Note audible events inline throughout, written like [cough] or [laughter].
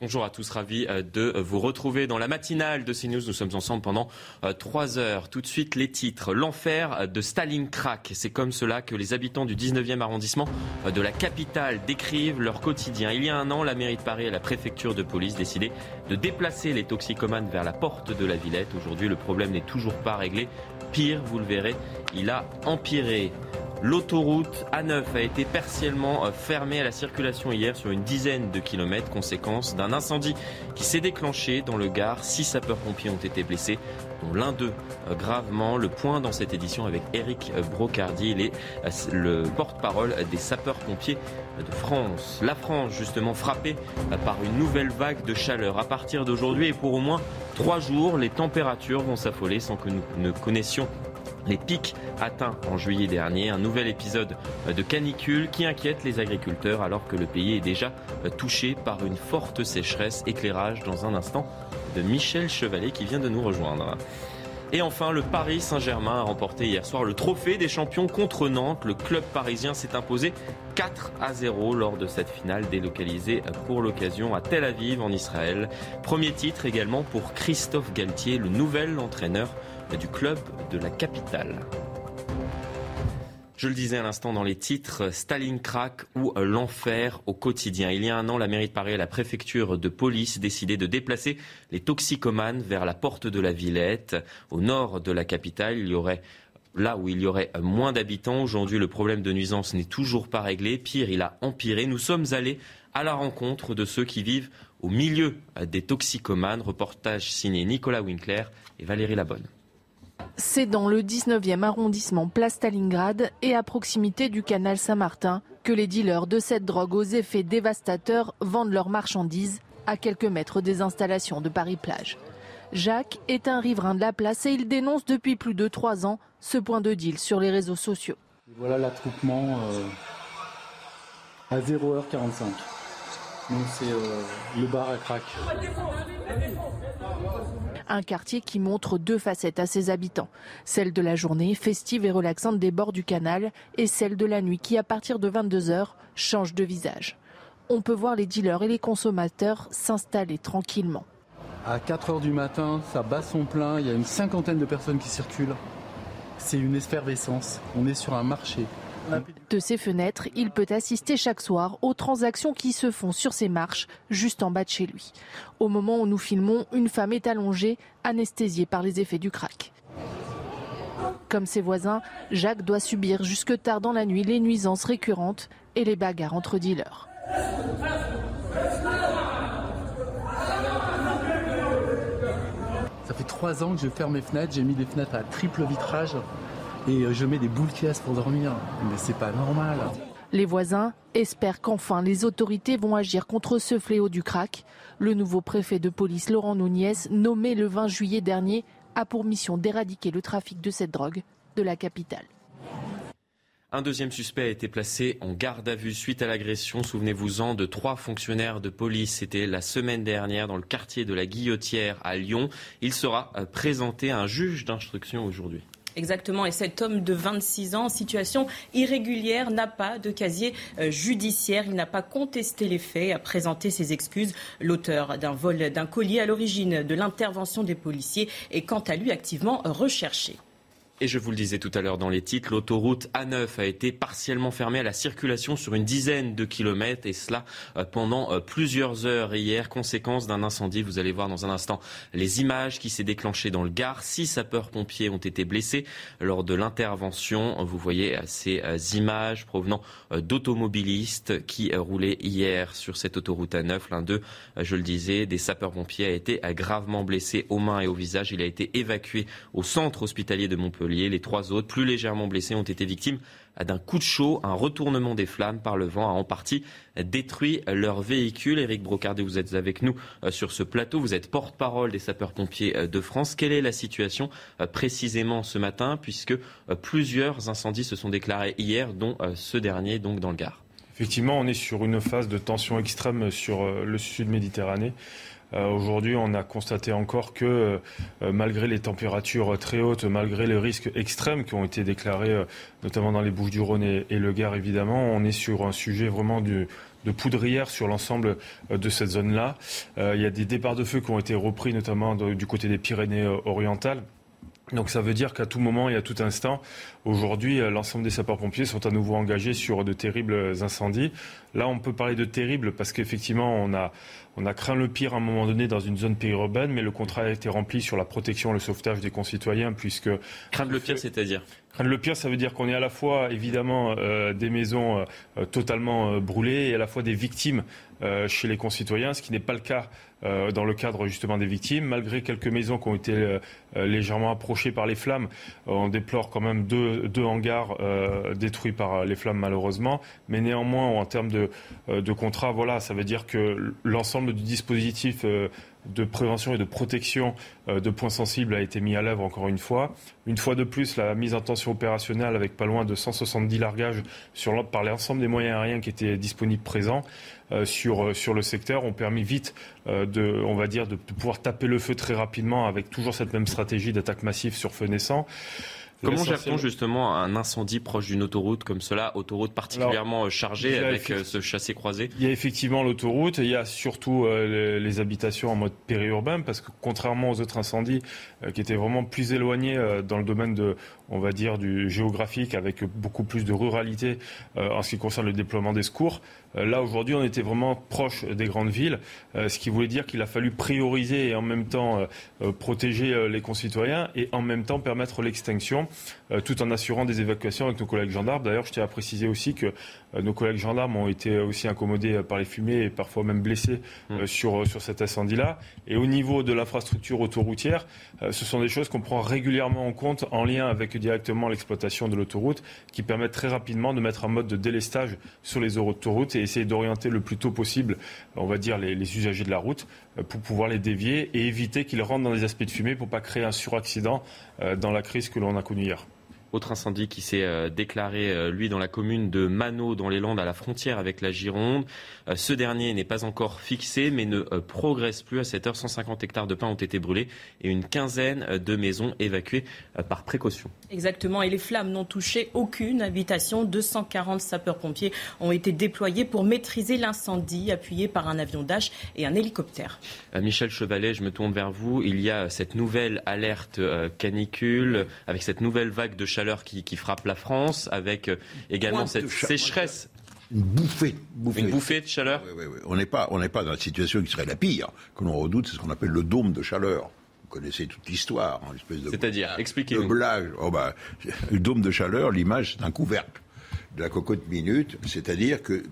Bonjour à tous, ravi euh, de vous retrouver dans la matinale de CNews. Nous sommes ensemble pendant euh, trois heures. Tout de suite, les titres. L'enfer de Stalingrad. C'est comme cela que les habitants du 19e arrondissement euh, de la capitale décrivent leur quotidien. Il y a un an, la mairie de Paris et la préfecture de police décidaient de déplacer les toxicomanes vers la porte de la Villette. Aujourd'hui, le problème n'est toujours pas réglé. Pire, vous le verrez, il a empiré. L'autoroute A9 a été partiellement euh, fermée à la circulation hier sur une dizaine de kilomètres, conséquence d'un incendie qui s'est déclenché dans le Gard. Six sapeurs-pompiers ont été blessés, dont l'un d'eux euh, gravement. Le point dans cette édition avec Eric Brocardi, il est euh, le porte-parole des sapeurs-pompiers de France. La France, justement, frappée par une nouvelle vague de chaleur. À partir d'aujourd'hui et pour au moins trois jours, les températures vont s'affoler sans que nous ne connaissions les pics atteints en juillet dernier. Un nouvel épisode de canicule qui inquiète les agriculteurs alors que le pays est déjà touché par une forte sécheresse. Éclairage dans un instant de Michel Chevalet qui vient de nous rejoindre. Et enfin, le Paris Saint-Germain a remporté hier soir le trophée des champions contre Nantes. Le club parisien s'est imposé 4 à 0 lors de cette finale délocalisée pour l'occasion à Tel Aviv en Israël. Premier titre également pour Christophe Galtier, le nouvel entraîneur du club de la capitale. Je le disais à l'instant dans les titres, Staline crack ou l'enfer au quotidien. Il y a un an, la mairie de Paris et la préfecture de police décidaient de déplacer les toxicomanes vers la porte de la Villette. Au nord de la capitale, il y aurait là où il y aurait moins d'habitants. Aujourd'hui, le problème de nuisance n'est toujours pas réglé. Pire, il a empiré. Nous sommes allés à la rencontre de ceux qui vivent au milieu des toxicomanes. Reportage signé Nicolas Winkler et Valérie Labonne. C'est dans le 19e arrondissement Place Stalingrad et à proximité du canal Saint-Martin que les dealers de cette drogue aux effets dévastateurs vendent leurs marchandises à quelques mètres des installations de Paris-Plage. Jacques est un riverain de la place et il dénonce depuis plus de trois ans ce point de deal sur les réseaux sociaux. Voilà l'attroupement euh, à 0h45. Donc c'est euh, le bar à crack. Un quartier qui montre deux facettes à ses habitants. Celle de la journée, festive et relaxante des bords du canal, et celle de la nuit qui, à partir de 22h, change de visage. On peut voir les dealers et les consommateurs s'installer tranquillement. À 4h du matin, ça bat son plein, il y a une cinquantaine de personnes qui circulent. C'est une effervescence. On est sur un marché. De ses fenêtres, il peut assister chaque soir aux transactions qui se font sur ses marches, juste en bas de chez lui. Au moment où nous filmons, une femme est allongée, anesthésiée par les effets du crack. Comme ses voisins, Jacques doit subir jusque tard dans la nuit les nuisances récurrentes et les bagarres entre dealers. Ça fait trois ans que je ferme mes fenêtres, j'ai mis des fenêtres à triple vitrage et euh, je mets des boules caisses pour dormir. Mais c'est pas normal. Les voisins espèrent qu'enfin les autorités vont agir contre ce fléau du crack. Le nouveau préfet de police Laurent Nunez, nommé le 20 juillet dernier, a pour mission d'éradiquer le trafic de cette drogue de la capitale. Un deuxième suspect a été placé en garde à vue suite à l'agression, souvenez-vous-en, de trois fonctionnaires de police. C'était la semaine dernière dans le quartier de la Guillotière à Lyon. Il sera euh, présenté à un juge d'instruction aujourd'hui. Exactement. Et cet homme de 26 ans en situation irrégulière n'a pas de casier euh, judiciaire. Il n'a pas contesté les faits, a présenté ses excuses. L'auteur d'un vol d'un collier à l'origine de l'intervention des policiers est quant à lui activement recherché. Et je vous le disais tout à l'heure dans les titres, l'autoroute A9 a été partiellement fermée à la circulation sur une dizaine de kilomètres et cela euh, pendant euh, plusieurs heures hier, conséquence d'un incendie. Vous allez voir dans un instant les images qui s'est déclenchées dans le Gard. Six sapeurs-pompiers ont été blessés lors de l'intervention. Vous voyez euh, ces images provenant d'automobilistes qui roulaient hier sur cette autoroute A9. L'un d'eux, je le disais, des sapeurs-pompiers a été gravement blessé aux mains et au visage. Il a été évacué au centre hospitalier de Montpellier les trois autres, plus légèrement blessés, ont été victimes d'un coup de chaud. Un retournement des flammes par le vent a en partie détruit leur véhicule. Éric Brocardet, vous êtes avec nous euh, sur ce plateau. Vous êtes porte-parole des sapeurs-pompiers euh, de France. Quelle est la situation euh, précisément ce matin, puisque plusieurs incendies se sont déclarés hier, dont ce dernier, donc dans le Gard? Effectivement, on est sur une phase de tension extrême sur le sud Méditerranée. Euh, aujourd'hui, on a constaté encore que euh, malgré les températures très hautes, malgré les risques extrêmes qui ont été déclarés, euh, notamment dans les Bouches-du-Rhône et, le Gard, évidemment, on est sur un sujet vraiment de poudrière sur l'ensemble de cette zone-là. il y a des départs de feu qui ont été repris, notamment du côté des Pyrénées orientales. Donc ça veut dire qu'à tout moment et à tout instant, aujourd'hui, l'ensemble des sapeurs-pompiers sont à nouveau engagés sur de terribles incendies. Là, on peut parler de terribles parce qu'effectivement, on a, on a craint le pire à un moment donné dans une zone périurbaine, mais le contrat a été rempli sur la protection et le sauvetage des concitoyens, puisque... Craindre le pire, c'est-à-dire? Craindre le pire, ça veut dire qu'on est à la fois, évidemment, euh, des maisons euh, totalement brûlées et à la fois des victimes chez les concitoyens, ce qui n'est pas le cas euh, dans le cadre justement des victimes. Malgré quelques maisons qui ont été euh, euh, légèrement approchées par les flammes, on déplore quand même deux, deux hangars détruits par les flammes malheureusement. Mais néanmoins, en termes de, de contrat, voilà, ça veut dire que l'ensemble du dispositif de prévention et de protection de points sensibles a été mis à l'œuvre encore une fois. Une fois de plus, la mise en tension opérationnelle avec pas loin de 170 largages par l'ensemble des moyens aériens qui étaient disponibles présents euh, sur, euh, sur le secteur ont permis vite euh, on va dire, de, pouvoir taper le feu très rapidement avec toujours cette même stratégie d'attaque massive sur feu naissant. Comment gère-t-on justement un incendie proche d'une autoroute comme cela, autoroute particulièrement chargée avec ce chassé-croisé Il y a effectivement l'autoroute, il y a surtout les, habitations en mode périurbain, parce que contrairement aux autres incendies qui étaient vraiment plus éloignés dans le domaine de, on va dire, du géographique, avec beaucoup plus de ruralité en ce qui concerne le déploiement des secours, euh, là, aujourd'hui, on était vraiment proche des grandes villes, euh, ce qui voulait dire qu'il a fallu prioriser et en même temps euh, protéger les concitoyens et en même temps permettre l'extinction, tout en assurant des évacuations avec nos collègues gendarmes. D'ailleurs, je tiens à préciser aussi que nos collègues gendarmes ont été aussi incommodés par les fumées et parfois même blessés mmh. sur, sur cet incendie-là. Et au niveau de l'infrastructure autoroutière, ce sont des choses qu'on prend régulièrement en compte en lien avec directement l'exploitation de l'autoroute, qui permettent très rapidement de mettre un mode de délestage sur les autoroutes et essayer d'orienter le plus tôt possible, on va dire, les, usagers de la route euh, pour pouvoir les dévier et éviter qu'ils rentrent dans des aspects de fumée pour pas créer un suraccident euh, dans la crise que l'on a connue hier. Autre incendie qui s'est euh, déclaré, euh, lui, dans la commune de Mano, dans les Landes, à la frontière avec la Gironde. Euh, ce dernier n'est pas encore fixé, mais ne progresse plus. À cette heure, 150 hectares de pins ont été brûlés et une quinzaine de maisons évacuées par précaution. Exactement. Et les flammes n'ont touché aucune habitation. 240 sapeurs-pompiers ont été déployés pour maîtriser l'incendie, appuyés par un avion Dash et un hélicoptère. Michel Chevalet, je me tourne vers vous. Il y a cette nouvelle alerte canicule, avec cette nouvelle vague de chaleur qui, frappe la France, avec euh, également cette sécheresse. Une bouffée, Une bouffée de chaleur oui, oui, On n'est pas, pas dans la situation qui serait la pire, que l'on redoute, c'est ce qu'on appelle le dôme de chaleur. Vous connaissez toute l'histoire, hein, C'est-à-dire, expliquez-nous. Oh bah, le dôme de chaleur, l'image, c'est un couvercle de la cocotte minute, c'est-à-dire que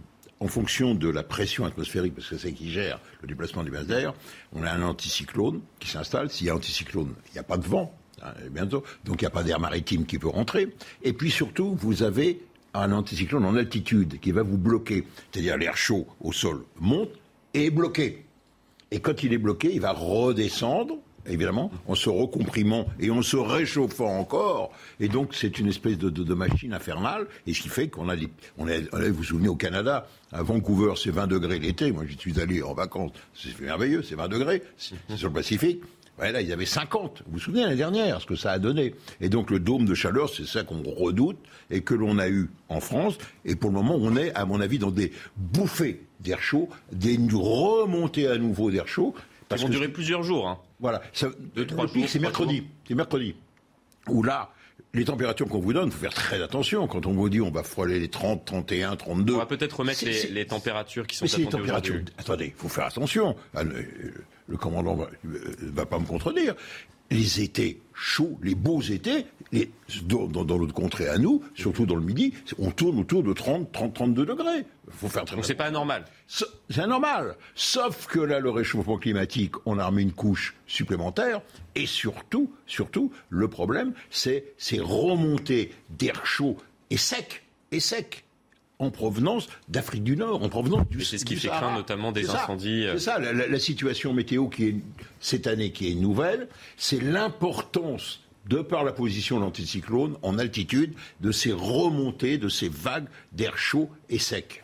en fonction de la pression atmosphérique, parce que c'est qui gère le déplacement du masse d'air, on a un anticyclone qui s'installe. S'il y a anticyclone, il n'y a pas de vent, bientôt. Donc il n'y a pas d'air maritime qui peut rentrer. Et puis surtout, vous avez un anticyclone en altitude qui va vous bloquer. C'est-à-dire l'air chaud au sol monte et est bloqué. Et quand il est bloqué, il va redescendre, évidemment, en se recomprimant et en se réchauffant encore. Et donc c'est une espèce de, machine infernale. Et ce qui fait qu'on a, vous vous souvenez au Canada, à Vancouver, c'est 20 degrés l'été. Moi, j'y suis allé en vacances. C'est merveilleux, c'est 20 degrés. C'est sur le Pacifique. Ouais, là, ils avaient 50. Vous vous souvenez l'année dernière, ce que ça a donné. Et donc le dôme de chaleur, c'est ça qu'on redoute et que l'on a eu en France. Et pour le moment, on est, à mon avis, dans des bouffées d'air chaud, des remontées à nouveau d'air chaud. Parce vont durer plusieurs jours. Hein. Voilà. Ça, Deux, trois jours. C'est mercredi. C'est mercredi. Où là, les températures qu'on vous donne, il faut faire très attention. Quand on vous dit on va frôler les 30, 31, 32. On va peut-être remettre les, températures qui sont attendues les températures. Attendez, il faut faire attention. Le commandant va, va pas me contredire. Les étés chauds, les beaux étés, les, dans, dans, notre contrée à nous, surtout dans le midi, on tourne autour de 30, 30, 32 degrés. Faut faire très Donc c'est pas anormal. C'est anormal. Sauf que là, le réchauffement climatique, on a remis une couche supplémentaire. Et surtout, surtout, le problème, c'est ces remontées d'air chaud et sec, et sec en provenance d'Afrique du Nord, en provenance du C'est ce qui fait craindre notamment des incendies. C'est ça, la, situation météo qui est cette année qui est nouvelle, c'est l'importance de par la position de l'anticyclone en altitude, de ces remontées, de ces vagues d'air chaud et sec.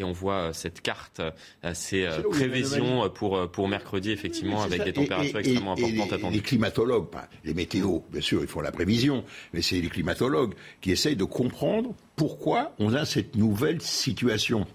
Et on voit euh, cette carte, euh, ces euh, prévisions pour, pour mercredi, effectivement, avec des températures extrêmement importantes attendues. Les climatologues, les météos, bien sûr, ils font la prévision, mais c'est les climatologues qui essayent de comprendre pourquoi on a cette nouvelle situation.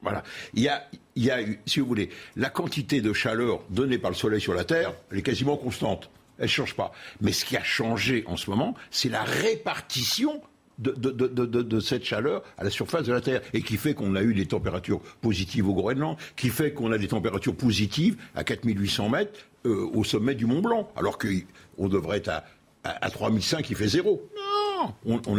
Voilà. Il y a, il y a, si vous voulez, la quantité de chaleur donnée par le soleil sur la Terre, elle est quasiment constante. Elle ne change pas. Mais ce qui a changé en ce moment, c'est la répartition de, de, de, de, cette chaleur à la surface de la Terre et qui fait qu'on a eu des températures positives au Groenland, qui fait qu'on a des températures positives à 4800 mètres euh, au sommet du Mont Blanc, alors qu'on devrait être à, à, à 3005 qui fait zéro. Non,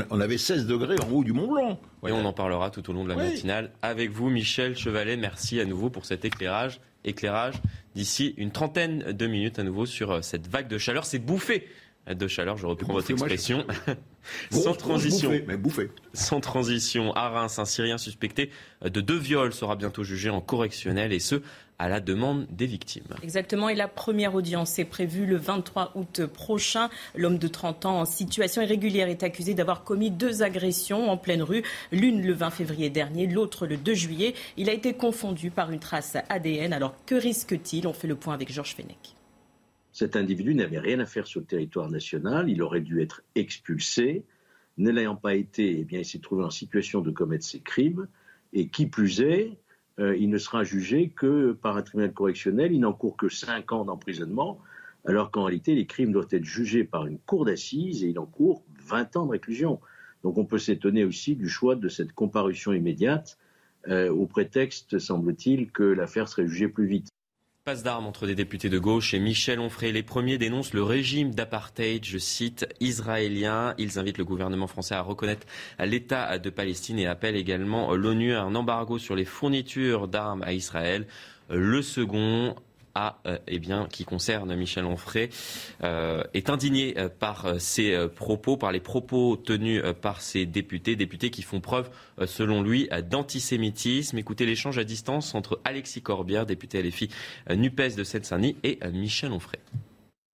on, avait 16 degrés en haut du Mont Blanc. Oui, on en parlera tout au long de la matinale avec vous, Michel Chevalet. Merci à nouveau pour cet éclairage. Éclairage d'ici une trentaine de minutes à nouveau sur euh, cette vague de chaleur. C'est bouffé de chaleur, je reprends votre expression. [laughs] Sans transition. mais bouffé. Sans transition, à Reims, un Syrien suspecté de deux viols sera bientôt jugé en correctionnel et ce, à la demande des victimes. Exactement, et la première audience est prévue le 23 août prochain. L'homme de 30 ans en situation irrégulière est accusé d'avoir commis deux agressions en pleine rue, l'une le 20 février dernier, l'autre le 2 juillet. Il a été confondu par une trace ADN. Alors que risque-t-il? On fait le point avec Georges Fenech. Cet individu n'avait rien à faire sur le territoire national, il aurait dû être expulsé. Ne l'ayant pas été, eh bien, il s'est trouvé en situation de commettre ces crimes. Et qui plus est, euh, il ne sera jugé que par un tribunal correctionnel. Il n'encourt que 5 ans d'emprisonnement, alors qu'en réalité, les crimes doivent être jugés par une cour d'assises et il encourt 20 ans de réclusion. Donc on peut s'étonner aussi du choix de cette comparution immédiate, euh, au prétexte, semble-t-il, que l'affaire serait jugée plus vite passe d'armes entre des députés de gauche et Michel Onfray. Les premiers dénoncent le régime d'apartheid, je cite, israélien. Ils invitent le gouvernement français à reconnaître l'État de Palestine et appellent également l'ONU à un embargo sur les fournitures d'armes à Israël. Le second euh, eh bien, qui concerne Michel Onfray, euh, est indigné euh, par ces propos, par les propos tenus par ces députés, députés qui font preuve, selon lui, d'antisémitisme. Écoutez l'échange à distance entre Alexis Corbière, député LFI NUPES de Seine-Saint-Denis, et Michel Onfray.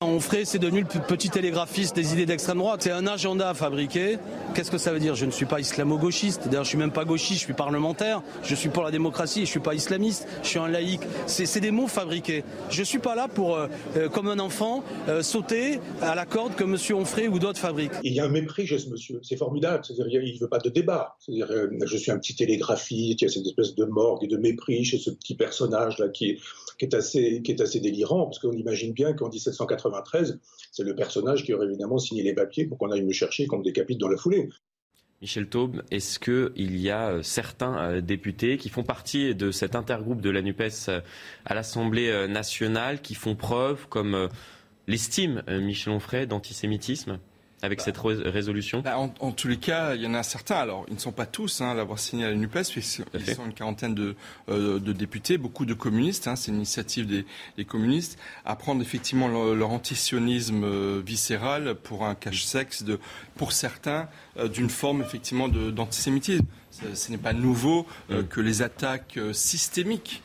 Onfray, c'est devenu le petit télégraphiste des idées d'extrême droite. C'est un agenda fabriqué. Qu'est-ce que ça veut dire? Je ne suis pas islamo-gauchiste. D'ailleurs, je suis même pas gauchiste, je suis parlementaire. Je suis pour la démocratie je suis pas islamiste. Je suis un laïc. C'est des mots fabriqués. Je suis pas là pour, euh, euh, comme un enfant, euh, sauter à la corde que M. Onfray ou d'autres fabriquent. Il y a un mépris chez ce monsieur. C'est formidable. C'est-à-dire, il veut pas de débat. C'est-à-dire, je suis un petit télégraphiste. Il y a cette espèce de morgue et de mépris chez ce petit personnage là qui qui est assez délirant parce qu'on imagine bien qu'en 1780 c'est le personnage qui aurait évidemment signé les papiers pour qu'on aille me chercher et qu'on me décapite dans la foulée. Michel Taube, est-ce qu'il y a euh, certains euh, députés qui font partie de cet intergroupe de la NUPES euh, à l'Assemblée nationale qui font preuve, comme l'estime Michel Onfray, d'antisémitisme? Avec cette résolution bah, en, tous les cas, il y en a certains. Alors, ils ne sont pas tous hein, à l'avoir signé à la NUPES, puisqu'ils sont une quarantaine de, euh, députés, beaucoup de communistes. Hein, c'est une initiative des, communistes à prendre effectivement leur, antisionisme euh, viscéral pour un cache-sexe, pour certains, euh, d'une forme effectivement d'antisémitisme. Ce, n'est pas nouveau que les attaques systémiques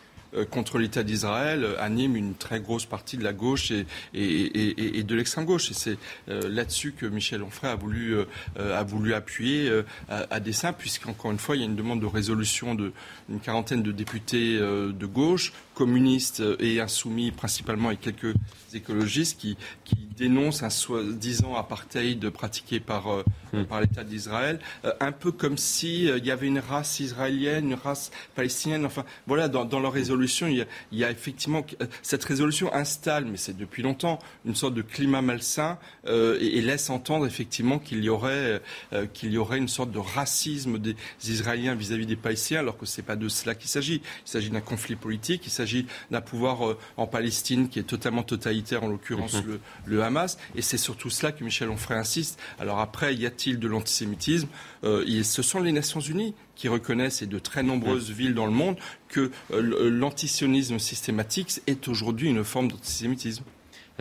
contre l'État d'Israël euh, anime une très grosse partie de la gauche et, et, et, de l'extrême gauche. Et c'est euh, là-dessus que Michel Onfray a voulu, a voulu appuyer à, à dessein, puisqu'encore une fois, il y a une demande de résolution d'une quarantaine de députés de gauche, communistes et insoumis principalement, et quelques écologistes qui, qui dénoncent un soi-disant apartheid pratiqué par, hmm. par l'État d'Israël, un peu comme s'il il y avait une race israélienne, une race palestinienne. Enfin, voilà, dans, dans leur résolution il y, a, effectivement euh, cette résolution installe, mais c'est depuis longtemps, une sorte de climat malsain euh, et, laisse entendre effectivement qu'il y aurait euh, qu'il y aurait une sorte de racisme des Israéliens vis-à-vis des Palestiniens, alors que c'est pas de cela qu'il s'agit. Il s'agit d'un conflit politique, il s'agit d'un pouvoir en Palestine qui est totalement totalitaire, en l'occurrence mhm. le, le, Hamas, et c'est surtout cela que Michel Onfray insiste. Alors après, y a-t-il de l'antisémitisme? Ce sont les Nations Unies qui reconnaissent, et de très nombreuses villes dans le monde, que euh, l'antisionisme systématique est aujourd'hui une forme d'antisémitisme.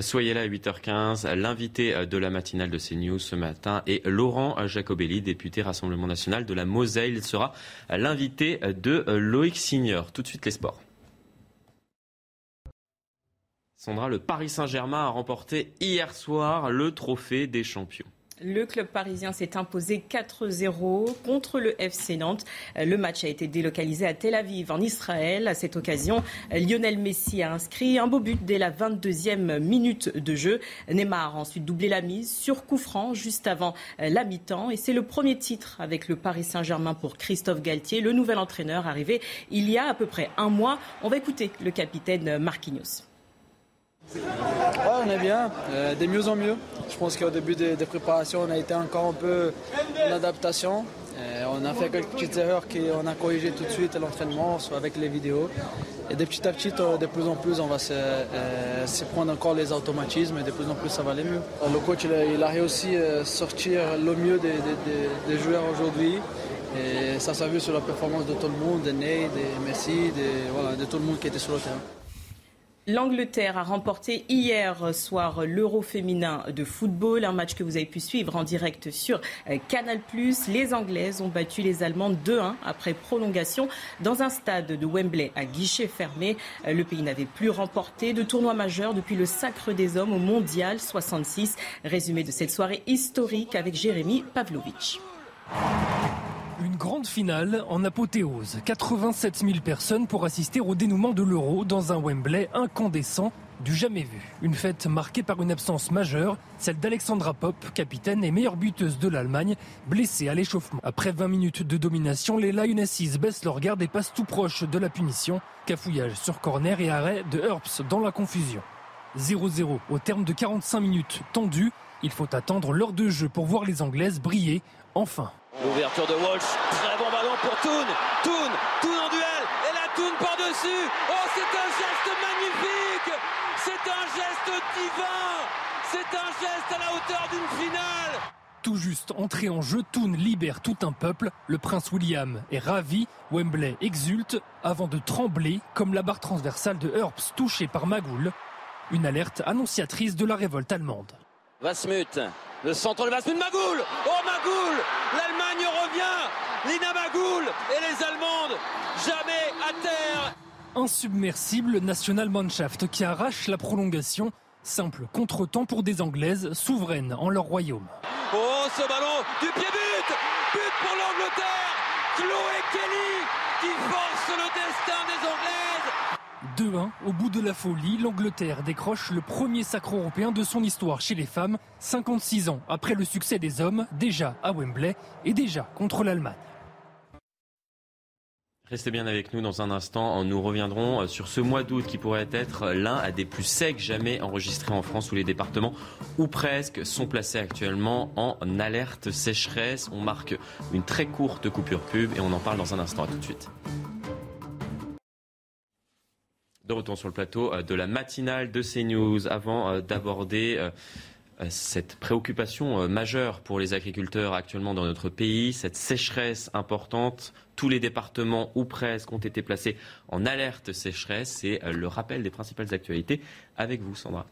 Soyez là à 8h15. L'invité euh, de la matinale de CNews ce matin est Laurent Jacobelli, député Rassemblement national de la Moselle. Il sera l'invité de Loïc Signor. Tout de suite les sports. Sandra, le Paris Saint-Germain a remporté hier soir le trophée des champions. Le club parisien s'est imposé 4-0 contre le FC Nantes. Le match a été délocalisé à Tel Aviv, en Israël. À cette occasion, Lionel Messi a inscrit un beau but dès la 22e minute de jeu. Neymar a ensuite doublé la mise sur coup franc juste avant la mi-temps. Et c'est le premier titre avec le Paris Saint-Germain pour Christophe Galtier, le nouvel entraîneur arrivé il y a à peu près un mois. On va écouter le capitaine Marquinhos. On est bien, euh, mieux en mieux. Je pense qu'au début des, préparations, on a été encore un peu en adaptation. Euh, on a fait quelques petites erreurs qu'on a corrigées tout de suite à l'entraînement, soit avec les vidéos. Et de petit à petit, de plus en plus, on va se, euh, prendre encore les automatismes et de plus en plus, ça va aller mieux. Le coach, il a, réussi à sortir le mieux des, joueurs aujourd'hui. Et ça s'est vu sur la performance de tout le monde, de Ney, de Messi, de tout le monde qui était sur le terrain. L'Angleterre a remporté hier soir l'Euro féminin de football, un match que vous avez pu suivre en direct sur euh, Canal+. Les Anglaises ont battu les Allemandes 2-1 après prolongation dans un stade de Wembley à guichet fermé. Euh, le pays n'avait plus remporté de tournoi majeur depuis le Sacre des Hommes au Mondial 66. Résumé de cette soirée historique avec Jérémy Pavlovitch. Une grande finale en apothéose. 87 000 personnes pour assister au dénouement de l'euro dans un Wembley incandescent du jamais vu. Une fête marquée par une absence majeure, celle d'Alexandra Pop, capitaine et meilleure buteuse de l'Allemagne, blessée à l'échauffement. Après 20 minutes de domination, les Lionesses baissent leur garde et passent tout proche de la punition. Cafouillage sur corner et arrêt de Herbst dans la confusion. 0-0 au terme de 45 minutes tendues. Il faut attendre l'heure de jeu pour voir les Anglaises briller enfin. L'ouverture de Walsh, très bon ballon pour Toon. Toon, Toon en duel, et la Toon par-dessus. Oh, c'est un geste magnifique C'est un geste divin C'est un geste à la hauteur d'une finale tout juste entré en jeu, Toon libère tout un peuple. Le prince William est ravi. Wembley exulte avant de trembler comme la barre transversale de Herbst touchée par Magoul. Une alerte annonciatrice de la révolte allemande. Vasmut, le centre de Vasmut, Magoul. Oh Magoul L'Allemagne revient. Lina Magoul et les Allemandes jamais à terre. Insubmersible National Mannschaft qui arrache la prolongation. Simple contretemps pour des Anglaises souveraines en leur royaume. Oh ce ballon du pied but. But pour l'Angleterre. Chloé Kelly qui force le destin des Anglaises 2-1, au bout de la folie, l'Angleterre décroche le premier sacre européen de son histoire chez les femmes, 56 ans après le succès des hommes, déjà à Wembley et déjà contre l'Allemagne. Restez bien avec nous dans un instant. Nous reviendrons euh, sur ce mois d'août qui pourrait être l'un des plus secs jamais enregistrés en France où les départements, ou presque, sont placés actuellement en alerte sécheresse. On marque une très courte coupure pub et on en parle dans un instant. À tout de suite. De retour sur le plateau euh, de la matinale de CNews. Avant euh, d'aborder euh, cette préoccupation majeure pour les agriculteurs actuellement dans notre pays, cette sécheresse importante. Tous les départements ou presque ont été placés en alerte sécheresse. C'est le rappel des principales actualités avec vous, Sandra.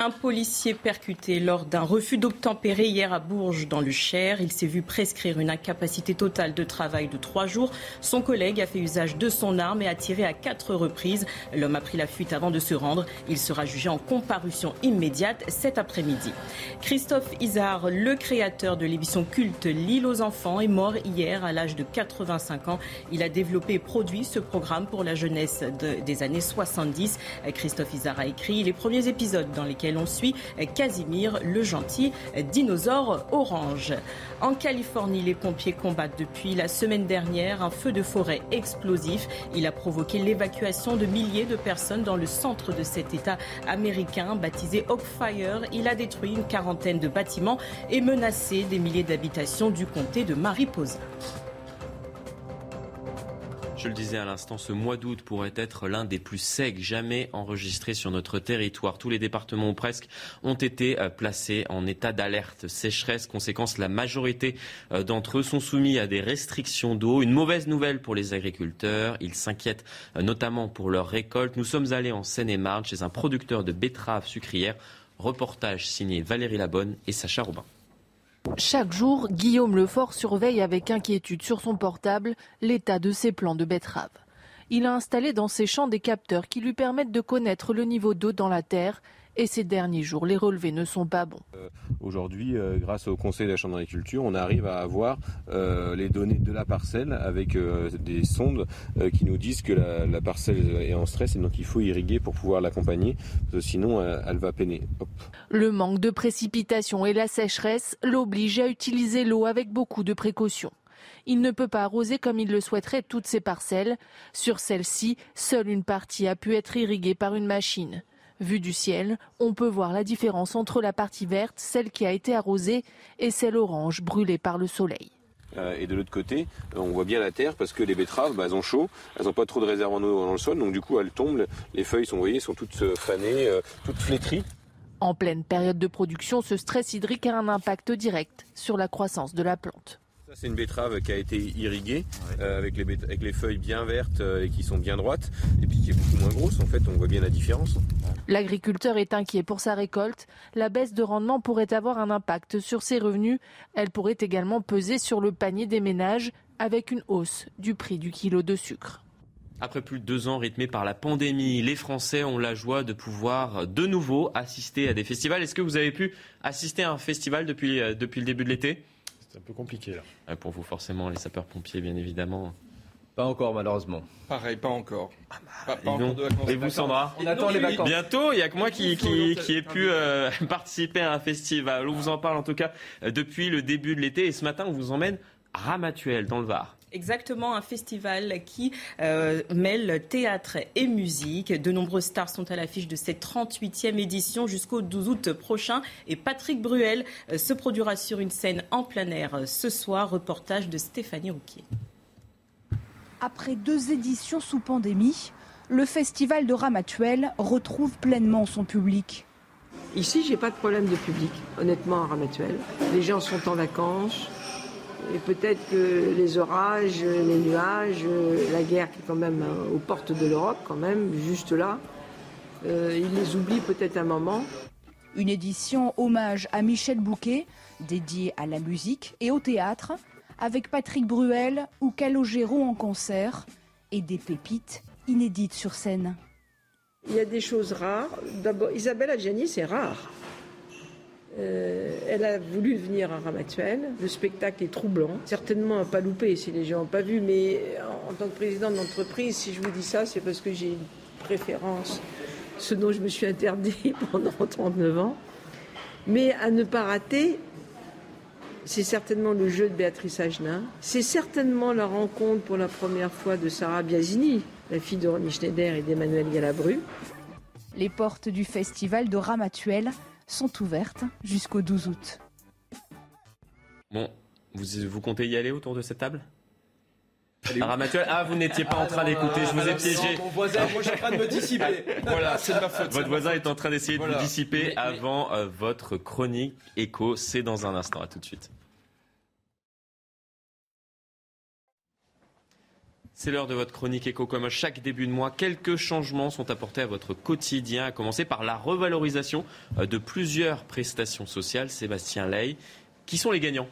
Un policier percuté lors d'un refus d'obtempérer hier à Bourges dans le Cher. Il s'est vu prescrire une incapacité totale de travail de trois jours. Son collègue a fait usage de son arme et a tiré à quatre reprises. L'homme a pris la fuite avant de se rendre. Il sera jugé en comparution immédiate cet après-midi. Christophe Isard, le créateur de l'émission culte L'île aux enfants, est mort hier à l'âge de 85 ans. Il a développé et produit ce programme pour la jeunesse des années 70. Christophe Isard a écrit les premiers épisodes dans lesquels on suit Casimir, le gentil dinosaure orange. En Californie, les pompiers combattent depuis la semaine dernière un feu de forêt explosif. Il a provoqué l'évacuation de milliers de personnes dans le centre de cet État américain baptisé Oak Fire. Il a détruit une quarantaine de bâtiments et menacé des milliers d'habitations du comté de Mariposa. Je le disais à l'instant, ce mois d'août pourrait être l'un des plus secs jamais enregistrés sur notre territoire. Tous les départements ou presque ont été euh, placés en état d'alerte sécheresse. Conséquence, la majorité euh, d'entre eux sont soumis à des restrictions d'eau. Une mauvaise nouvelle pour les agriculteurs. Ils s'inquiètent euh, notamment pour leur récolte. Nous sommes allés en Seine-et-Marne chez un producteur de betteraves sucrières. Reportage signé Valérie Labonne et Sacha Robin. Chaque jour, Guillaume Lefort surveille avec inquiétude sur son portable l'état de ses plants de betteraves. Il a installé dans ses champs des capteurs qui lui permettent de connaître le niveau d'eau dans la terre et ces derniers jours, les relevés ne sont pas bons. Euh, aujourd'hui, euh, grâce au Conseil de la Chambre d'agriculture, on arrive à avoir euh, les données de la parcelle avec des sondes qui nous disent que la, parcelle est en stress et donc il faut irriguer pour pouvoir l'accompagner, sinon elle va peiner. Le manque de précipitations et la sécheresse l'obligent à utiliser l'eau avec beaucoup de précautions. Il ne peut pas arroser comme il le souhaiterait toutes ses parcelles. Sur celle-ci, seule une partie a pu être irriguée par une machine. Vu du ciel, on peut voir la différence entre la partie verte, celle qui a été arrosée, et celle orange brûlée par le soleil. Euh, et de l'autre côté, euh, on voit bien la terre parce que les betteraves, bah, elles ont chaud, elles n'ont pas trop de réserve en eau dans le sol, donc du coup elles tombent, les feuilles sont, voyez, sont toutes euh, fanées, toutes flétries. En pleine période de production, ce stress hydrique a un impact direct sur la croissance de la plante. C'est une betterave qui a été irriguée euh, avec, les avec, les feuilles bien vertes euh, et qui sont bien droites, et puis qui est beaucoup moins grosse. En fait, on voit bien la différence. L'agriculteur est inquiet pour sa récolte. La baisse de rendement pourrait avoir un impact sur ses revenus. Elle pourrait également peser sur le panier des ménages avec une hausse du prix du kilo de sucre. Après plus de deux ans rythmés par la pandémie, les Français ont la joie de pouvoir de nouveau assister à des festivals. Est-ce que vous avez pu assister à un festival depuis, euh, depuis le début de l'été? C'est un peu compliqué là. Pour vous, forcément, les sapeurs-pompiers, bien évidemment. Pas encore, malheureusement. Pareil, pas encore. Ah bah, pas, encore de vacances. Et vous, Sandra On attend les vacances. Bientôt, il n'y a que moi qui, qui, qui ai pu euh, [laughs] participer à un festival. On vous en parle en tout cas euh, depuis le début de l'été. Et ce matin, on vous emmène à Ramatuel, dans le Var. Exactement, un festival qui euh, mêle théâtre et musique. De nombreuses stars sont à l'affiche de cette 38e édition jusqu'au 12 août prochain. Et Patrick Bruel euh, se produira sur une scène en plein air euh, ce soir. Reportage de Stéphanie Rouquier. Après deux éditions sous pandémie, le festival de Ramatuel retrouve pleinement son public. Ici, j'ai pas de problème de public, honnêtement, à Ramatuel. Les gens sont en vacances, et peut-être que les orages, les nuages, la guerre qui est quand même euh, aux portes de l'Europe, quand même, juste là, euh, ils les oublient peut-être un moment. Une édition hommage à Michel Bouquet, dédiée à la musique et au théâtre, avec Patrick Bruel ou Calogero en concert, et des pépites inédites sur scène. Il y a des choses rares. D'abord, Isabelle Adjani, c'est rare. Euh, elle a voulu venir à Ramatuel. Le spectacle est troublant. Certainement à pas louper si les gens n'ont pas vu, mais en, tant que président d'entreprise, si je vous dis ça, c'est parce que j'ai une préférence, ce dont je me suis interdit [laughs] pendant 39 ans. Mais à ne pas rater, c'est certainement le jeu de Béatrice Agenin. C'est certainement la rencontre pour la première fois de Sarah Biasini, la fille de Romy Schneider et d'Emmanuel Galabru. Les portes du festival de Ramatuel sont ouvertes jusqu'au 12 août. Bon, vous, vous comptez y aller autour de cette table? Ah, vous n'étiez pas en train d'écouter, je vous ai piégé. Mon voisin, moi je suis en train de me dissiper. [laughs] voilà, c'est de ma faute. Votre voisin est en train d'essayer de vous dissiper avant euh, votre chronique écho. C'est dans un instant. À tout de suite. C'est l'heure de votre chronique éco. Comme chaque début de mois, quelques changements sont apportés à votre quotidien, à commencer par la revalorisation euh, de plusieurs prestations sociales. Sébastien Ley, qui sont les gagnants?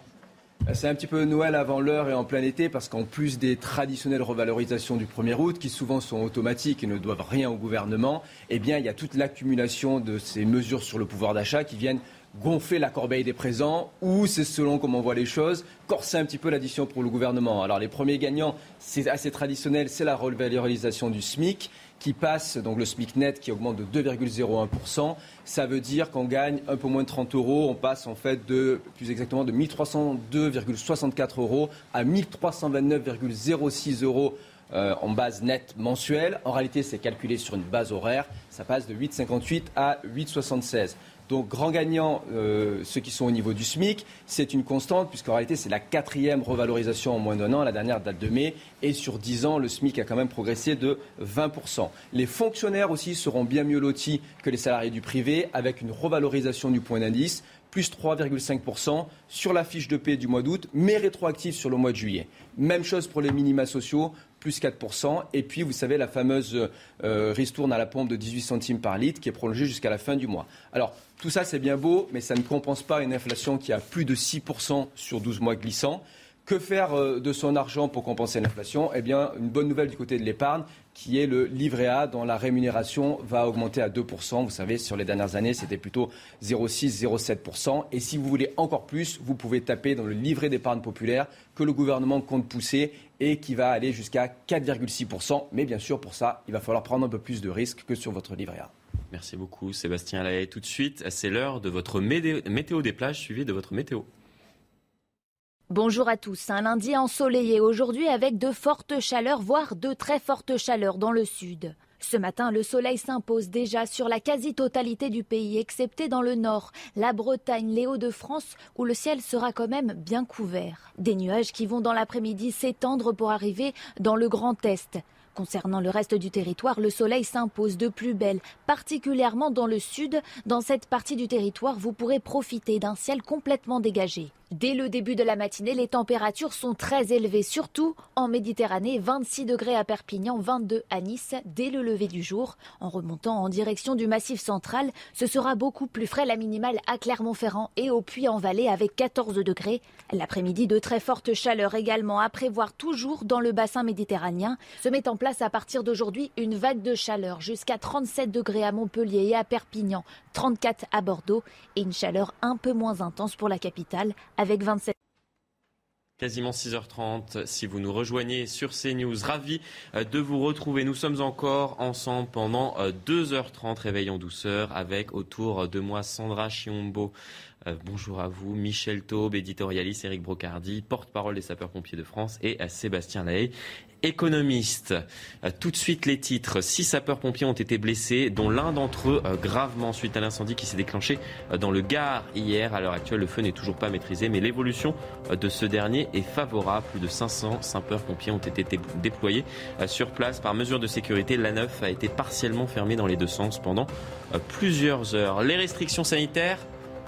C'est un petit peu Noël avant l'heure et en plein été parce qu'en plus des traditionnelles revalorisations du 1er août qui souvent sont automatiques et ne doivent rien au gouvernement, eh bien il y a toute l'accumulation de ces mesures sur le pouvoir d'achat qui viennent gonfler la corbeille des présents ou c'est selon comment on voit les choses, corser un petit peu l'addition pour le gouvernement. Alors les premiers gagnants, c'est assez traditionnel, c'est la revalorisation du SMIC qui passe, donc le SMIC net qui augmente de 2,01%. Ça veut dire qu'on gagne un peu moins de 30 euros. On passe en fait de, plus exactement, de 1302,64 euros à 1329,06 euros euh, en base nette mensuelle. En réalité, c'est calculé sur une base horaire. Ça passe de 8,58 à 8,76. Donc, grand gagnant, euh, ceux qui sont au niveau du SMIC, c'est une constante, puisqu'en réalité, c'est la quatrième revalorisation en moins d'un an. La dernière date de mai. Et sur 10 ans, le SMIC a quand même progressé de 20%. Les fonctionnaires aussi seront bien mieux lotis que les salariés du privé, avec une revalorisation du point d'indice plus 3,5% sur la fiche de paie du mois d'août, mais rétroactive sur le mois de juillet. Même chose pour les minima sociaux, plus 4%. Et puis, vous savez, la fameuse euh, ristourne à la pompe de 18 centimes par litre qui est prolongée jusqu'à la fin du mois. Alors, tout ça, c'est bien beau, mais ça ne compense pas une inflation qui a plus de 6% sur 12 mois glissants. Que faire euh, de son argent pour compenser l'inflation? Eh bien, une bonne nouvelle du côté de l'épargne, qui est le livret A, dont la rémunération va augmenter à 2%. Vous savez, sur les dernières années, c'était plutôt 0,6-0,7%. Et si vous voulez encore plus, vous pouvez taper dans le livret d'épargne populaire que le gouvernement compte pousser et qui va aller jusqu'à 4,6%. Mais bien sûr, pour ça, il va falloir prendre un peu plus de risques que sur votre livret A. Merci beaucoup, Sébastien Lahaye. Tout de suite, c'est l'heure de votre météo des plages suivi de votre météo. Bonjour à tous. Un lundi ensoleillé aujourd'hui avec de fortes chaleurs, voire de très fortes chaleurs dans le sud. Ce matin, le soleil s'impose déjà sur la quasi-totalité du pays, excepté dans le nord, la Bretagne, les Hauts-de-France, où le ciel sera quand même bien couvert. Des nuages qui vont dans l'après-midi s'étendre pour arriver dans le Grand Est. Concernant le reste du territoire, le soleil s'impose de plus belle, particulièrement dans le sud. Dans cette partie du territoire, vous pourrez profiter d'un ciel complètement dégagé. Dès le début de la matinée, les températures sont très élevées, surtout en Méditerranée, 26 degrés à Perpignan, 22 à Nice dès le lever du jour. En remontant en direction du massif central, ce sera beaucoup plus frais la minimale à Clermont-Ferrand et au Puy-en-Vallée avec 14 degrés. L'après-midi, de très fortes chaleurs également à prévoir toujours dans le bassin méditerranéen. Se met en place à partir d'aujourd'hui une vague de chaleur jusqu'à 37 degrés à Montpellier et à Perpignan, 34 à Bordeaux et une chaleur un peu moins intense pour la capitale avec 27. Quasiment 6h30, si vous nous rejoignez sur CNews, ravi euh, de vous retrouver. Nous sommes encore ensemble pendant 2h30, euh, réveil en douceur, avec autour de moi Sandra Chiombo. Euh, bonjour à vous, Michel Taube, éditorialiste, Eric Brocardi, porte-parole des sapeurs-pompiers de France, et Sébastien Lahaye, économiste. Euh, tout de suite les titres. Six sapeurs-pompiers ont été blessés, dont l'un d'entre eux euh, gravement suite à l'incendie qui s'est déclenché dans le Gard hier. À l'heure actuelle, le feu n'est toujours pas maîtrisé, mais l'évolution de ce dernier est favorable. Plus de 500 sapeurs-pompiers ont été déployés sur place. Par mesure de sécurité, la 9 a été partiellement fermée dans les deux sens pendant plusieurs heures. Les restrictions sanitaires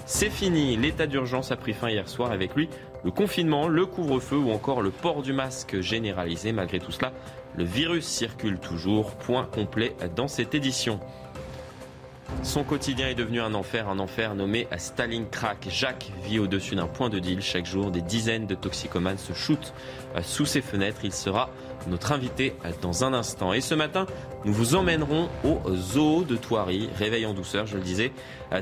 c'est fini. L'état d'urgence a pris fin hier soir avec lui le confinement, le couvre-feu ou encore le port du masque généralisé. Malgré tout cela, le virus circule toujours. Point complet dans cette édition. Son quotidien est devenu un enfer, un enfer nommé Stalingrad. Jacques vit au-dessus d'un point de deal. Chaque jour, des dizaines de toxicomanes se shootent sous ses fenêtres. Il sera notre invité dans un instant. Et ce matin, nous vous emmènerons au zoo de Thoiry. Réveil en douceur, je le disais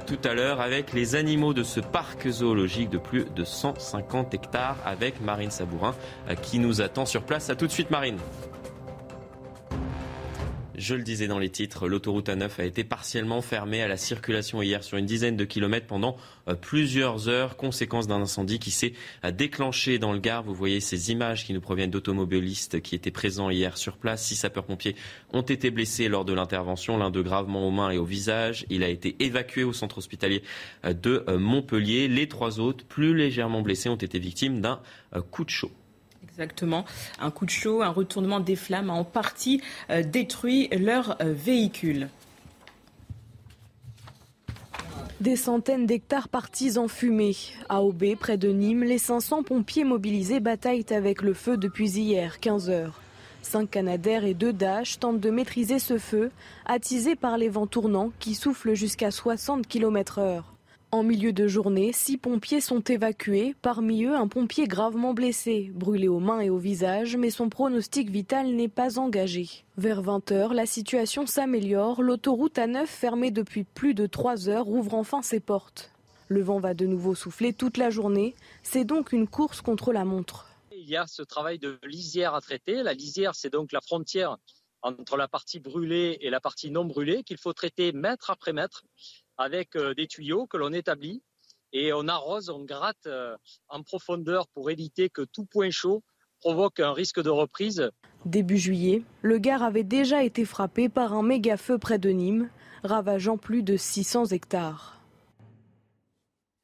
tout à l'heure, avec les animaux de ce parc zoologique de plus de 150 hectares avec Marine Sabourin qui nous attend sur place. À tout de suite, Marine. Je le disais dans les titres, l'autoroute A9 a été partiellement fermée à la circulation hier sur une dizaine de kilomètres pendant euh, plusieurs heures, conséquence d'un incendie qui s'est euh, déclenché dans le Gard. Vous voyez ces images qui nous proviennent d'automobilistes qui étaient présents hier sur place. Six sapeurs-pompiers ont été blessés lors de l'intervention, l'un d'eux gravement aux mains et au visage. Il a été évacué au centre hospitalier euh, de Montpellier. Les trois autres, plus légèrement blessés, ont été victimes d'un coup de chaud. Exactement. Un coup de chaud, un retournement des flammes a en partie euh, détruit leur euh, véhicule. Des centaines d'hectares partis en fumée. À Aubé, près de Nîmes, les 500 pompiers mobilisés bataillent avec le feu depuis hier, 15 heures. Cinq Canadaires et deux Dash tentent de maîtriser ce feu, attisé par les vents tournants qui soufflent jusqu'à 60 km heure. En milieu de journée, six pompiers sont évacués, parmi eux un pompier gravement blessé, brûlé aux mains et au visage, mais son pronostic vital n'est pas engagé. Vers 20h, la situation s'améliore, l'autoroute A9 fermée depuis plus de 3 heures ouvre enfin ses portes. Le vent va de nouveau souffler toute la journée, c'est donc une course contre la montre. Il y a ce travail de lisière à traiter. La lisière, c'est donc la frontière entre la partie brûlée et la partie non brûlée qu'il faut traiter mètre après mètre avec euh, des tuyaux que l'on établit et on arrose, on gratte euh, en profondeur pour éviter que tout point chaud provoque un risque de reprise. Début juillet, le Gard avait déjà été frappé par un méga feu près de Nîmes, ravageant plus de 600 hectares.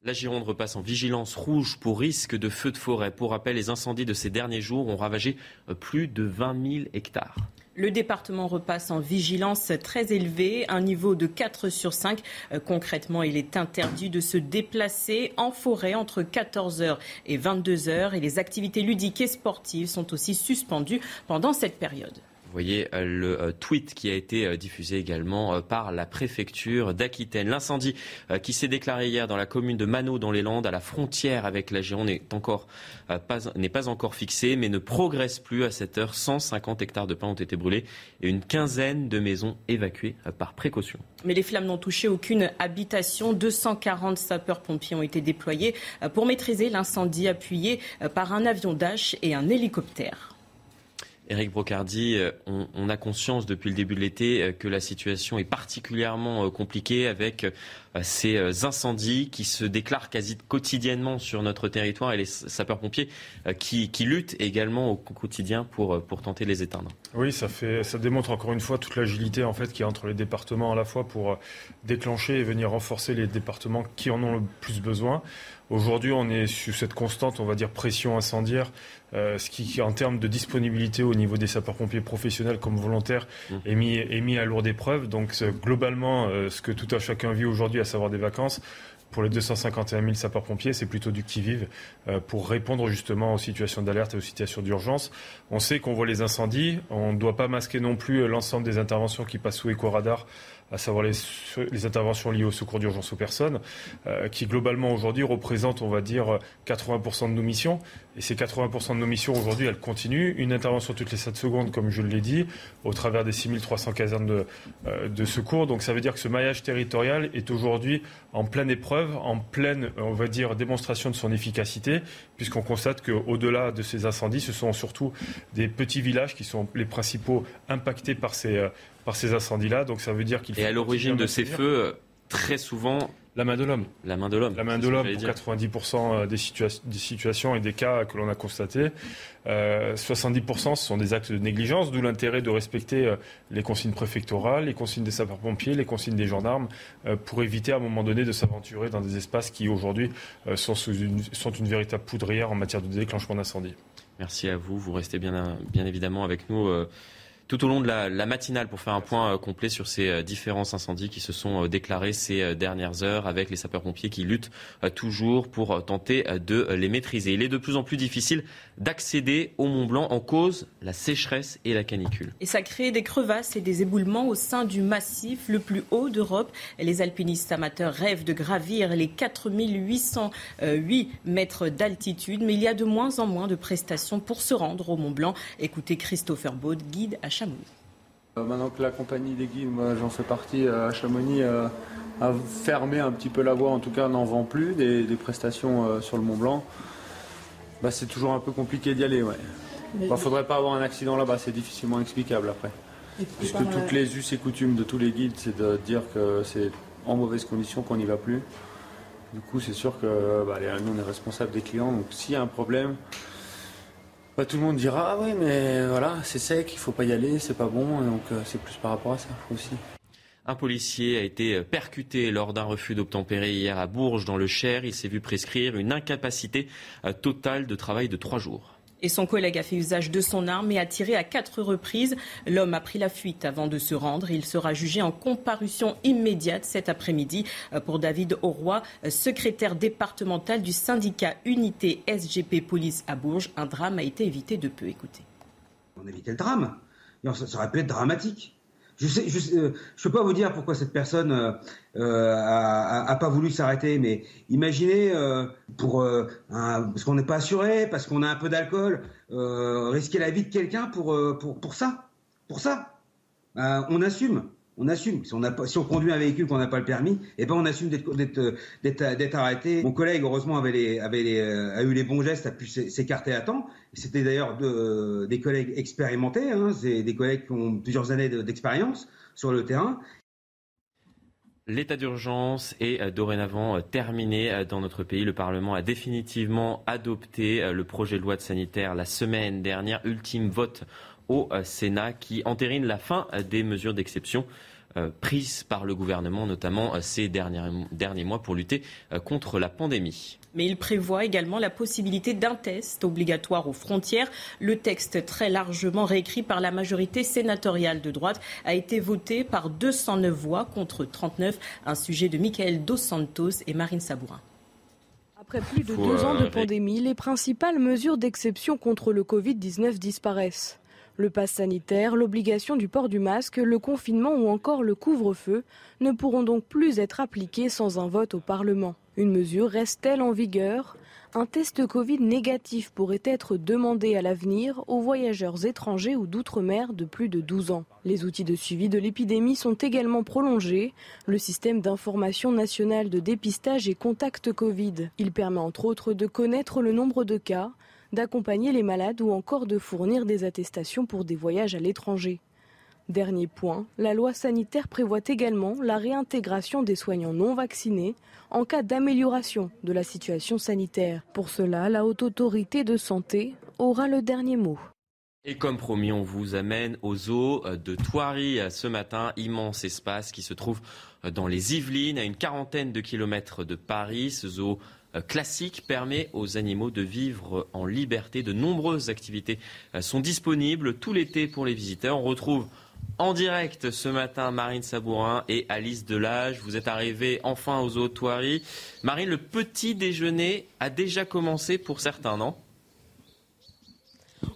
La Gironde repasse en vigilance rouge pour risque de feu de forêt. Pour rappel, les incendies de ces derniers jours ont ravagé euh, plus de 20 000 hectares. Le département repasse en vigilance très élevée, un niveau de 4 sur 5. Euh, concrètement, il est interdit de se déplacer en forêt entre 14h et 22h et les activités ludiques et sportives sont aussi suspendues pendant cette période. Voyez euh, le euh, tweet qui a été euh, diffusé également par la préfecture d'Aquitaine. L'incendie qui s'est déclaré hier dans la commune de Mano dans les Landes, à la frontière avec la Gironde, n'est encore pas, n'est pas encore fixé, mais ne progresse plus à cette heure. 150 hectares de pins ont été brûlés et une quinzaine de maisons évacuées par précaution. Mais les flammes n'ont touché aucune habitation. 240 sapeurs-pompiers ont été déployés pour maîtriser l'incendie appuyé par un avion Dash et un hélicoptère. Éric Brocardi, euh, on, a conscience depuis le début de l'été euh, que la situation est particulièrement euh, compliquée avec ces incendies qui se déclarent quasi quotidiennement sur notre territoire et les sapeurs-pompiers qui, luttent également au quotidien pour, pour tenter de les éteindre. Oui, ça, fait, ça démontre encore une fois toute l'agilité en fait, qu'il y a entre les départements à la fois pour déclencher et venir renforcer les départements qui en ont le plus besoin. Aujourd'hui, on est sur cette constante, on va dire, pression incendiaire, euh, ce qui, en termes de disponibilité au niveau des sapeurs-pompiers professionnels comme volontaires, mmh. est, mis, est mis à lourde épreuve. Donc, globalement, euh, ce que tout à chacun vit aujourd'hui, à savoir des vacances, pour les 251 000 sapeurs-pompiers, c'est plutôt du qui-vive euh, pour répondre justement aux situations d'alerte et aux situations d'urgence. On sait qu'on voit les incendies, on ne doit pas masquer non plus l'ensemble des interventions qui passent sous éco-radar à savoir les, interventions liées au secours d'urgence aux personnes, euh, qui globalement aujourd'hui représentent, on va dire, 80% de nos missions. Et ces 80% de nos missions aujourd'hui, elles continuent. Une intervention toutes les 7 secondes, comme je l'ai dit, au travers des 6300 casernes de, euh, de, secours. Donc ça veut dire que ce maillage territorial est aujourd'hui en pleine épreuve, en pleine, on va dire, démonstration de son efficacité, puisqu'on constate qu'au-delà de ces incendies, ce sont surtout des petits villages qui sont les principaux impactés par ces, euh, par ces incendies-là. Donc ça veut dire qu'il Et à l'origine de ces feux, très souvent, la main de l'homme. La main de l'homme. La main de l'homme pour 90% euh, des, des, situations et des cas que l'on a constatés. Euh, 70% ce sont des actes de négligence, d'où l'intérêt de respecter euh, les consignes préfectorales, les consignes des sapeurs-pompiers, les consignes des gendarmes, euh, pour éviter à un moment donné de s'aventurer dans des espaces qui aujourd'hui sont, une, sont une véritable poudrière en matière de déclenchement d'incendie. Merci à vous. Vous restez bien, bien évidemment avec nous tout au long de la, matinale pour faire un point euh, complet sur ces euh, différents incendies qui se sont euh, déclarés ces dernières heures avec les sapeurs-pompiers qui luttent toujours pour tenter de les maîtriser. Il est de plus en plus difficile d'accéder au Mont Blanc en cause la sécheresse et la canicule. Et ça crée des crevasses et des éboulements au sein du massif le plus haut d'Europe. Les alpinistes amateurs rêvent de gravir les 4808 mètres d'altitude, mais il y a de moins en moins de prestations pour se rendre au Mont Blanc. Écoutez Christopher Baud, guide à Chamonix. Euh, maintenant que la compagnie des guides, moi j'en fais partie euh, à Chamonix, euh, a fermé un petit peu la voie, en tout cas n'en vend plus des, prestations sur le Mont Blanc. Bah, c'est toujours un peu compliqué d'y aller. Ouais. Il ne faudrait pas avoir un accident là-bas, c'est difficilement explicable après. Puisque toutes les us et coutumes de tous les guides, c'est de dire que c'est en mauvaise condition qu'on n'y va plus. Du coup, c'est sûr que bah, nous, on est responsable des clients. Donc, s'il y a un problème, bah, tout le monde dira ah oui mais voilà c'est sec, il faut pas y aller, c'est pas bon, donc euh, c'est plus par rapport à ça aussi. Un policier a été percuté lors d'un refus d'obtempérer hier à Bourges dans le Cher. Il s'est vu prescrire une incapacité euh, totale de travail de trois jours et son collègue a fait usage de son arme et a tiré à quatre reprises. L'homme a pris la fuite avant de se rendre. Il sera jugé en comparution immédiate cet après-midi euh, pour David Auroy, euh, secrétaire départemental du syndicat Unité SGP Police à Bourges. Un drame a été évité de peu. Écoutez. On évité le drame. Ça aurait pu être dramatique. Je ne je, euh, peux pas vous dire pourquoi cette personne euh, euh a, pas voulu s'arrêter, mais imaginez euh, pour parce qu'on n'est pas assuré, parce qu'on a un peu d'alcool, risquer la vie de quelqu'un pour, pour pour ça, pour ça, on assume on assume. Si on, conduit un véhicule qu'on n'a pas le permis, eh ben on assume d'être arrêté. Mon collègue, heureusement, avait euh, a eu les bons gestes, a pu s'écarter à temps. C'était d'ailleurs de, des collègues expérimentés, hein, des collègues qui ont plusieurs années d'expérience sur le terrain. L'état d'urgence est euh, dorénavant euh, terminé dans notre pays. Le Parlement a définitivement adopté le projet de loi de sanitaire la semaine dernière. Ultime vote au euh, Sénat qui entérine la fin euh, des mesures d'exception euh, prises par le gouvernement, notamment ces derniers, derniers mois pour lutter contre la pandémie. Mais il prévoit également la possibilité d'un test obligatoire aux frontières. Le texte, très largement réécrit par la majorité sénatoriale de droite, a été voté par 209 voix contre 39, un sujet de Michael Dos Santos et Marine Sabourin. Après plus de deux ans de pandémie, les principales mesures d'exception contre le Covid-19 disparaissent. Le pass sanitaire, l'obligation du port du masque, le confinement ou encore le couvre-feu ne pourront donc plus être appliqués sans un vote au Parlement. Une mesure reste-t-elle en vigueur? Un test Covid négatif pourrait être demandé à l'avenir aux voyageurs étrangers ou d'outre-mer de plus de 12 ans. Les outils de suivi de l'épidémie sont également prolongés. Le système d'information nationale de dépistage et contact Covid. Il permet entre autres de connaître le nombre de cas, d'accompagner les malades ou encore de fournir des attestations pour des voyages à l'étranger. Dernier point, la loi sanitaire prévoit également la réintégration des soignants non vaccinés en cas d'amélioration de la situation sanitaire. Pour cela, la haute autorité de santé aura le dernier mot. Et comme promis, on vous amène aux zoo de Thoiry ce matin, immense espace qui se trouve dans les Yvelines, à une quarantaine de kilomètres de Paris. Ce zoo classique permet aux animaux de vivre en liberté. De nombreuses activités sont disponibles tout l'été pour les visiteurs. On retrouve en direct ce matin, Marine Sabourin et Alice Delage. Vous êtes arrivés enfin aux eaux Marine, le petit déjeuner a déjà commencé pour certains, non?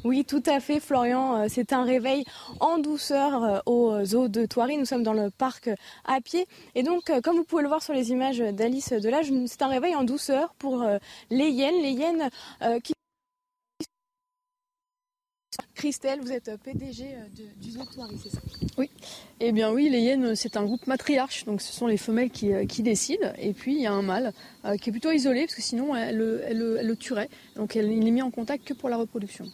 Oui, tout à fait, Florian. Euh, c'est un réveil en douceur euh, aux zoo de Thoiry. Nous sommes dans le parc à pied. Et donc, euh, comme vous pouvez le voir sur les images d'Alice Delage, c'est un réveil en douceur pour les hyènes. Les hyènes qui Christelle, vous êtes PDG euh, du zoo c'est ça? Oui. Eh bien oui, les hyènes, c'est un groupe matriarche, donc ce sont les femelles qui, euh, décident. Et puis il y a un mâle euh, qui est plutôt isolé, parce que sinon elle, le tuerait. Donc il n'est mis en contact que pour la reproduction.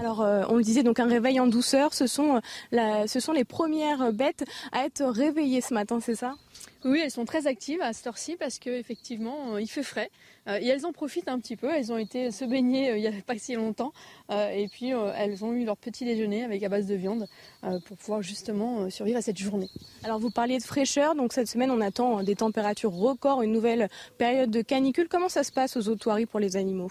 Alors, on le disait, donc un réveil en douceur, ce sont, ce sont les premières bêtes à être réveillées ce matin, c'est ça? Oui, elles sont très actives à cette heure-ci parce qu'effectivement, il fait frais. Euh, et elles en profitent un petit peu. Elles ont été se baigner euh, il n'y a [laughs] pas si longtemps. Euh, et puis elles ont eu leur petit déjeuner avec à base de viande pour pouvoir justement survivre à cette journée. Alors vous parliez de fraîcheur. Donc cette semaine, on attend des températures records, une nouvelle période de canicule. Comment ça se passe aux autoiries pour les animaux?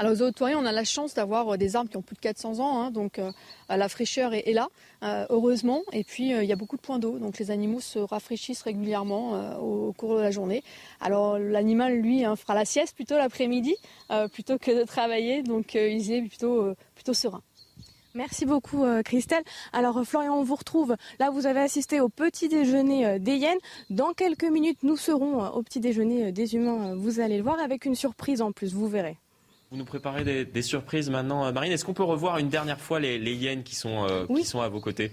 Alors aux Hautes-Touaries, on a la chance d'avoir euh, des arbres qui ont plus de 400 ans, hein, donc euh, la fraîcheur est, là, euh, heureusement. Et puis il y a beaucoup de points d'eau, donc les animaux se rafraîchissent régulièrement au, cours de la journée. Alors l'animal, lui, hein, fera la sieste plutôt l'après-midi, plutôt que de travailler, donc il est plutôt, plutôt serein. Merci beaucoup Christelle. Alors Florian, on vous retrouve. Là, vous avez assisté au petit déjeuner des hyènes. Dans quelques minutes, nous serons au petit déjeuner des humains. Vous allez le voir avec une surprise en plus, vous verrez. Vous nous préparez des, surprises maintenant, euh, Marine. Est-ce qu'on peut revoir une dernière fois les, hyènes qui sont, euh, qui sont à vos côtés?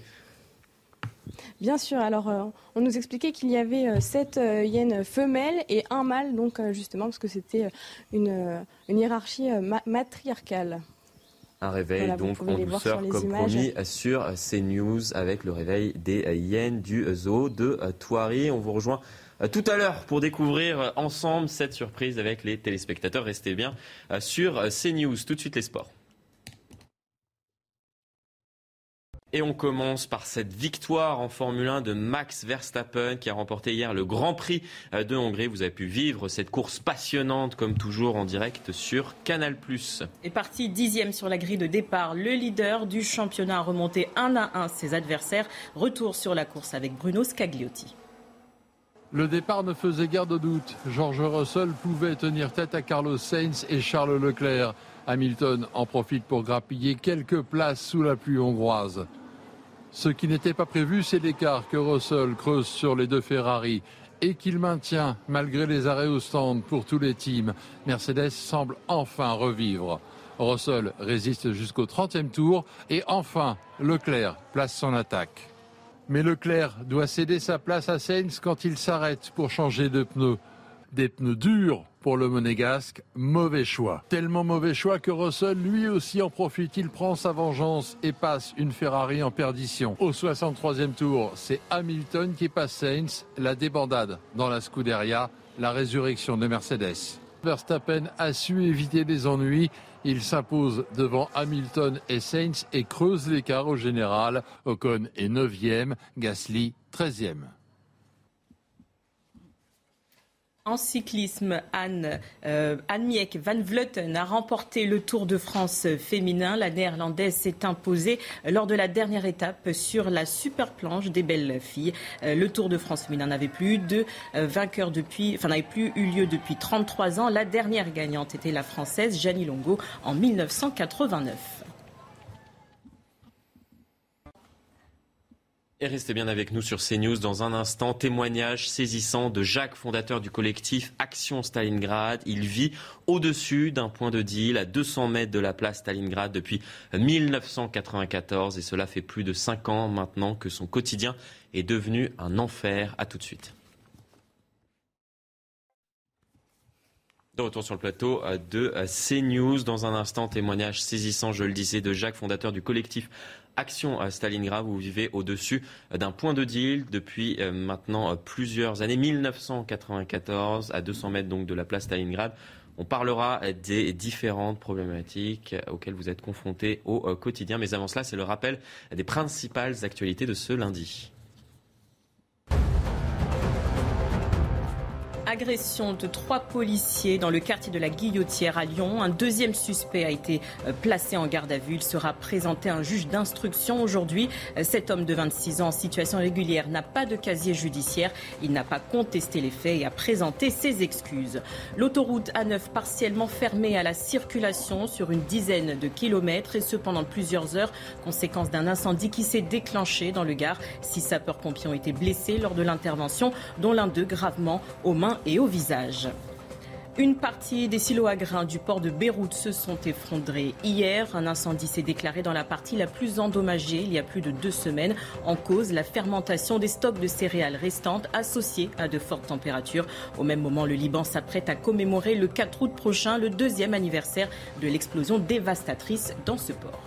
Bien sûr. Alors, euh, on nous expliquait qu'il y avait sept hyènes femelles et un mâle, donc justement parce que c'était une, hiérarchie matriarcale. Un réveil donc en douceur comme promis sur CNews avec le réveil des hyènes du zoo de Thoiry. On vous rejoint euh, tout à l'heure pour découvrir euh, ensemble cette surprise avec les téléspectateurs. Restez bien euh, sur CNews. Tout de suite les sports. Et on commence par cette victoire en Formule 1 de Max Verstappen qui a remporté hier le Grand Prix de Hongrie. Vous avez pu vivre cette course passionnante comme toujours en direct sur Canal+. Et parti dixième sur la grille de départ, le leader du championnat a remonté un à un ses adversaires. Retour sur la course avec Bruno Scagliotti. Le départ ne faisait guère de doute. George Russell pouvait tenir tête à Carlos Sainz et Charles Leclerc. Hamilton en profite pour grappiller quelques places sous la pluie hongroise. Ce qui n'était pas prévu, c'est l'écart que Russell creuse sur les deux Ferrari et qu'il maintient malgré les arrêts au stand pour tous les teams. Mercedes semble enfin revivre. Russell résiste jusqu'au 30e tour et enfin Leclerc place son attaque. Mais Leclerc doit céder sa place à Sainz quand il s'arrête pour changer de pneus. Des pneus durs pour le monégasque, mauvais choix. Tellement mauvais choix que Russell lui aussi en profite, il prend sa vengeance et passe une Ferrari en perdition. Au 63e tour, c'est Hamilton qui passe Sainz, la débandade dans la Scuderia, la résurrection de Mercedes. Verstappen a su éviter les ennuis il s'impose devant Hamilton et Sainz et creuse l'écart au général. Ocon est 9e, Gasly 13e. En cyclisme, Anne, euh, van Vleuten a remporté le Tour de France féminin. La néerlandaise s'est imposée lors de la dernière étape sur la super planche des belles filles. Euh, le Tour de France féminin n'avait plus de euh, vainqueur depuis, enfin n'avait plus eu lieu depuis 33 ans. La dernière gagnante était la française Janie Longo en 1989. Et restez bien avec nous sur CNews dans un instant. Témoignage saisissant de Jacques, fondateur du collectif Action Stalingrad. Il vit au-dessus d'un point de deal à 200 mètres de la place Stalingrad depuis 1994 et cela fait plus de 5 ans maintenant que son quotidien est devenu un enfer. À tout de suite. De retour sur le plateau euh, de euh, CNews. Dans un instant, témoignage saisissant, je le disais, de Jacques, fondateur du collectif Action à Stalingrad. Vous vivez au-dessus euh, d'un point de deal depuis maintenant plusieurs années, 1994, à 200 mètres donc de la place Stalingrad. On parlera des différentes problématiques auxquelles vous êtes confrontés au quotidien. Mais avant cela, c'est le rappel des principales actualités de ce lundi. Agression de trois policiers dans le quartier de la Guillotière à Lyon. Un deuxième suspect a été euh, placé en garde à vue. Il sera présenté à un juge d'instruction aujourd'hui. Euh, cet homme de 26 ans en situation régulière n'a pas de casier judiciaire. Il n'a pas contesté les faits et a présenté ses excuses. L'autoroute A9 partiellement fermée à la circulation sur une dizaine de kilomètres et ce pendant plusieurs heures, conséquence d'un incendie qui s'est déclenché dans le Gard. Six sapeurs-pompiers ont été blessés lors de l'intervention, dont l'un d'eux gravement aux mains et au visage. Une partie des silos à grains du port de Beyrouth se sont effondrés. Hier, un incendie s'est déclaré dans la partie la plus endommagée il y a plus de deux semaines. En cause, la fermentation des stocks de céréales restantes associées à de fortes températures. Au même moment, le Liban s'apprête à commémorer le 4 août prochain le deuxième anniversaire de l'explosion dévastatrice dans ce port.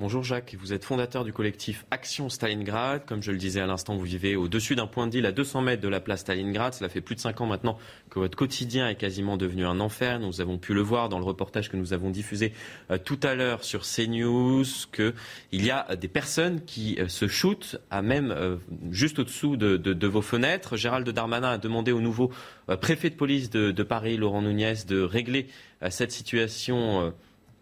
Bonjour Jacques, vous êtes fondateur du collectif Action Stalingrad. Comme je le disais à l'instant, vous vivez au-dessus d'un point de deal à 200 mètres de la place Stalingrad. Cela fait plus de 5 ans maintenant que votre quotidien est quasiment devenu un enfer. Nous avons pu le voir dans le reportage que nous avons diffusé euh, tout à l'heure sur CNews, qu'il y a des personnes qui euh, se shootent à même euh, juste au-dessous de, vos fenêtres. Gérald Darmanin a demandé au nouveau préfet de police de, de Paris, Laurent Nunez, de régler cette situation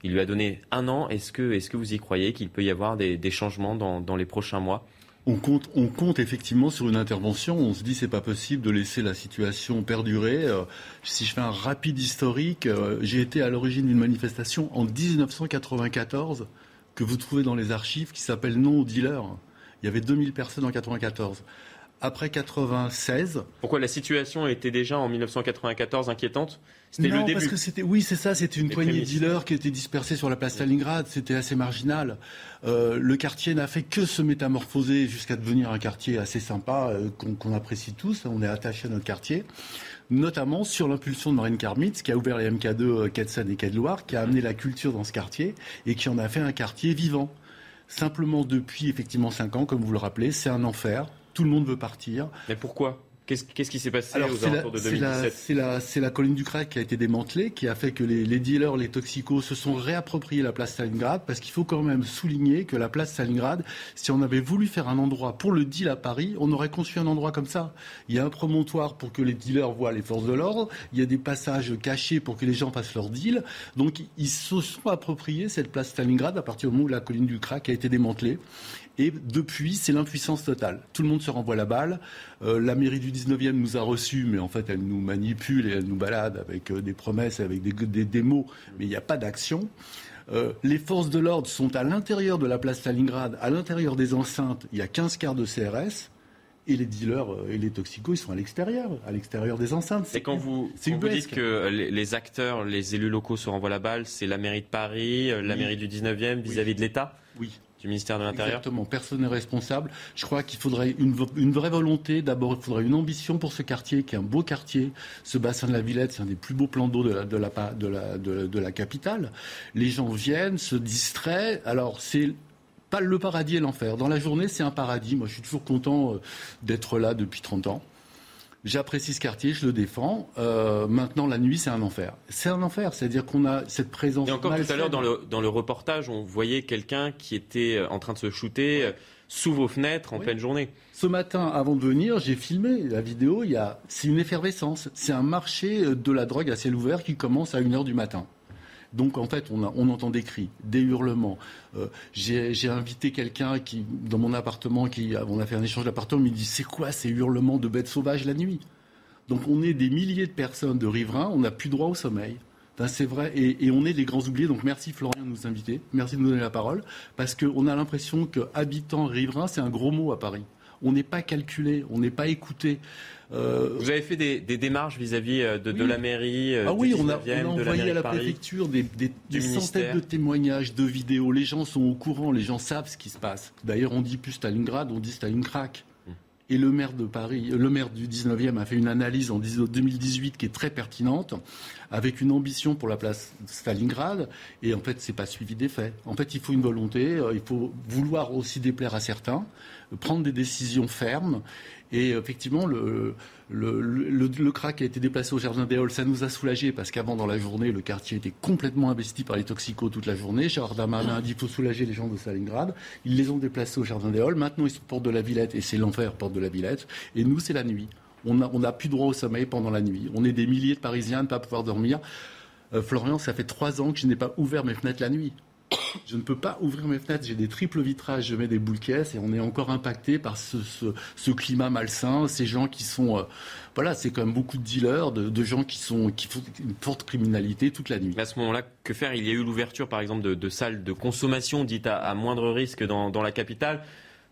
il lui a donné un an. Est-ce que, est que vous y croyez qu'il peut y avoir des, changements dans, les prochains mois? On compte, on compte effectivement sur une intervention. On se dit c'est pas possible de laisser la situation perdurer. Euh, si je fais un rapide historique, euh, j'ai été à l'origine d'une manifestation en 1994 que vous trouvez dans les archives qui s'appelle Non aux dealers. Il y avait 2000 personnes en 1994 après 96. Pourquoi la situation était déjà en 1994 inquiétante? C'était le début. parce que c'était, oui, c'est ça. C'était une poignée de dealers qui étaient dispersés sur la place Stalingrad. C'était assez marginal. Euh, le quartier n'a fait que se métamorphoser jusqu'à devenir un quartier assez sympa euh, qu'on, apprécie tous. On est attaché à notre quartier, notamment sur l'impulsion de Marine Karmitz, qui a ouvert les MK2 euh, Quai et Quai de Loire, qui a amené la culture dans ce quartier et qui en a fait un quartier vivant. Simplement depuis effectivement cinq ans, comme vous le rappelez, c'est un enfer tout le monde veut partir. Mais pourquoi? Qu'est-ce qui s'est passé aux alentours de 2017 C'est la, colline du crack qui a été démantelée, qui a fait que les, dealers, les toxicos se sont réappropriés la place Stalingrad, parce qu'il faut quand même souligner que la place Stalingrad, si on avait voulu faire un endroit pour le deal à Paris, on aurait conçu un endroit comme ça. Il y a un promontoire pour que les dealers voient les forces de l'ordre, il y a des passages cachés pour que les gens fassent leur deal. Donc ils se sont appropriés cette place Stalingrad à partir du moment où la colline du crack a été démantelée. Et depuis, c'est l'impuissance totale. Tout le monde se renvoie la balle. Euh, la mairie du 19e nous a reçus, mais en fait, elle nous manipule et elle nous balade avec euh, des promesses, avec des, des, mots, mais il n'y a pas d'action. Euh, les forces de l'ordre sont à l'intérieur de la place Stalingrad, à l'intérieur des enceintes. Il y a 15 quarts de CRS. Et les dealers et les toxicos, ils sont à l'extérieur, à l'extérieur des enceintes. C'est quand vous, vous dites que les, acteurs, les élus locaux se renvoient la balle, c'est la mairie de Paris, la mairie du 19e vis-à-vis de l'État? Oui du ministère de l'Intérieur Exactement, personne n'est responsable. Je crois qu'il faudrait une, vraie volonté. D'abord, il faudrait une ambition pour ce quartier, qui est un beau quartier. Ce bassin de la Villette, c'est un des plus beaux plans d'eau de la, de, la, capitale. Les gens viennent, se distraient. Alors, c'est pas le paradis et l'enfer. Dans la journée, c'est un paradis. Moi, je suis toujours content euh, d'être là depuis 30 ans. J'apprécie ce quartier, je le défends. Euh, maintenant, la nuit, c'est un enfer. C'est un enfer, c'est-à-dire qu'on a cette présence. Et encore tout à l'heure, dans le, dans le reportage, on voyait quelqu'un qui était euh, en train de se shooter euh, sous vos fenêtres en pleine journée. Ce matin, avant de venir, j'ai filmé la vidéo. Il y a, c'est une effervescence. C'est un marché de la drogue à ciel ouvert qui commence à 1h du matin. Donc en fait, on, entend des cris, des hurlements. Euh, j'ai invité quelqu'un qui, dans mon appartement, qui, on a fait un échange d'appartement, il me dit c'est quoi ces hurlements de bêtes sauvages la nuit? Donc on est des milliers de personnes de riverains, on n'a plus droit au sommeil. c'est vrai, et, on est les grands oubliés. Donc merci Florian de nous inviter, merci de nous donner la parole, parce qu'on a l'impression que habitant riverain, c'est un gros mot à Paris. On n'est pas calculé, on n'est pas écouté. Euh, Vous avez fait des, démarches vis-à-vis euh, de, la mairie euh, Ah oui, on a, envoyé à la préfecture des, centaines de témoignages, de vidéos. Les gens sont au courant, les gens savent ce qui se passe. D'ailleurs, on dit plus Stalingrad, on dit Stalingrad. Et le maire de Paris, le maire du 19e a fait une analyse en 2018 qui est très pertinente, avec une ambition pour la place Stalingrad. Et en fait, c'est pas suivi des faits. En fait, il faut une volonté, il faut vouloir aussi déplaire à certains, prendre des décisions fermes et effectivement, le, le, le, crack a été déplacé au Jardin des Halles. Ça nous a soulagés parce qu'avant, dans la journée, le quartier était complètement investi par les toxicos toute la journée. Gérard Darmanin a dit qu'il faut soulager les gens de Stalingrad. Ils les ont déplacés au Jardin des Halles. Maintenant, ils sont porte de la Villette et c'est l'enfer, porte de la Villette. Et nous, c'est la nuit. On n'a on a plus droit au sommeil pendant la nuit. On est des milliers de Parisiens à ne pas pouvoir dormir. Euh, Florian, ça fait trois ans que je n'ai pas ouvert mes fenêtres la nuit je ne peux pas ouvrir mes fenêtres, j'ai des triples vitrages, je mets des boules caisses et on est encore impacté par ce, climat malsain, ces gens qui sont, euh, voilà, c'est quand même beaucoup de dealers, de, gens qui sont qui font une forte criminalité toute la nuit. à ce moment-là, que faire? Il y a eu l'ouverture, par exemple, de, salles de consommation dites à, moindre risque dans, la capitale.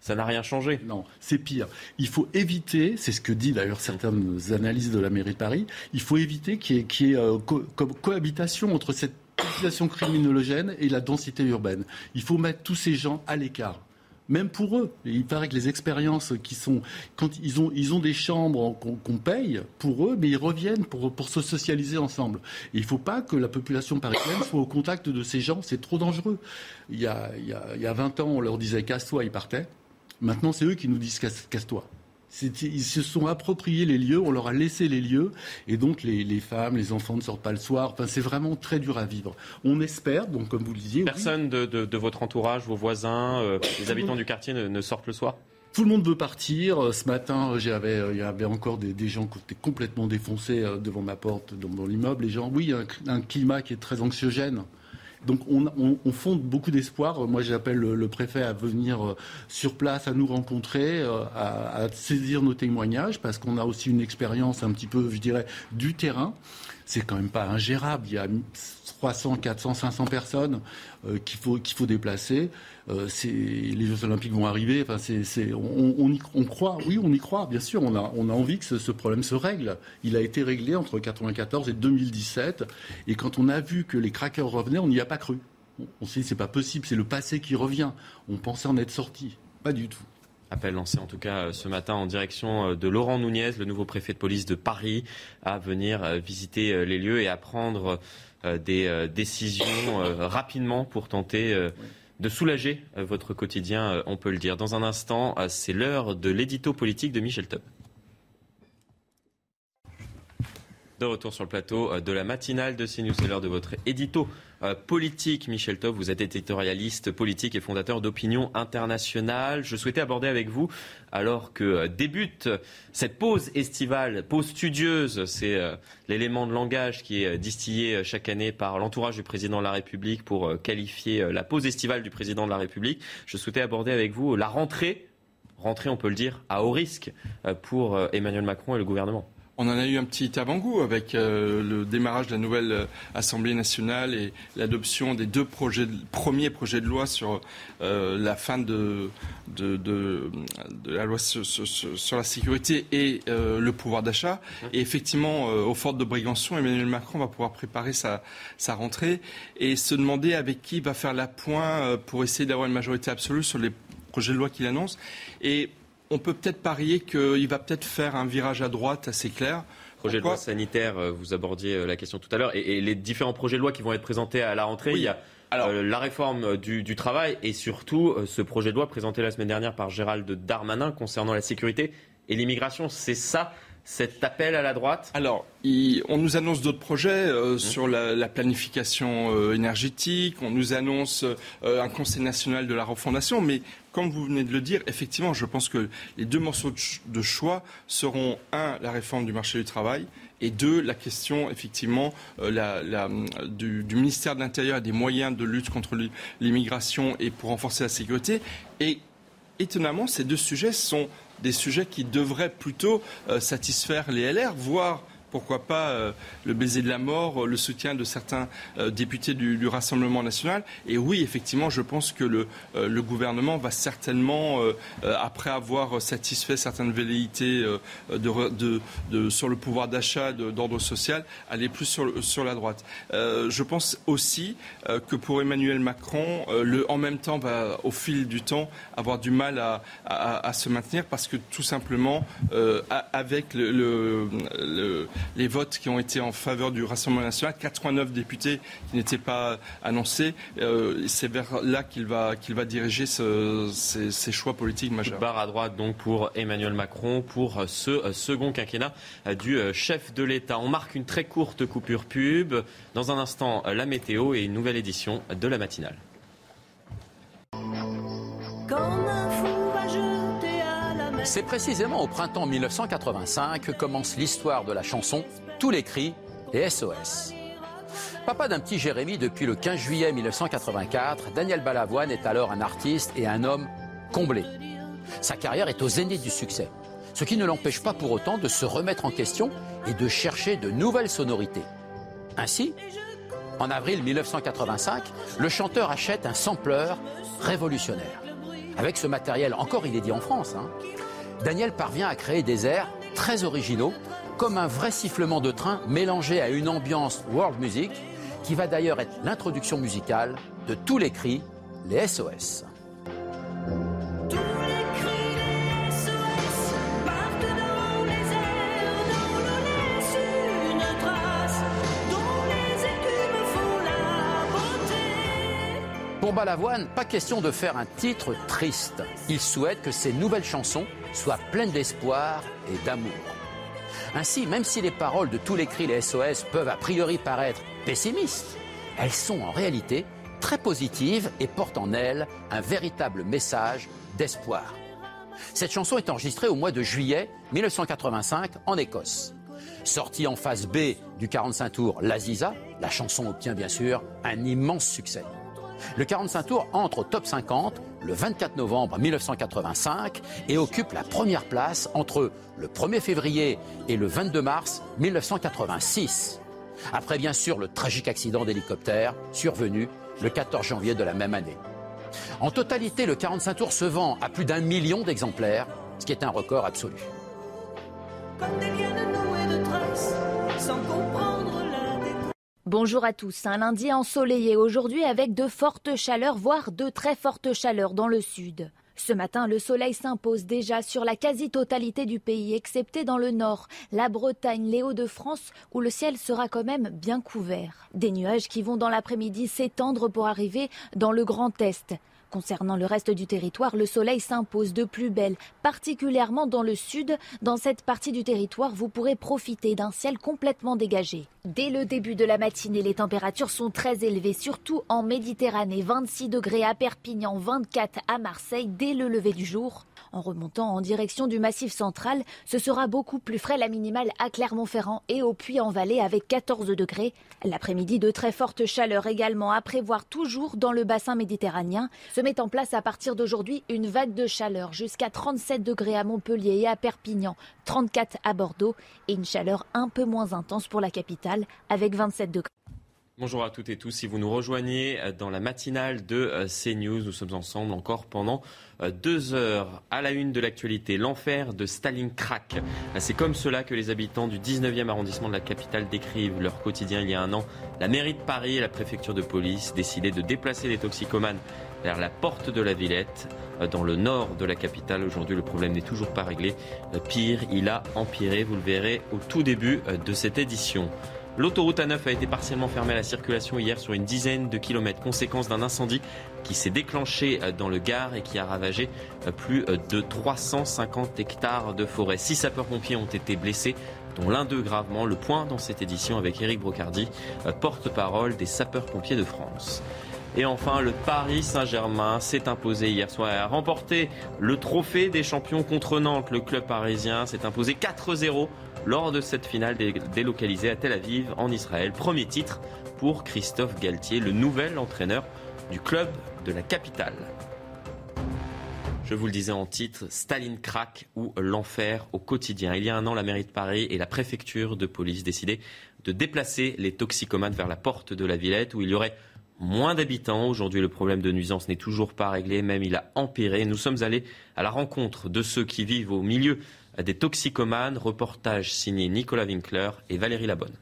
Ça n'a rien changé. Non, c'est pire. Il faut éviter, c'est ce que dit d'ailleurs certaines analyses de la mairie de Paris, il faut éviter qu'il y ait, euh, cohabitation entre cette population criminogène et la densité urbaine. Il faut mettre tous ces gens à l'écart même pour eux. il paraît que les expériences qui sont, quand ils ont, ils ont des chambres qu'on paye pour eux, mais ils reviennent pour, pour se socialiser ensemble. Il ne faut pas que la population parisienne soit au contact de ces gens, c'est trop dangereux. Il y, a, il, y a, il y a 20 ans, on leur disait casse-toi, ils partaient. Maintenant, c'est eux qui nous disent casse-toi ils se sont appropriés les lieux, on leur a laissé les lieux, et donc les, femmes, les enfants ne sortent pas le soir. Enfin, c'est vraiment très dur à vivre. On espère, donc comme vous le disiez. Personne de, votre entourage, vos voisins, euh, les habitants du quartier ne, sortent le soir? Tout le monde veut partir. Ce matin, euh, il y avait encore des, gens qui étaient complètement défoncés euh, devant ma porte, dans, l'immeuble. Les gens, oui, un, un climat qui est très anxiogène. Donc on, fonde beaucoup d'espoir. Moi, j'appelle le, préfet à venir euh, sur place, à nous rencontrer, euh, à, saisir nos témoignages, parce qu'on a aussi une expérience un petit peu, je dirais, du terrain. C'est quand même pas ingérable. Il y a 300, 400, 500 personnes euh, qu'il faut, qu'il faut déplacer. Euh, les Jeux Olympiques vont arriver. Enfin, c'est, on, on, croit, oui, on y croit, bien sûr. On a, on a envie que ce, problème se règle. Il a été réglé entre 1994 et 2017. Et quand on a vu que les crackers revenaient, on n'y a pas cru. On s'est dit, c'est pas possible, c'est le passé qui revient. On pensait en être sorti. Pas du tout. Appel lancé en tout cas ce matin en direction de Laurent Nunez, le nouveau préfet de police de Paris, à venir visiter les lieux et à prendre euh, des euh, décisions euh, rapidement pour tenter de soulager votre quotidien, on peut le dire. Dans un instant, c'est l'heure de l'édito politique de Michel Top. De retour sur le plateau euh, de la matinale de CNews, c'est l'heure de votre édito euh, politique. Michel Top, vous êtes éditorialiste politique et fondateur d'Opinion Internationale. Je souhaitais aborder avec vous, alors que euh, débute cette pause estivale, pause studieuse, c'est l'élément de langage qui est distillé chaque année par l'entourage du président de la République pour qualifier la pause estivale du président de la République. Je souhaitais aborder avec vous la rentrée, rentrée on peut le dire, à haut risque pour Emmanuel Macron et le gouvernement. On en a eu un petit avant-goût avec euh, le démarrage de la nouvelle euh, Assemblée nationale et l'adoption des deux projets, premiers projets de loi sur euh, la fin de, de, la loi sur, la sécurité et le pouvoir d'achat. Et effectivement, au fort de Brégançon, Emmanuel Macron va pouvoir préparer sa, sa rentrée et se demander avec qui il va faire la point pour essayer d'avoir une majorité absolue sur les projets de loi qu'il annonce. Et on peut peut-être parier qu'il va peut-être faire un virage à droite assez clair. Projet de loi sanitaire, euh, vous abordiez euh, la question tout à l'heure, et, les différents projets de loi qui vont être présentés à la rentrée, il y a euh, la réforme du, travail et surtout ce projet de loi présenté la semaine dernière par Gérald Darmanin concernant la sécurité et l'immigration. C'est ça cet appel à la droite Alors, on nous annonce d'autres projets mmh. sur la, planification énergétique, on nous annonce un Conseil national de la refondation, mais comme vous venez de le dire, effectivement, je pense que les deux morceaux de choix seront, un, la réforme du marché du travail, et deux, la question effectivement euh, du, ministère de l'Intérieur et des moyens de lutte contre l'immigration et pour renforcer la sécurité. Et étonnamment, ces deux sujets sont des sujets qui devraient plutôt euh, satisfaire les LR, voire pourquoi pas le baiser de la mort, le soutien de certains députés du, Rassemblement national. Et oui, effectivement, je pense que le, le gouvernement va certainement, après avoir satisfait certaines velléités sur le pouvoir d'achat d'ordre social, aller plus sur, la droite. je pense aussi que pour Emmanuel Macron, en même temps va, au fil du temps, avoir du mal à, se maintenir parce que tout simplement, euh, avec le, les votes qui ont été en faveur du Rassemblement national, 89 députés qui n'étaient pas annoncés, euh, c'est vers là qu'il va, qu'il va diriger ses, choix politiques majeurs. Barre à droite donc pour Emmanuel Macron pour ce euh, second quinquennat du chef de l'État. On marque une très courte coupure pub. Dans un instant, la météo et une nouvelle édition de la matinale. C'est précisément au printemps 1985 que commence l'histoire de la chanson Tous les cris et SOS. Papa d'un petit Jérémy depuis le 15 juillet 1984, Daniel Balavoine est alors un artiste et un homme comblé. Sa carrière est au zénith du succès, ce qui ne l'empêche pas pour autant de se remettre en question et de chercher de nouvelles sonorités. Ainsi, en avril 1985, le chanteur achète un sampleur révolutionnaire. Avec ce matériel encore inédit en France, hein, Daniel parvient à créer des airs très originaux, comme un vrai sifflement de train mélangé à une ambiance world music, qui va d'ailleurs être l'introduction musicale de tous les cris, les SOS. Pour Balavoine, pas question de faire un titre triste. Il souhaite que ces nouvelles chansons soient pleines d'espoir et d'amour. Ainsi, même si les paroles de tous les cris les SOS peuvent a priori paraître pessimistes, elles sont en réalité très positives et portent en elles un véritable message d'espoir. Cette chanson est enregistrée au mois de juillet 1985 en Écosse. Sortie en phase B du 45 tours L'Aziza, la chanson obtient bien sûr un immense succès. Le 45 tours entre au top 50 le 24 novembre 1985 et occupe la première place entre le 1er février et le 22 mars 1986. Après bien sûr le tragique accident d'hélicoptère survenu le 14 janvier de la même année. En totalité, le 45 tours se vend à plus d'un million d'exemplaires, ce qui est un record absolu. Bonjour à tous. Un lundi ensoleillé aujourd'hui avec de fortes chaleurs, voire de très fortes chaleurs dans le sud. Ce matin, le soleil s'impose déjà sur la quasi-totalité du pays, excepté dans le nord, la Bretagne, les Hauts-de-France, où le ciel sera quand même bien couvert. Des nuages qui vont dans l'après-midi s'étendre pour arriver dans le Grand Est. Concernant le reste du territoire, le soleil s'impose de plus belle, particulièrement dans le sud. Dans cette partie du territoire, vous pourrez profiter d'un ciel complètement dégagé. Dès le début de la matinée, les températures sont très élevées, surtout en Méditerranée. 26 degrés à Perpignan, 24 à Marseille dès le lever du jour. En remontant en direction du Massif central, ce sera beaucoup plus frais la minimale à Clermont-Ferrand et au Puy-en-Vallée avec 14 degrés. L'après-midi, de très fortes chaleurs également à prévoir toujours dans le bassin méditerranéen. Se met en place à partir d'aujourd'hui une vague de chaleur jusqu'à 37 degrés à Montpellier et à Perpignan, 34 à Bordeaux et une chaleur un peu moins intense pour la capitale avec 27 degrés. Bonjour à toutes et tous. Si vous nous rejoignez dans la matinale de euh, CNews, nous sommes ensemble encore pendant euh, deux heures. À la une de l'actualité, l'enfer de Stalingrad. C'est comme cela que les habitants du 19e arrondissement de la capitale décrivent leur quotidien il y a un an. La mairie de Paris et la préfecture de police décidaient de déplacer les toxicomanes vers la porte de la Villette, euh, dans le nord de la capitale. Aujourd'hui, le problème n'est toujours pas réglé. Pire, il a empiré, vous le verrez au tout début de cette édition. L'autoroute A9 a été partiellement fermée à la circulation hier sur une dizaine de kilomètres, conséquence d'un incendie qui s'est déclenché euh, dans le Gard et qui a ravagé euh, plus euh, de 350 hectares de forêt. Six sapeurs-pompiers ont été blessés dont l'un d'eux gravement. Le point dans cette édition avec Éric Brocardi, porte-parole des sapeurs-pompiers de France. Et enfin, le Paris Saint-Germain s'est imposé hier soir et a remporté le trophée des champions contre Nantes. Le club parisien s'est imposé 4-0 lors de cette finale délocalisée à Tel Aviv en Israël. Premier titre pour Christophe Galtier, le nouvel entraîneur du club de la capitale. Je vous le disais en titre, Staline craque ou l'enfer au quotidien. Il y a un an, la mairie de Paris et la préfecture de police décidaient de déplacer les toxicomanes vers la porte de la Villette où il y aurait moins d'habitants. Aujourd'hui, le problème de nuisance n'est toujours pas réglé, même il a empiré. Nous sommes allés à la rencontre de ceux qui vivent au milieu des toxicomanes. Reportage signé Nicolas Winkler et Valérie Labonne.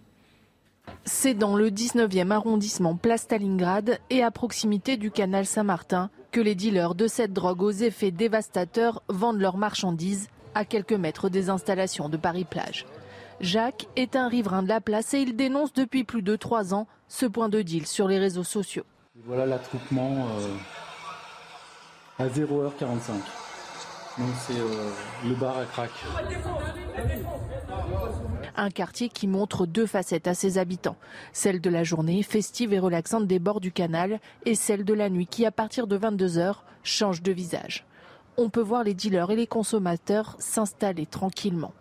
C'est dans le 19e arrondissement Place Stalingrad et à proximité du canal Saint-Martin que les dealers de cette drogue aux effets dévastateurs vendent leurs marchandises à quelques mètres des installations de Paris-Plage. Jacques est un riverain de la place et il dénonce depuis plus de trois ans ce point de deal sur les réseaux sociaux. Voilà l'attroupement euh, à 0h45. Donc c'est euh, le bar à crack. Un quartier qui montre deux facettes à ses habitants. Celle de la journée, festive et relaxante des bords du canal, et celle de la nuit qui, à partir de 22h, change de visage. On peut voir les dealers et les consommateurs s'installer tranquillement.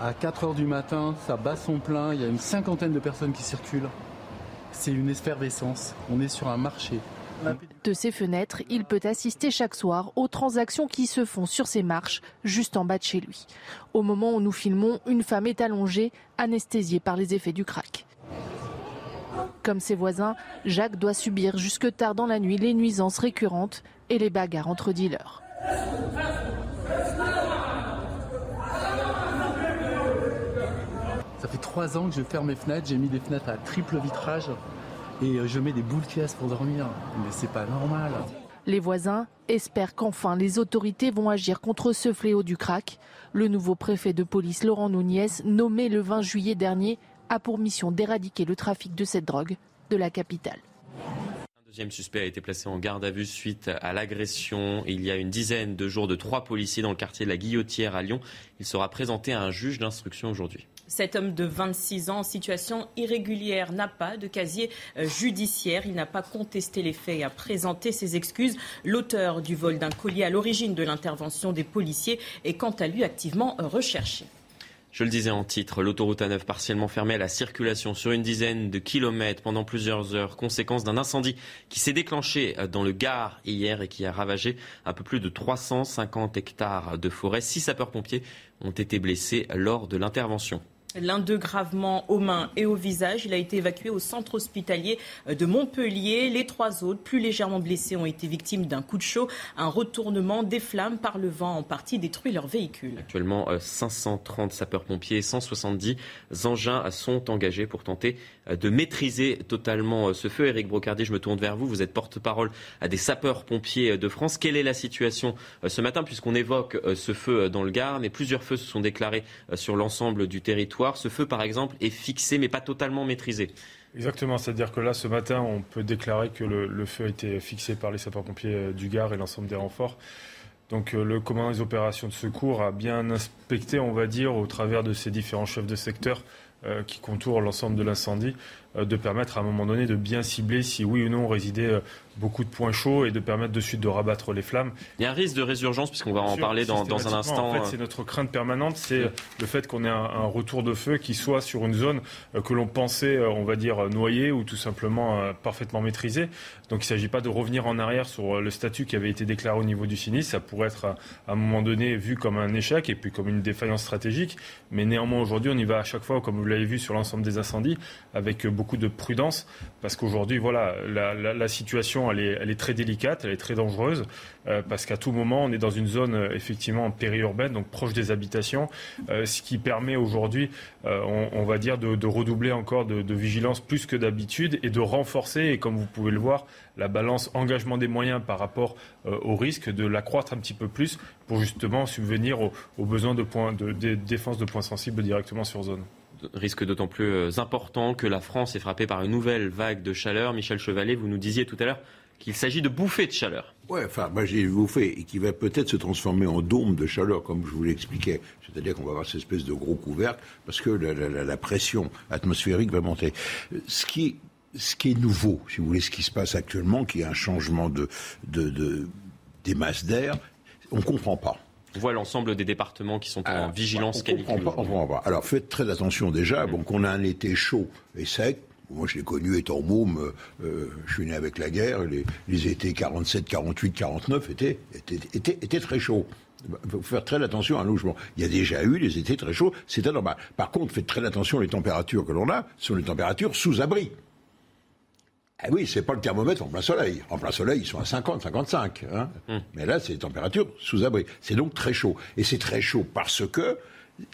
À 4h du matin, ça bat son plein, il y a une cinquantaine de personnes qui circulent. C'est une effervescence, on est sur un marché. De ses fenêtres, il peut assister chaque soir aux transactions qui se font sur ses marches, juste en bas de chez lui. Au moment où nous filmons, une femme est allongée, anesthésiée par les effets du crack. Comme ses voisins, Jacques doit subir jusque tard dans la nuit les nuisances récurrentes et les bagarres entre dealers. Ça fait trois ans que je ferme mes fenêtres, j'ai mis des fenêtres à triple vitrage et je mets des boules caisses pour dormir. Mais c'est pas normal. Les voisins espèrent qu'enfin les autorités vont agir contre ce fléau du crack. Le nouveau préfet de police Laurent Nouniez, nommé le 20 juillet dernier, a pour mission d'éradiquer le trafic de cette drogue de la capitale. Un deuxième suspect a été placé en garde à vue suite à l'agression il y a une dizaine de jours de trois policiers dans le quartier de la Guillotière à Lyon. Il sera présenté à un juge d'instruction aujourd'hui. Cet homme de 26 ans en situation irrégulière n'a pas de casier euh, judiciaire. Il n'a pas contesté les faits et a présenté ses excuses. L'auteur du vol d'un collier à l'origine de l'intervention des policiers est quant à lui activement recherché. Je le disais en titre, l'autoroute A9 partiellement fermée à la circulation sur une dizaine de kilomètres pendant plusieurs heures, conséquence d'un incendie qui s'est déclenché dans le Gard hier et qui a ravagé un peu plus de 350 hectares de forêt. Six sapeurs-pompiers ont été blessés lors de l'intervention. L'un d'eux gravement aux mains et au visage. Il a été évacué au centre hospitalier de Montpellier. Les trois autres, plus légèrement blessés, ont été victimes d'un coup de chaud. Un retournement des flammes par le vent en partie détruit leur véhicule. Actuellement, 530 sapeurs-pompiers et 170 engins sont engagés pour tenter de maîtriser totalement ce feu. Éric Brocardi, je me tourne vers vous. Vous êtes porte-parole des sapeurs-pompiers de France. Quelle est la situation ce matin, puisqu'on évoque ce feu dans le Gard, mais plusieurs feux se sont déclarés sur l'ensemble du territoire ce feu, par exemple, est fixé mais pas totalement maîtrisé. Exactement, c'est-à-dire que là, ce matin, on peut déclarer que le, feu a été fixé par les sapeurs-pompiers du Gard et l'ensemble des renforts. Donc le commandant des opérations de secours a bien inspecté, on va dire, au travers de ces différents chefs de secteur euh, qui contourent l'ensemble de l'incendie, euh, de permettre à un moment donné de bien cibler si oui ou non résidait euh, beaucoup de points chauds et de permettre de suite de rabattre les flammes. Il y a un risque de résurgence puisqu'on va en parler dans, dans, un instant. En fait, c'est notre crainte permanente, c'est le fait qu'on ait un, un, retour de feu qui soit sur une zone que l'on pensait, on va dire, noyée ou tout simplement parfaitement maîtrisée. Donc il ne s'agit pas de revenir en arrière sur le statut qui avait été déclaré au niveau du sinistre. Ça pourrait être à un moment donné vu comme un échec et puis comme une défaillance stratégique. Mais néanmoins aujourd'hui, on y va à chaque fois, comme vous l'avez vu sur l'ensemble des incendies, avec beaucoup de prudence, parce qu'aujourd'hui, voilà, la, situation, elle est, très délicate, elle est très dangereuse, euh, parce qu'à tout moment, on est dans une zone euh, effectivement périurbaine, donc proche des habitations, euh, ce qui permet aujourd'hui, on, va dire, de, redoubler encore de, vigilance plus que d'habitude et de renforcer, et comme vous pouvez le voir, la balance engagement des moyens par rapport au risque, de l'accroître un petit peu plus pour justement subvenir aux, besoins de, points, de défense de points sensibles directement sur zone risque d'autant plus important que la France est frappée par une nouvelle vague de chaleur. Michel Chevalet, vous nous disiez tout à l'heure qu'il s'agit de bouffées de chaleur. Oui, enfin, moi j'ai bouffée et qui va peut-être se transformer en dôme de chaleur, comme je vous l'expliquais. C'est-à-dire qu'on va avoir cette espèce de gros couvercle parce que la, pression atmosphérique va monter. Ce qui, ce qui est nouveau, si vous voulez, ce qui se passe actuellement, qui est un changement de, de, de des masses d'air, on ne comprend pas. On voit l'ensemble des départements qui sont Alors, en vigilance canicule. Alors faites très attention déjà. Mmh. Bon, qu'on a un été chaud et sec, Moi, je l'ai connu étant môme. je suis né avec la guerre. Les, étés 47, 48, 49 étaient, étaient, étaient très chauds. Il faut faire très attention à un logement. Il y a déjà eu des étés très chauds, c'était normal. Par contre, faites très attention aux températures que l'on a, sont les températures sous abri. Eh oui, c'est pas le thermomètre en plein soleil. En plein soleil, ils sont à 50, 55. Hein. Hum. Mais là, c'est les températures sous abri. C'est donc très chaud. Et c'est très chaud parce que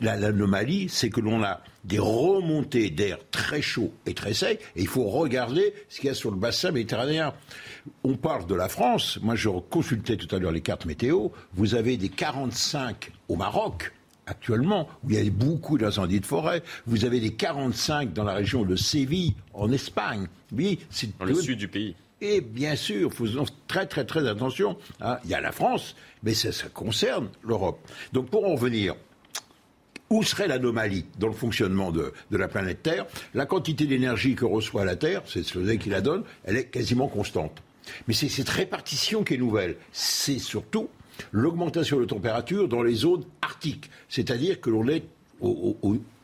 l'anomalie, c'est que l'on a des remontées d'air très chaud et très sec, et il faut regarder ce qu'il y a sur le bassin méditerranéen. On parle de la France, moi je consultais tout à l'heure les cartes météo, vous avez des 45 au Maroc, actuellement, où il y a beaucoup d'incendies de forêt. Vous avez des 45 dans la région de Séville, en Espagne. Oui, c'est dans le sud du pays. Et bien sûr, faisons très très très attention. Hein. Il y a la France, mais ça, ça concerne l'Europe. Donc pour en revenir où serait l'anomalie dans le fonctionnement de, la planète Terre? La quantité d'énergie que reçoit la Terre, c'est ce qui la donne, elle est quasiment constante. Mais c'est cette répartition qui est nouvelle. C'est surtout l'augmentation de température dans les zones arctiques. C'est-à-dire que l'on est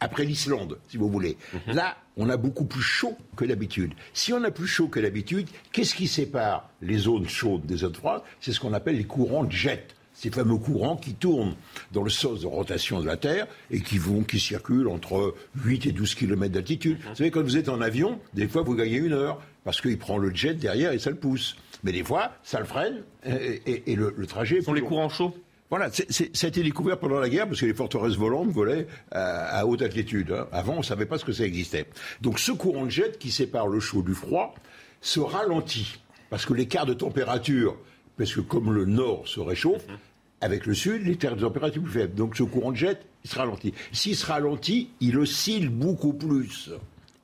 après l'Islande, si vous voulez. Mhm. Là, on a beaucoup plus chaud que d'habitude. Si on a plus chaud que d'habitude, qu'est-ce qui sépare les zones chaudes des zones froides? C'est ce qu'on appelle les courants de jet ces fameux courants qui tournent dans le sens de rotation de la Terre et qui vont, qui circulent entre 8 et 12 km d'altitude. Vous savez, quand vous êtes en avion, des fois vous gagnez une heure parce qu'il prend le jet derrière et ça le pousse. Mais des fois, ça le freine et, le, trajet. Ce sont les courants chauds voilà, ça a été découvert pendant la guerre parce que les forteresses volantes volaient à, haute altitude. Hein. Avant, on ne savait pas ce que ça existait. Donc ce courant de jet qui sépare le chaud du froid se ralentit parce que l'écart de température, parce que comme le nord se réchauffe, mhm avec le sud, les terres de température plus faibles. Donc ce courant de jet, il se ralentit. S'il se ralentit, il oscille beaucoup plus.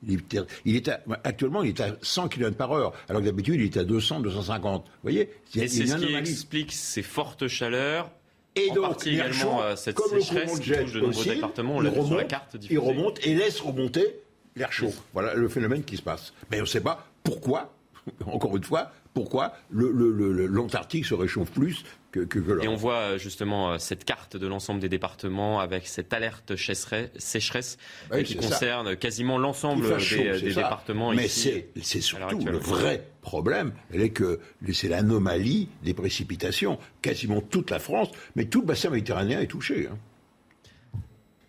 Il est, actuellement, il est à 100 km par heure, alors que d'habitude, il est à 200, 250. Vous voyez C'est ce qui explique ces fortes chaleurs et en donc, partie également euh, cette sécheresse qui touche de nombreux départements. On l'a sur la carte diffusée. Il remonte et laisse remonter l'air chaud. Voilà le phénomène qui se passe. Mais on ne sait pas pourquoi, [laughs] encore une fois, pourquoi l'Antarctique se réchauffe plus que, que, Et on voit euh, justement euh, cette carte de l'ensemble des départements avec cette alerte sécheresse qui concerne quasiment l'ensemble des, départements. Mais c'est surtout le vrai problème, elle est que c'est l'anomalie des précipitations. Quasiment toute la France, mais tout le bassin méditerranéen est touché. Hein.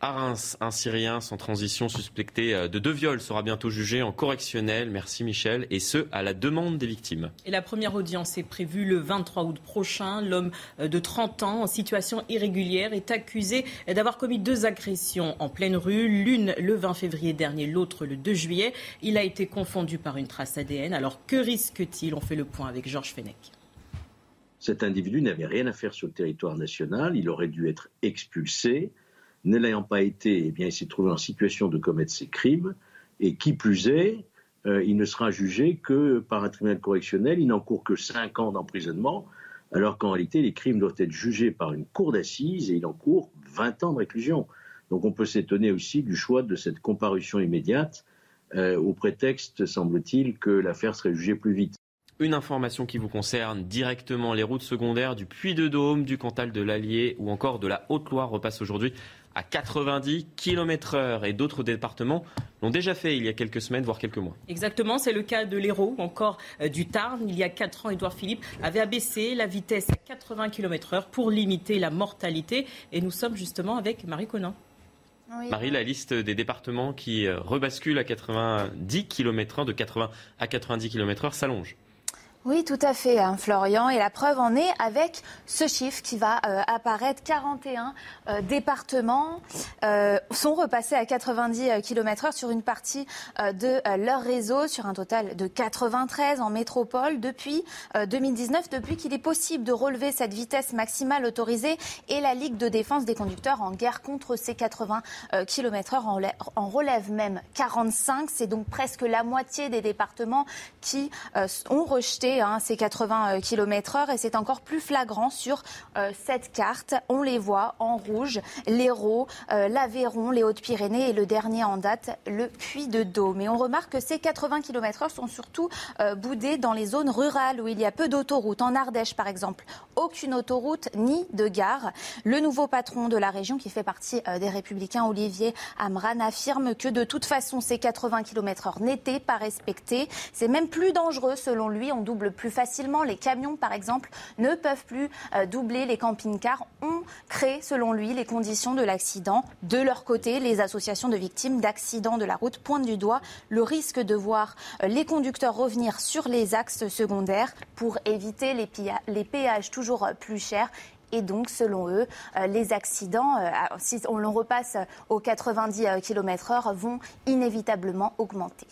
À Reims, un Syrien sans transition suspecté euh, de deux viols sera bientôt jugé en correctionnel. Merci Michel. Et ce, à la demande des victimes. Et la première audience est prévue le 23 août prochain. L'homme euh, de 30 ans en situation irrégulière est accusé d'avoir commis deux agressions en pleine rue. L'une le 20 février dernier, l'autre le 2 juillet. Il a été confondu par une trace ADN. Alors que risque-t-il? On fait le point avec Georges Fenech. Cet individu n'avait rien à faire sur le territoire national. Il aurait dû être expulsé. Ne l'ayant pas été, eh bien, il s'est trouvé en situation de commettre ces crimes. Et qui plus est, euh, il ne sera jugé que par un tribunal correctionnel. Il n'encourt que 5 ans d'emprisonnement, alors qu'en réalité, les crimes doivent être jugés par une cour d'assises et il encourt 20 ans de réclusion. Donc on peut s'étonner aussi du choix de cette comparution immédiate, euh, au prétexte, semble-t-il, que l'affaire serait jugée plus vite. Une information qui vous concerne directement, les routes secondaires du Puy-de-Dôme, du Cantal de l'Allier ou encore de la Haute-Loire repassent aujourd'hui à 90 km heure et d'autres départements l'ont déjà fait il y a quelques semaines, voire quelques mois. Exactement, c'est le cas de l'Hérault, encore euh, du Tarn. Il y a 4 ans, Édouard Philippe avait abaissé la vitesse à 80 km heure pour limiter la mortalité. Et nous sommes justement avec Marie Conan. Marie, la liste des départements qui euh, rebasculent à 90 km/h, de 80 à 90 km/h, s'allonge. Oui, tout à fait, hein, Florian. Et la preuve en est avec ce chiffre qui va euh, apparaître. 41 euh, départements euh, sont repassés à 90 km/h sur une partie de leur réseau, sur un total de 93 en métropole depuis 2019, depuis qu'il est possible de relever cette vitesse maximale autorisée. Et la Ligue de défense des conducteurs en guerre contre ces 80 km/h en relève même 45. C'est donc presque la moitié des départements qui ont rejeté hein, ces 80 km heure et c'est encore plus flagrant sur cette carte. On les voit en rouge, l'Hérault, l'Aveyron, les Hautes-Pyrénées et le dernier en date, le Puy-de-Dôme. Mais on remarque que ces 80 km heure sont surtout boudés dans les zones rurales où il y a peu d'autoroutes. En Ardèche, par exemple, aucune autoroute ni de gare. Le nouveau patron de la région, qui fait partie des Républicains, Olivier Amran, affirme que de toute façon, ces 80 km/h n'étaient pas respectés. C'est même plus dangereux, selon lui. On double plus facilement. Les camions, par exemple, ne peuvent plus euh, doubler. Les camping-cars ont créé, selon lui, les conditions de l'accident. De leur côté, les associations de victimes d'accidents de la route pointent du doigt le risque de voir euh, les conducteurs revenir sur les axes secondaires pour éviter les péages toujours plus chers et donc, selon eux, euh, les accidents, euh, si on le repasse aux 90 euh, km/h, vont inévitablement augmenter.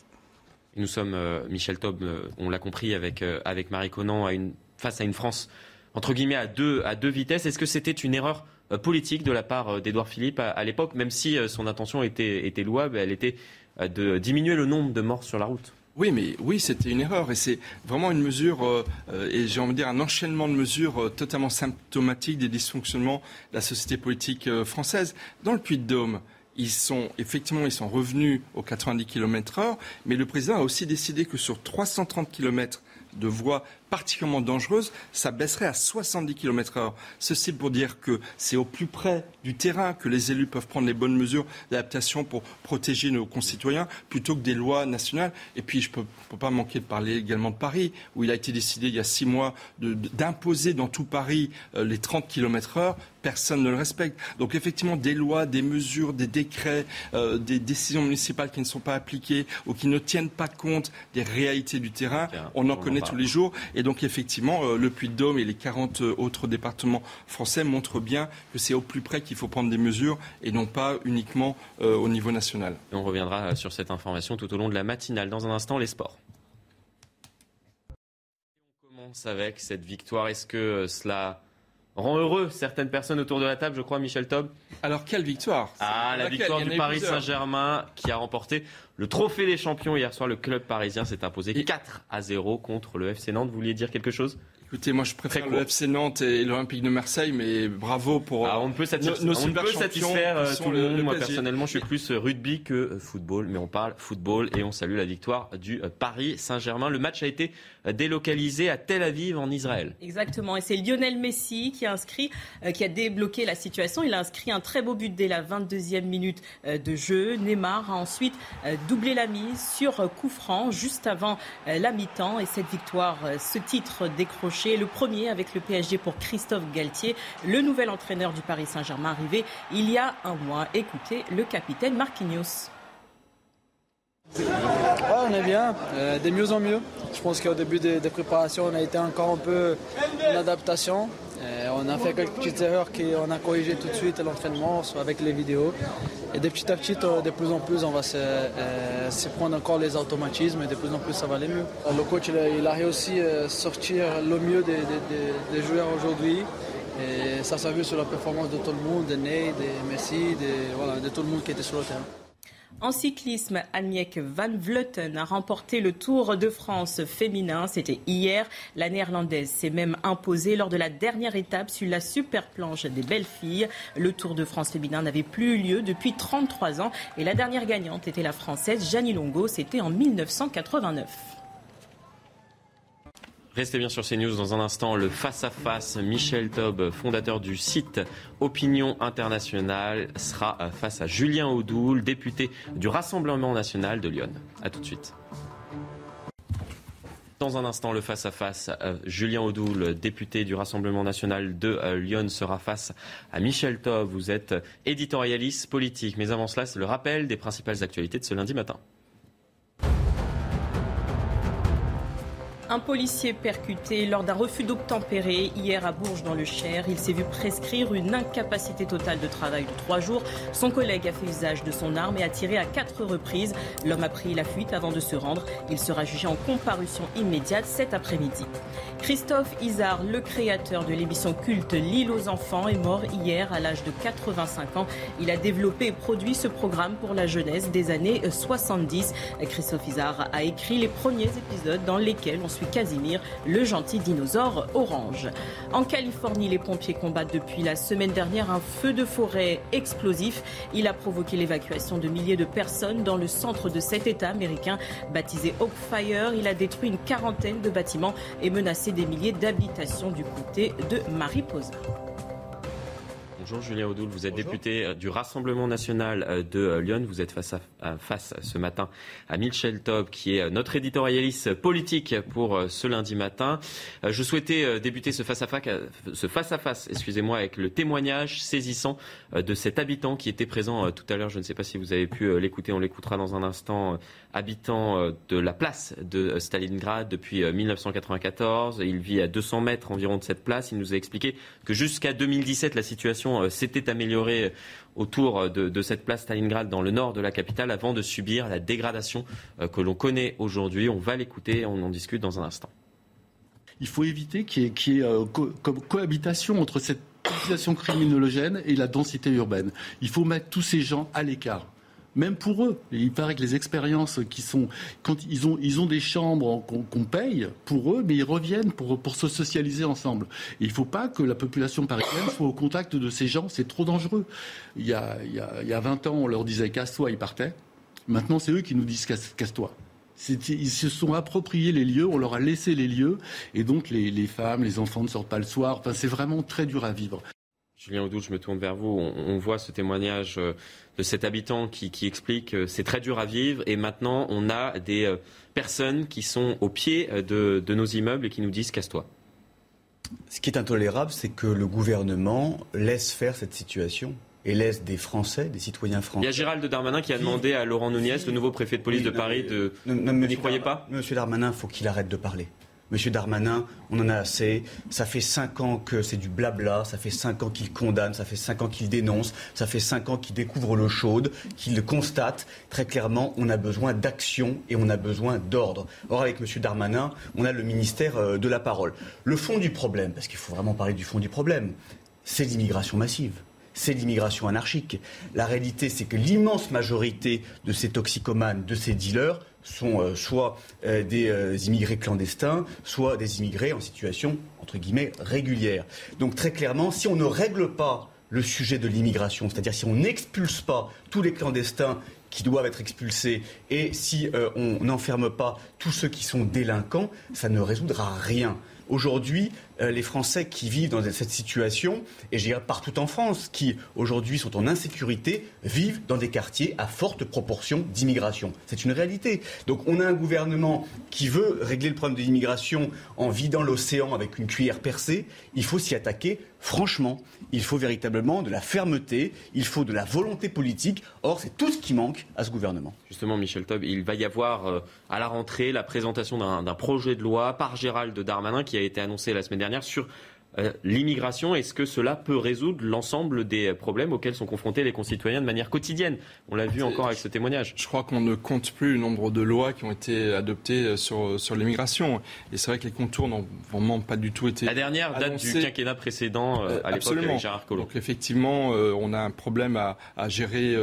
Nous sommes, Michel Taub, on l'a compris avec, avec Marie Conan, à une, face à une France, entre guillemets, à deux, à deux vitesses. Est-ce que c'était une erreur politique de la part d'Edouard Philippe à, l'époque, même si son intention était, était louable, elle était de diminuer le nombre de morts sur la route? Oui, mais oui, c'était une erreur et c'est vraiment une mesure, euh, euh, et j'ai envie de dire un enchaînement de mesures euh, totalement symptomatiques des dysfonctionnements de la société politique française. Dans le Puy-de-Dôme, ils sont effectivement ils sont revenus aux 90 km/h, mais le président a aussi décidé que sur 330 km de voies particulièrement dangereuse, ça baisserait à 70 km heure. Ceci pour dire que c'est au plus près du terrain que les élus peuvent prendre les bonnes mesures d'adaptation pour protéger nos concitoyens plutôt que des lois nationales. Et puis, je ne peux, pas manquer de parler également de Paris, où il a été décidé il y a six mois d'imposer dans tout Paris euh, les 30 km heure. Personne ne le respecte. Donc, effectivement, des lois, des mesures, des décrets, euh, des décisions municipales qui ne sont pas appliquées ou qui ne tiennent pas compte des réalités du terrain, on en connaît tous les jours. Et donc, effectivement, euh, le Puy-de-Dôme et les 40 euh, autres départements français montrent bien que c'est au plus près qu'il faut prendre des mesures et non pas uniquement euh, au niveau national. on reviendra sur cette information tout au long de la matinale. Dans un instant, les sports. On commence avec cette victoire. Est-ce que cela rend heureux certaines personnes autour de la table, je crois, Michel Taub. Alors, quelle victoire Ah, la victoire du Paris Saint-Germain qui a remporté le trophée des champions hier soir. Le club parisien s'est imposé 4 à 0 contre le FC Nantes. Vous vouliez dire quelque chose? Écoutez, moi je préfère le FC Nantes et l'Olympique de Marseille, mais bravo pour ah, on peut satisfaire, nos, on peut satisfaire euh, tout le monde. moi personnellement, je suis plus euh, rugby que euh, football, mais on parle football et on salue la victoire du Paris Saint-Germain. Le match a été délocalisé à Tel Aviv en Israël. Exactement, et c'est Lionel Messi qui a inscrit, qui a débloqué la situation. Il a inscrit un très beau but dès la 22e minute de jeu. Neymar a ensuite doublé la mise sur coup franc juste avant la mi-temps et cette victoire, ce titre décroché le premier avec le PSG pour Christophe Galtier, le nouvel entraîneur du Paris Saint-Germain arrivé il y a un mois. Écoutez le capitaine Marquinhos. On est bien, euh, de mieux en mieux. Je pense qu'au début des, préparations, on a été encore un peu en adaptation. Euh, on a fait quelques petites erreurs qu'on a corrigées tout de suite à l'entraînement, avec les vidéos. Et de petit à petit, de plus en plus, on va euh, se, prendre encore les automatismes et de plus en plus, ça va aller mieux. Le coach, il a, réussi à sortir le mieux des, joueurs aujourd'hui. Et ça s'est vu sur la performance de tout le monde, de Ney, de Messi, de tout le monde qui était sur le terrain. En cyclisme, Annemiek van Vleuten a remporté le Tour de France féminin. C'était hier. La néerlandaise s'est même imposée lors de la dernière étape sur la super planche des belles filles. Le Tour de France féminin n'avait plus eu lieu depuis 33 ans et la dernière gagnante était la française Janie Longo. C'était en 1989. Restez bien sur CNews dans un instant. Le face-à-face, Michel Taub, fondateur du site Opinion Internationale, sera face à Julien Audoul, député du Rassemblement National de Lyon. A tout de suite. Dans un instant, le face-à-face, euh, Julien Audoul, député du Rassemblement national de euh, Lyon, sera face à Michel Taub. Vous êtes éditorialiste politique. Mais avant cela, c'est le rappel des principales actualités de ce lundi matin. Un policier percuté lors d'un refus d'obtempérer hier à Bourges dans le Cher. Il s'est vu prescrire une incapacité totale de travail de trois jours. Son collègue a fait usage de son arme et a tiré à quatre reprises. L'homme a pris la fuite avant de se rendre. Il sera jugé en comparution immédiate cet après-midi. Christophe Isard, le créateur de l'émission culte L'île aux enfants, est mort hier à l'âge de 85 ans. Il a développé et produit ce programme pour la jeunesse des années 70. Christophe Isard a écrit les premiers épisodes dans lesquels on poursuit Casimir, le gentil dinosaure orange. En Californie, les pompiers combattent depuis la semaine dernière un feu de forêt explosif. Il a provoqué l'évacuation de milliers de personnes dans le centre de cet État américain baptisé Oak Fire. Il a détruit une quarantaine de bâtiments et menacé des milliers d'habitations du côté de Mariposa. Bonjour Julien Audoul, vous êtes député euh, du Rassemblement national euh, de euh, Lyon. Vous êtes face, à, face ce matin à Michel Taub, qui est notre éditorialiste politique pour ce lundi matin. Je souhaitais débuter ce face-à-face, ce face à face, excusez-moi, avec le témoignage saisissant de cet habitant qui était présent tout à l'heure. Je ne sais pas si vous avez pu l'écouter, on l'écoutera dans un instant. Habitant de la place de Stalingrad depuis 1994. Il vit à 200 mètres environ de cette place. Il nous a expliqué que jusqu'à 2017, la situation euh, s'était améliorée autour de, cette place Stalingrad dans le nord de la capitale avant de subir la dégradation euh, que l'on connaît aujourd'hui. On va l'écouter, on en discute dans un instant. Il faut éviter qu'il y ait, euh, cohabitation entre cette population criminogène et la densité urbaine. Il faut mettre tous ces gens à l'écart même pour eux. il paraît que les expériences qui sont, quand ils ont, des chambres qu'on paye pour eux, mais ils reviennent pour, pour se socialiser ensemble. il ne faut pas que la population parisienne soit au contact de ces gens, c'est trop dangereux. Il y, a, il, y a, il y a 20 ans, on leur disait casse-toi, ils partaient. Maintenant, c'est eux qui nous disent casse-toi. Ils se sont appropriés les lieux, on leur a laissé les lieux, et donc les, les femmes, les enfants ne sortent pas le soir. Enfin, c'est vraiment très dur à vivre. Julien Oudou, je me tourne vers vous. On, voit ce témoignage euh, de cet habitant qui, explique que c'est très dur à vivre et maintenant on a des euh, personnes qui sont au pied euh, de, nos immeubles et qui nous disent casse-toi. Ce qui est intolérable, c'est que le gouvernement laisse faire cette situation et laisse des Français, des citoyens français. Il y a Gérald Darmanin qui a demandé à Laurent Nunez, le nouveau préfet de police de Paris, de. Ne, n'y croyez pas? Monsieur Darmanin, faut qu'il arrête de parler. Monsieur Darmanin, on en a assez. Ça fait cinq ans que c'est du blabla, ça fait cinq ans qu'il condamne, ça fait cinq ans qu'il dénonce, ça fait cinq ans qu'il découvre l'eau chaude, qu'il constate. Très clairement, on a besoin d'action et on a besoin d'ordre. Or, avec Monsieur Darmanin, on a le ministère euh, de la parole. Le fond du problème, parce qu'il faut vraiment parler du fond du problème, c'est l'immigration massive c'est l'immigration anarchique. La réalité, c'est que l'immense majorité de ces toxicomanes, de ces dealers, sont euh, soit euh, des euh, immigrés clandestins, soit des immigrés en situation, entre guillemets, régulière. Donc très clairement, si on ne règle pas le sujet de l'immigration, c'est-à-dire si on n'expulse pas tous les clandestins qui doivent être expulsés et si on n'enferme pas tous ceux qui sont délinquants, ça ne résoudra rien. Aujourd'hui, euh, les Français qui vivent dans cette situation, et j'ai partout en France, qui aujourd'hui sont en insécurité, vivent dans des quartiers à forte proportion d'immigration. C'est une réalité. Donc on a un gouvernement qui veut régler le problème de l'immigration en vidant l'océan avec une cuillère percée. Il faut s'y attaquer franchement. Il faut véritablement de la fermeté, il faut de la volonté politique. Or, c'est tout ce qui manque à ce gouvernement. Justement, Michel Taub, il va y avoir euh, à la rentrée la présentation d'un projet de loi par Gérald Darmanin qui a été annoncé la semaine dernière sur euh, l'immigration, est-ce que cela peut résoudre l'ensemble des problèmes auxquels sont confrontés les concitoyens de manière quotidienne? On l'a vu encore avec ce témoignage. Je crois qu'on ne compte plus le nombre de lois qui ont été adoptées euh, sur, sur l'immigration. Et c'est vrai que les contours n'ont vraiment pas du tout été. La dernière date du quinquennat précédent euh, à l'époque avec Gérard Collomb. Donc effectivement, on a un problème à, à gérer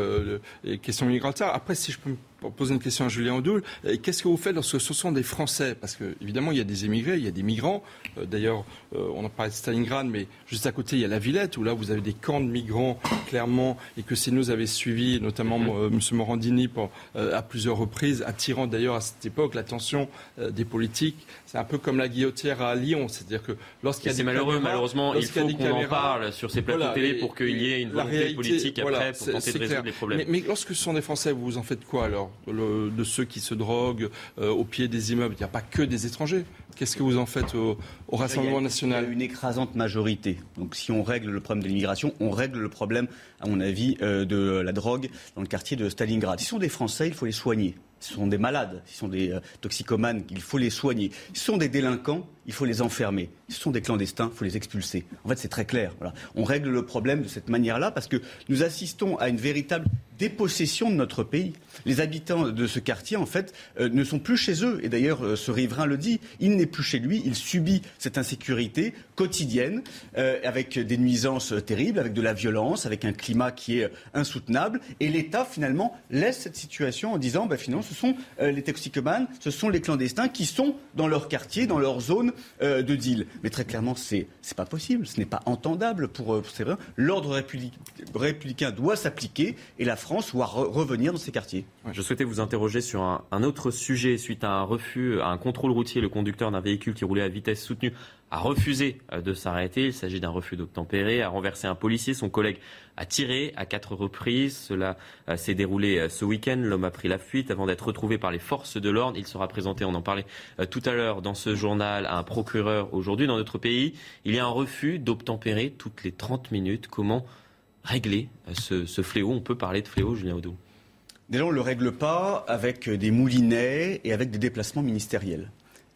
les questions migratoires. Après, si je peux me pour poser une question à Julien Audoul. Euh, qu'est-ce que vous faites lorsque ce sont des Français? Parce que évidemment, il y a des émigrés, il y a des migrants. Euh, d'ailleurs, euh, on a parlé de Stalingrad, mais juste à côté, il y a la Villette, où là, vous avez des camps de migrants, clairement, et que nous avait suivi, notamment M. Morandini, à plusieurs reprises, attirant d'ailleurs à cette époque l'attention des politiques. C'est un peu comme la guillotière à Lyon, c'est-à-dire que lorsqu'il y a des malheureux, malheureusement, il faut qu'on en parle sur ces plateaux télé pour qu'il y ait une volonté politique après pour tenter de résoudre les problèmes. Mais, mais lorsque ce sont des Français, vous en faites quoi alors? De ceux qui se droguent euh, au pied des immeubles. Il n'y a pas que des étrangers. Qu'est-ce que vous en faites au, Rassemblement national Il y a une écrasante majorité. Donc si on règle le problème de l'immigration, on règle le problème, à mon avis, euh, de la drogue dans le quartier de Stalingrad. Ce sont des Français, il faut les soigner. Ce sont des malades, ce sont des euh, toxicomanes, il faut les soigner. Ce sont des délinquants, il faut les enfermer. Ce sont des clandestins, il faut les expulser. En fait, c'est très clair. On règle le problème de cette manière-là parce que nous assistons à une véritable dépossession de notre pays. Les habitants de ce quartier, en fait, euh, ne sont plus chez eux. Et d'ailleurs, euh, ce riverain le dit, il n'est plus chez lui, il subit cette insécurité quotidienne, euh, avec des nuisances terribles, avec de la violence, avec un climat qui est insoutenable. Et l'État, finalement, laisse cette situation en disant, bah, finalement, ce sont les toxicomanes, ce sont les clandestins qui sont dans leur quartier, dans leur zone de deal. Mais très clairement, c'est n'est pas possible, ce n'est pas entendable pour, pour ces L'ordre républicain doit s'appliquer et la France doit revenir dans ces quartiers. Je souhaitais vous interroger sur un, autre sujet. Suite à un refus, à un contrôle routier, le conducteur d'un véhicule qui roulait à vitesse soutenue a refusé euh, de s'arrêter. Il s'agit d'un refus d'obtempérer, a renversé un policier. Son collègue a tiré à quatre reprises. Cela euh, s'est déroulé euh, ce week-end. L'homme a pris la fuite avant d'être retrouvé par les forces de l'ordre. Il sera présenté, on en parlait tout à l'heure dans ce journal, à un procureur aujourd'hui dans notre pays. Il y a un refus d'obtempérer toutes les 30 minutes. Comment régler ce, fléau? On peut parler de fléau, Julien Odo Déjà, on ne le règle pas avec des moulinets et avec des déplacements ministériels.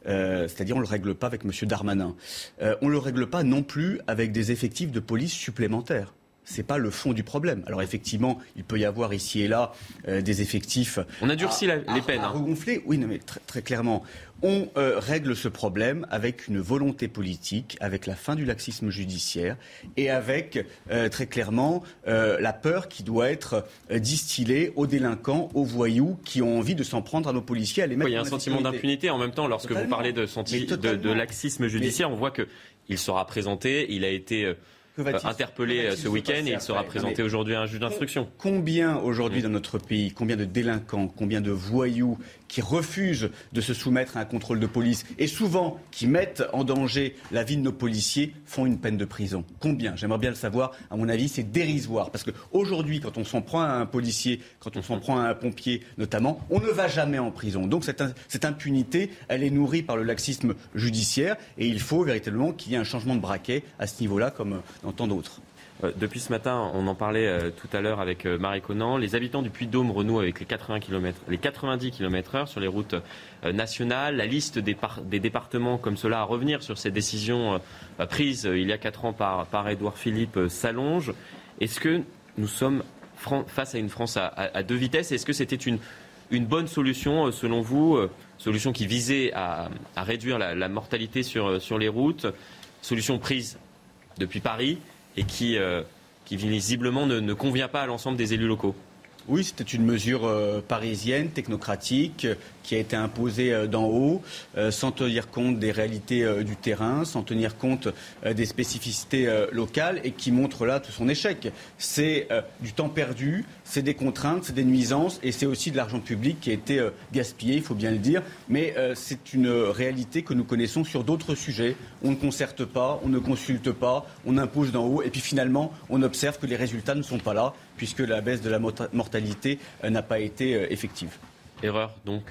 Euh, c'est-à-dire on ne le règle pas avec M. Darmanin. Euh, on ne le règle pas non plus avec des effectifs de police supplémentaires ce n'est pas le fond du problème. Alors effectivement, il peut y avoir ici et là euh, des effectifs. On a durci les peines. À, hein. Oui, mais très, clairement, on euh, règle ce problème avec une volonté politique, avec la fin du laxisme judiciaire et avec euh, très clairement la peur qui doit être distillée aux délinquants, aux voyous qui ont envie de s'en prendre à nos policiers, à les mettre. il y a un sentiment d'impunité en même temps. Lorsque vous parlez de, de, laxisme judiciaire, on voit qu'il sera présenté, il a été interpellé euh, ce week-end et il sera présenté aujourd'hui à un juge d'instruction. Combien aujourd'hui dans notre pays, combien de délinquants, combien de voyous qui refusent de se soumettre à un contrôle de police et souvent qui mettent en danger la vie de nos policiers font une peine de prison Combien? J'aimerais bien le savoir. À mon avis, c'est dérisoire. Parce qu'aujourd'hui, quand on s'en prend à un policier, quand on s'en prend à un pompier notamment, on ne va jamais en prison. Donc cette, cette impunité, elle est nourrie par le laxisme judiciaire et il faut véritablement qu'il y ait un changement de braquet à ce niveau-là comme dans tant d'autres. Euh, depuis ce matin, on en parlait euh, tout à l'heure avec euh, Marie Conan. Les habitants du Puy-de-Dôme renouent avec les 80 km, les 90 km/h sur les routes nationales. La liste des, départements comme cela à revenir sur ces décisions prises il y a 4 ans par, Édouard Philippe s'allonge. Est-ce que nous sommes face à une France à, deux vitesses? Est-ce que c'était une, bonne solution selon vous Solution qui visait à, réduire la, mortalité sur les routes? Solution prise depuis Paris et qui, euh, visiblement ne, ne convient pas à l'ensemble des élus locaux. Oui, c'était une mesure euh, parisienne, technocratique, qui a été imposée euh, d'en haut, euh, sans tenir compte des réalités du terrain, sans tenir compte des spécificités locales, et qui montre là tout son échec. C'est du temps perdu, c'est des contraintes, c'est des nuisances, et c'est aussi de l'argent public qui a été gaspillé, il faut bien le dire. Mais c'est une réalité que nous connaissons sur d'autres sujets. On ne concerte pas, on ne consulte pas, on impose d'en haut, et puis finalement, on observe que les résultats ne sont pas là puisque la baisse de la mortalité euh, n'a pas été euh, effective. Erreur, donc?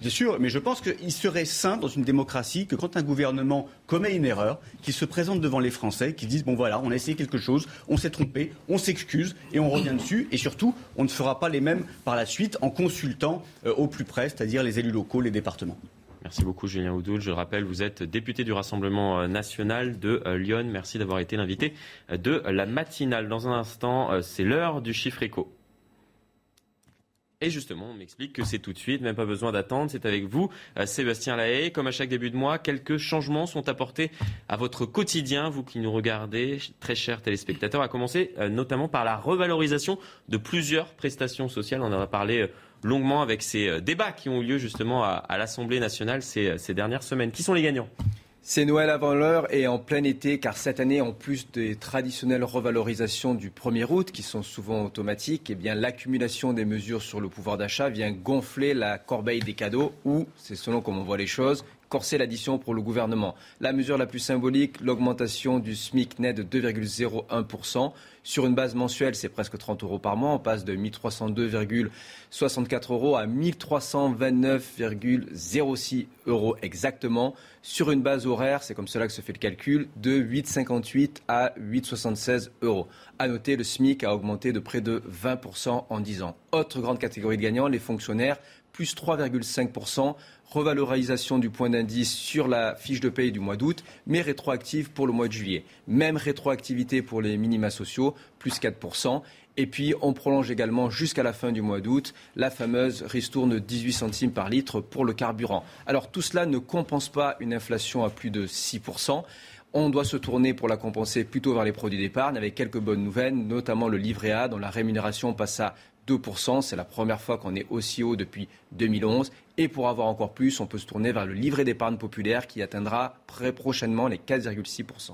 Bien sûr, mais je pense qu'il serait sain dans une démocratie que quand un gouvernement commet une erreur, qu'il se présente devant les Français, qu'il dise bon voilà, on a essayé quelque chose, on s'est trompé, on s'excuse et on revient dessus. Et surtout, on ne fera pas les mêmes par la suite en consultant euh, au plus près, c'est-à-dire les élus locaux, les départements. Merci beaucoup Julien Oudoul. Je le rappelle, vous êtes député du Rassemblement euh, national de euh, Lyon. Merci d'avoir été l'invité de la matinale. Dans un instant, c'est l'heure du chiffre éco. Et justement, on m'explique que c'est tout de suite, même pas besoin d'attendre. C'est avec vous, Sébastien Lahaye. Comme à chaque début de mois, quelques changements sont apportés à votre quotidien, vous qui nous regardez, très chers téléspectateurs, à commencer notamment par la revalorisation de plusieurs prestations sociales. On en a parlé longuement avec ces euh, débats qui ont eu lieu justement à, l'Assemblée nationale ces dernières semaines. Qui sont les gagnants? C'est Noël avant l'heure et en plein été, car cette année, en plus des traditionnelles revalorisations du 1er août, qui sont souvent automatiques, eh l'accumulation des mesures sur le pouvoir d'achat vient gonfler la corbeille des cadeaux, ou, c'est selon comment on voit les choses, corser l'addition pour le gouvernement. La mesure la plus symbolique, l'augmentation du SMIC net de 2,01%. Sur une base mensuelle, c'est presque 30 euros par mois. On passe de 1302,64 euros à 1329,06 euros exactement. Sur une base horaire, c'est comme cela que se fait le calcul, de 8,58 à 8,76 euros. À noter, le SMIC a augmenté de près de 20% en 10 ans. Autre grande catégorie de gagnants, les fonctionnaires, plus 3,5% revalorisation du point d'indice sur la fiche de paye du mois d'août, mais rétroactive pour le mois de juillet. Même rétroactivité pour les minima sociaux, plus 4%. Et puis, on prolonge également jusqu'à la fin du mois d'août la fameuse ristourne de 18 centimes par litre pour le carburant. Alors, tout cela ne compense pas une inflation à plus de 6%. On doit se tourner pour la compenser plutôt vers les produits d'épargne avec quelques bonnes nouvelles, notamment le livret A dont la rémunération passe à 2%. C'est la première fois qu'on est aussi haut depuis 2011. Et pour avoir encore plus, on peut se tourner vers le livret d'épargne populaire qui atteindra très prochainement les 4,6%.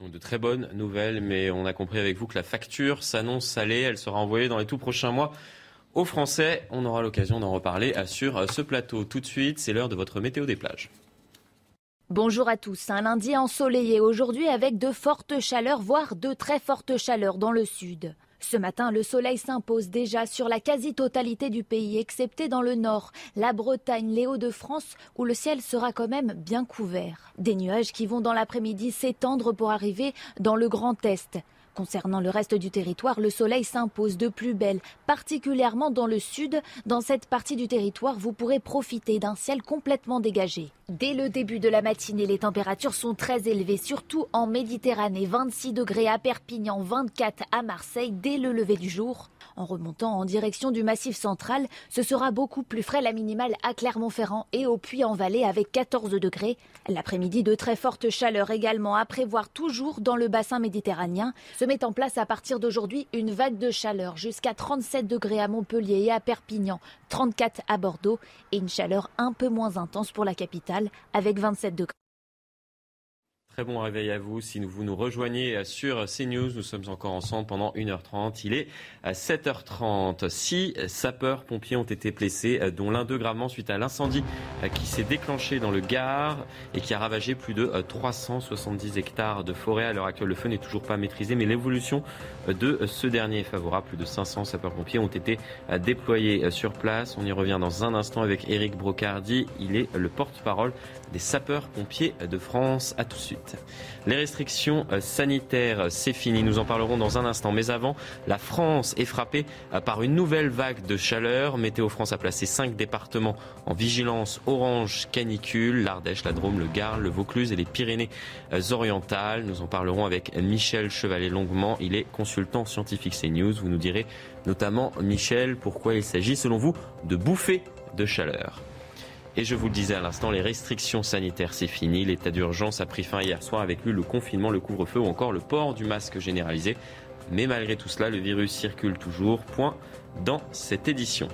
De très bonnes nouvelles, mais on a compris avec vous que la facture s'annonce salée. Elle sera envoyée dans les tout prochains mois aux Français. On aura l'occasion d'en reparler sur ce plateau. Tout de suite, c'est l'heure de votre météo des plages. Bonjour à tous. Un lundi ensoleillé aujourd'hui avec de fortes chaleurs, voire de très fortes chaleurs dans le sud. Ce matin, le soleil s'impose déjà sur la quasi-totalité du pays, excepté dans le nord, la Bretagne, les Hauts-de-France, où le ciel sera quand même bien couvert. Des nuages qui vont dans l'après-midi s'étendre pour arriver dans le Grand Est. Concernant le reste du territoire, le soleil s'impose de plus belle, particulièrement dans le sud. Dans cette partie du territoire, vous pourrez profiter d'un ciel complètement dégagé. Dès le début de la matinée, les températures sont très élevées, surtout en Méditerranée. 26 degrés à Perpignan, 24 à Marseille dès le lever du jour. En remontant en direction du Massif central, ce sera beaucoup plus frais la minimale à Clermont-Ferrand et au Puy-en-Vallée avec 14 degrés. L'après-midi, de très fortes chaleurs également à prévoir toujours dans le bassin méditerranéen. Se met en place à partir d'aujourd'hui une vague de chaleur jusqu'à 37 degrés à Montpellier et à Perpignan, 34 à Bordeaux et une chaleur un peu moins intense pour la capitale avec 27 degrés. Très bon réveil à vous. Si vous nous rejoignez sur CNews, nous sommes encore ensemble pendant 1h30. Il est à 7h30. Six sapeurs-pompiers ont été blessés, dont l'un d'eux gravement suite à l'incendie qui s'est déclenché dans le Gard et qui a ravagé plus de 370 hectares de forêt. À l'heure actuelle, le feu n'est toujours pas maîtrisé, mais l'évolution de ce dernier est favorable. Plus de 500 sapeurs-pompiers ont été déployés sur place. On y revient dans un instant avec Eric Brocardi. Il est le porte-parole des sapeurs-pompiers de France. À tout de suite. Les restrictions euh, sanitaires, c'est fini. Nous en parlerons dans un instant. Mais avant, la France est frappée euh, par une nouvelle vague de chaleur. Météo France a placé cinq départements en vigilance orange canicule. L'Ardèche, la Drôme, le Gard, le Vaucluse et les Pyrénées-Orientales. Nous en parlerons avec Michel Chevalet longuement. Il est consultant scientifique CNews. Vous nous direz notamment, Michel, pourquoi il s'agit selon vous de bouffées de chaleur. Et je vous le disais à l'instant, les restrictions sanitaires, c'est fini. L'état d'urgence a pris fin hier soir avec lui le confinement, le couvre-feu ou encore le port du masque généralisé. Mais malgré tout cela, le virus circule toujours. Point dans cette édition.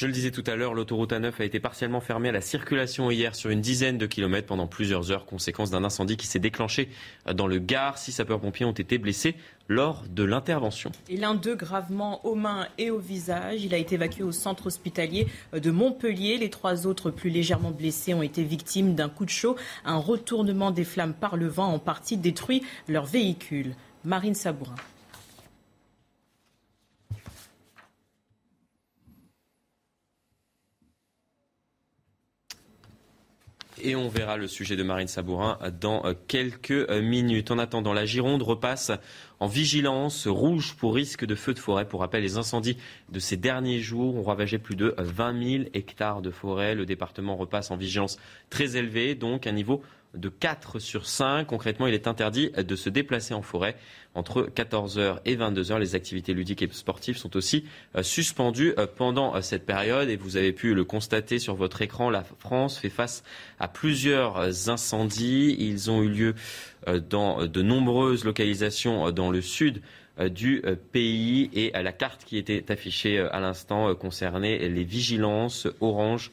Je le disais tout à l'heure, l'autoroute A9 a été partiellement fermée à la circulation hier sur une dizaine de kilomètres pendant plusieurs heures, conséquence d'un incendie qui s'est déclenché dans le Gard. Six sapeurs-pompiers ont été blessés lors de l'intervention. Et l'un d'eux gravement aux mains et au visage. Il a été évacué au centre hospitalier de Montpellier. Les trois autres plus légèrement blessés ont été victimes d'un coup de chaud. Un retournement des flammes par le vent en partie détruit leur véhicule. Marine Sabourin. Et on verra le sujet de Marine Sabourin dans quelques minutes. En attendant, la Gironde repasse en vigilance rouge pour risque de feu de forêt. Pour rappel, les incendies de ces derniers jours ont ravagé plus de 20 000 hectares de forêt. Le département repasse en vigilance très élevée, donc un niveau de 4 sur 5. Concrètement, il est interdit de se déplacer en forêt. Entre 14h et 22h, les activités ludiques et sportives sont aussi euh, suspendues euh, pendant euh, cette période. Et vous avez pu le constater sur votre écran, la France fait face à plusieurs incendies. Ils ont eu lieu dans de nombreuses localisations dans le sud du pays et la carte qui était affichée à l'instant concernait les vigilances orange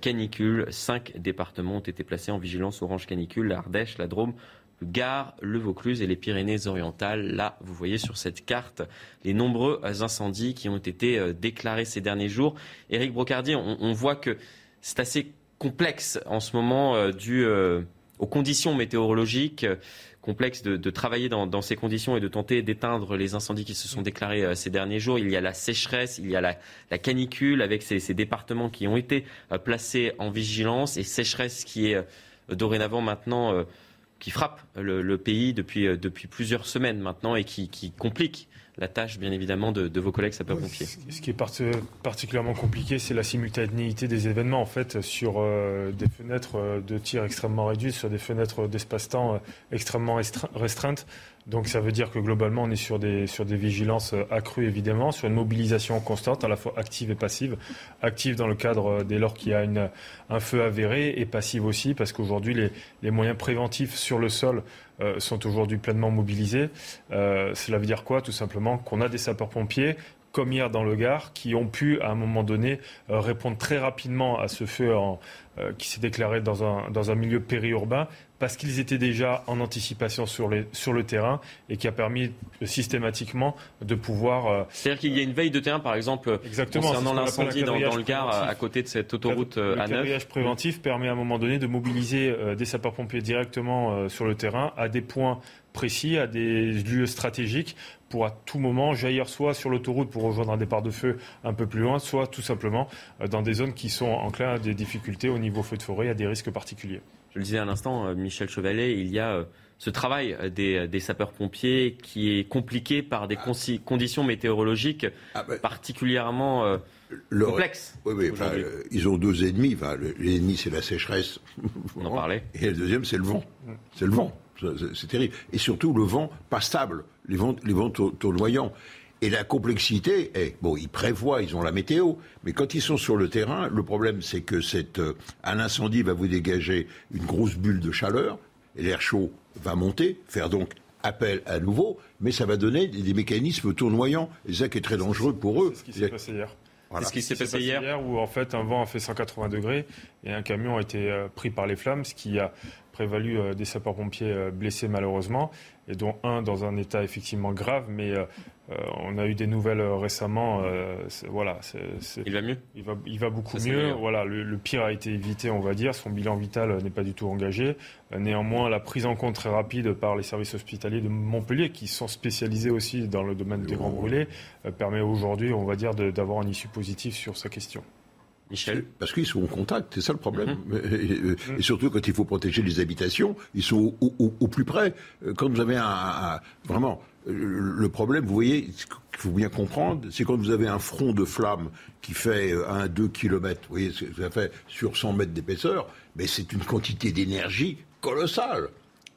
canicule. Cinq départements ont été placés en vigilance orange canicule, l'Ardèche, la Drôme, le Gard, le Vaucluse et les Pyrénées-Orientales. Là, vous voyez sur cette carte les nombreux incendies qui ont été euh, déclarés ces derniers jours. Éric Brocardier, on, voit que c'est assez complexe en ce moment euh, dû aux conditions météorologiques complexe de, travailler dans, ces conditions et de tenter d'éteindre les incendies qui se sont déclarés euh, ces derniers jours. Il y a la sécheresse, il y a la, canicule avec ces, départements qui ont été euh, placés en vigilance et sécheresse qui est euh, dorénavant maintenant qui frappe le, pays depuis, plusieurs semaines maintenant et qui complique la tâche, bien évidemment, de, vos collègues sapeurs-pompiers. Ce qui est particulièrement compliqué, c'est la simultanéité des événements, en fait, sur euh, des fenêtres euh, de tir extrêmement réduites, sur des fenêtres d'espace-temps euh, extrêmement restreintes. Donc ça veut dire que globalement, on est sur des, vigilances euh, accrues, évidemment, sur une mobilisation constante, à la fois active et passive. Active dans le cadre dès lors qu'il y a un feu avéré, et passive aussi, parce qu'aujourd'hui, les, moyens préventifs sur le sol sont aujourd'hui pleinement mobilisés. Euh, cela veut dire quoi? Tout simplement qu'on a des sapeurs-pompiers comme hier dans le Gard, qui ont pu, à un moment donné, euh, répondre très rapidement à ce feu euh, qui s'est déclaré dans un milieu périurbain, parce qu'ils étaient déjà en anticipation sur, les, sur le terrain et qui a permis systématiquement de pouvoir. Euh, C'est-à-dire qu'il y a une veille de terrain, par exemple, Exactement, concernant l'incendie dans, le Gard, à côté de cette autoroute le A9. Le préventif permet à un moment donné de mobiliser des sapeurs-pompiers directement sur le terrain à des points précis, à des lieux stratégiques pour à tout moment jaillir soit sur l'autoroute pour rejoindre un départ de feu un peu plus loin, soit tout simplement euh, dans des zones qui sont enclins à des difficultés au niveau feu de forêt, à des risques particuliers. Je le disais à l'instant, euh, Michel Chevalet, il y a euh, ce travail des, sapeurs-pompiers qui est compliqué par des ah. conditions météorologiques ah, bah. particulièrement complexes. Oui, oui, ils ont deux ennemis. L'ennemi, c'est la sécheresse. On en parlait. Et le deuxième, c'est le vent. C'est le vent. C'est terrible. Et surtout, le vent pas stable les vents, les vents tournoyants. Et la complexité est, bon, ils prévoient, ils ont la météo, mais quand ils sont sur le terrain, le problème c'est que cette, euh, un incendie va vous dégager une grosse bulle de chaleur, et l'air chaud va monter, faire donc appel à nouveau, mais ça va donner des, mécanismes tournoyants, et ça qui est très dangereux pour eux. C'est ce qui s'est passé hier. C'est ce qui s'est passé, hier. hier où en fait un vent a fait 180 degrés et un camion a été euh, pris par les flammes, ce qui a prévalu euh, des sapeurs-pompiers euh, blessés malheureusement, et dont un dans un état effectivement grave, mais euh, on a eu des nouvelles récemment. voilà, il va mieux? Il va, il va beaucoup mieux. Voilà, le, pire a été évité, on va dire. Son bilan vital n'est pas du tout engagé. néanmoins, la prise en compte très rapide par les services hospitaliers de Montpellier, qui sont spécialisés aussi dans le domaine des grands brûlés, permet aujourd'hui, on va dire, d'avoir un issue positive sur sa question. Michel? Parce qu'ils sont en contact, c'est ça le problème. Mhm. et, surtout quand il faut protéger les habitations, ils sont au, plus près. Euh, quand vous avez un, vraiment le problème, vous voyez, ce qu'il faut bien comprendre, c'est quand vous avez un front de flamme qui fait 1-2 euh, km, vous voyez, ça fait sur 100 mètres d'épaisseur, mais c'est une quantité d'énergie colossale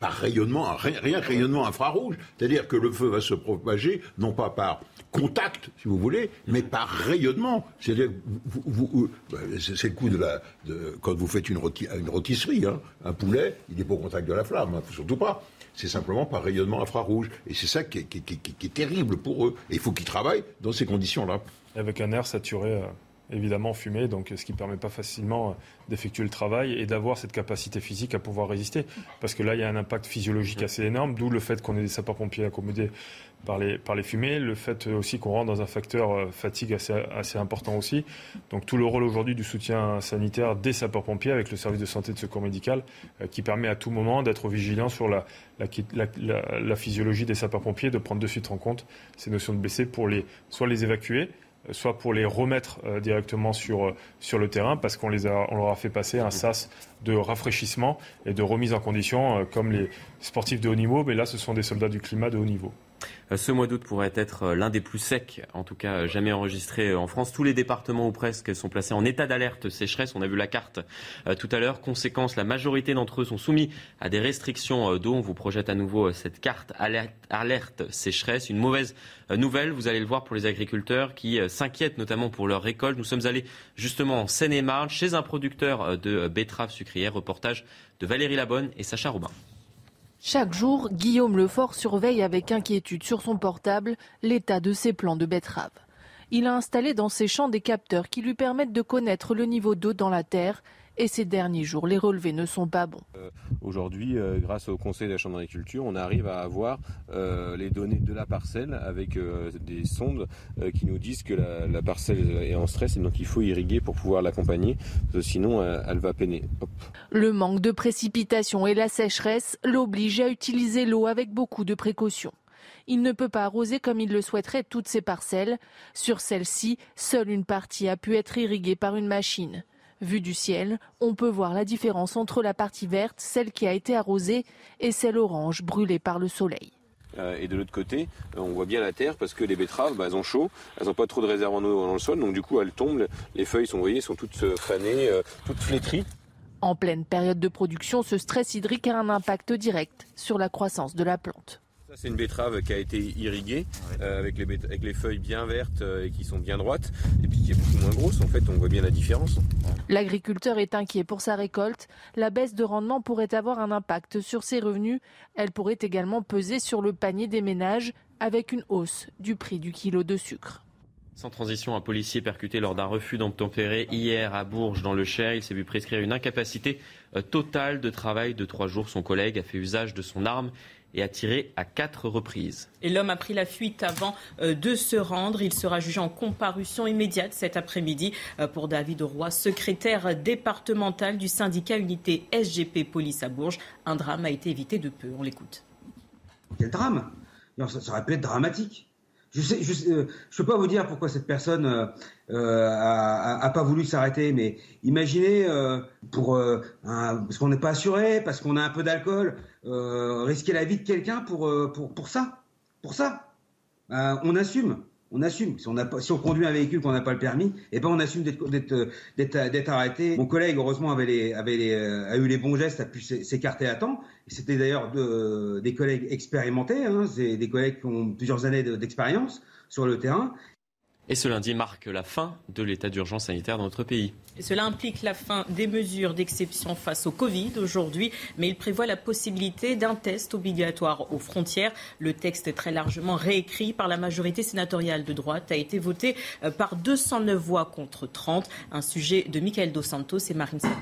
par rayonnement, rien, que rayonnement infrarouge. C'est-à-dire que le feu va se propager, non pas par contact, si vous voulez, mais par rayonnement. C'est-à-dire, vous, bah, c'est le coup de la, quand vous faites une, une rôtisserie, hein, un poulet, il n'est pas au contact de la flamme, hein, surtout pas. C'est simplement par rayonnement infrarouge. Et c'est ça qui est, qui, qui est, terrible pour eux. Et il faut qu'ils travaillent dans ces conditions-là. Avec un air saturé. Euh, évidemment fumé, donc ce qui ne permet pas facilement euh, d'effectuer le travail et d'avoir cette capacité physique à pouvoir résister. Parce que là, il y a un impact physiologique assez énorme, d'où le fait qu'on ait des sapeurs-pompiers accommodés par les, fumées, le fait aussi qu'on rentre dans un facteur euh, fatigue assez, important aussi. Donc tout le rôle aujourd'hui du soutien sanitaire des sapeurs-pompiers avec le service de santé de secours médical euh, qui permet à tout moment d'être vigilant sur la, physiologie des sapeurs-pompiers, de prendre de suite en compte ces notions de blessés pour les, soit les évacuer, soit pour les remettre euh, directement sur, euh, sur le terrain, parce qu'on les a, on leur a fait passer un sas de rafraîchissement et de remise en condition, euh, comme les sportifs de haut niveau, mais là, ce sont des soldats du climat de haut niveau. Euh, ce mois d'août pourrait être euh, l'un des plus secs, en tout cas jamais enregistré euh, en France. Tous les départements ou presque sont placés en état d'alerte sécheresse. On a vu la carte tout à l'heure. Conséquence, la majorité d'entre eux sont soumis à des restrictions d'eau. On vous projette à nouveau cette carte alerte, alerte sécheresse. Une mauvaise nouvelle, vous allez le voir pour les agriculteurs qui s'inquiètent notamment pour leur récolte. Nous sommes allés justement en Seine-et-Marne chez un producteur de betteraves sucrières. Reportage de Valérie Labonne et Sacha Robin. Chaque jour, Guillaume Lefort surveille avec inquiétude sur son portable l'état de ses plants de betteraves. Il a installé dans ses champs des capteurs qui lui permettent de connaître le niveau d'eau dans la terre et ces derniers jours, les relevés ne sont pas bons. Euh, aujourd'hui, euh, grâce au Conseil de la Chambre d'agriculture, on arrive à avoir euh, les données de la parcelle avec des sondes qui nous disent que la, parcelle est en stress et donc il faut irriguer pour pouvoir l'accompagner, sinon elle va peiner. Le manque de précipitations et la sécheresse l'obligent à utiliser l'eau avec beaucoup de précautions il ne peut pas arroser comme il le souhaiterait toutes ses parcelles. Sur celles-ci, seule une partie a pu être irriguée par une machine. Vu du ciel, on peut voir la différence entre la partie verte, celle qui a été arrosée, et celle orange brûlée par le soleil. Euh, et de l'autre côté, on voit bien la terre parce que les betteraves, bah, elles ont chaud, elles n'ont pas trop de réserve en eau dans le sol, donc du coup elles tombent, les feuilles sont, voyez, sont toutes euh, fanées, euh, toutes flétries. En pleine période de production, ce stress hydrique a un impact direct sur la croissance de la plante. Ça, c'est une betterave qui a été irriguée euh, avec, les avec, les feuilles bien vertes euh, et qui sont bien droites, et puis qui est beaucoup moins grosse. En fait, on voit bien la différence. L'agriculteur est inquiet pour sa récolte. La baisse de rendement pourrait avoir un impact sur ses revenus. Elle pourrait également peser sur le panier des ménages avec une hausse du prix du kilo de sucre. Sans transition, un policier percuté lors d'un refus d'obtempérer hier à Bourges dans le Cher. Il s'est vu prescrire une incapacité euh, totale de travail de trois jours. Son collègue a fait usage de son arme et a tiré à quatre reprises. Et l'homme a pris la fuite avant euh, de se rendre. Il sera jugé en comparution immédiate cet après-midi euh, pour David Roy, secrétaire départemental du syndicat unité SGP Police à Bourges. Un drame a été évité de peu. On l'écoute. Quel drame? Ça, aurait pu être dramatique. Je sais, je, euh, peux pas vous dire pourquoi cette personne euh, a, pas voulu s'arrêter, mais imaginez pour parce qu'on n'est pas assuré, parce qu'on a un peu d'alcool, risquer la vie de quelqu'un pour, pour pour ça, pour ça, on assume on assume. Si on, conduit un véhicule qu'on n'a pas le permis, eh ben on assume d'être arrêté. Mon collègue, heureusement, avait avait a eu les bons gestes, a pu s'écarter à temps. C'était d'ailleurs des collègues expérimentés, hein, des collègues qui ont plusieurs années d'expérience sur le terrain. Et ce lundi marque la fin de l'état d'urgence sanitaire dans notre pays. Et cela implique la fin des mesures d'exception face au Covid aujourd'hui, mais il prévoit la possibilité d'un test obligatoire aux frontières. Le texte très largement réécrit par la majorité sénatoriale de droite a été voté euh, par 209 voix contre 30. Un sujet de Michael Dos Santos et Marine Sabou.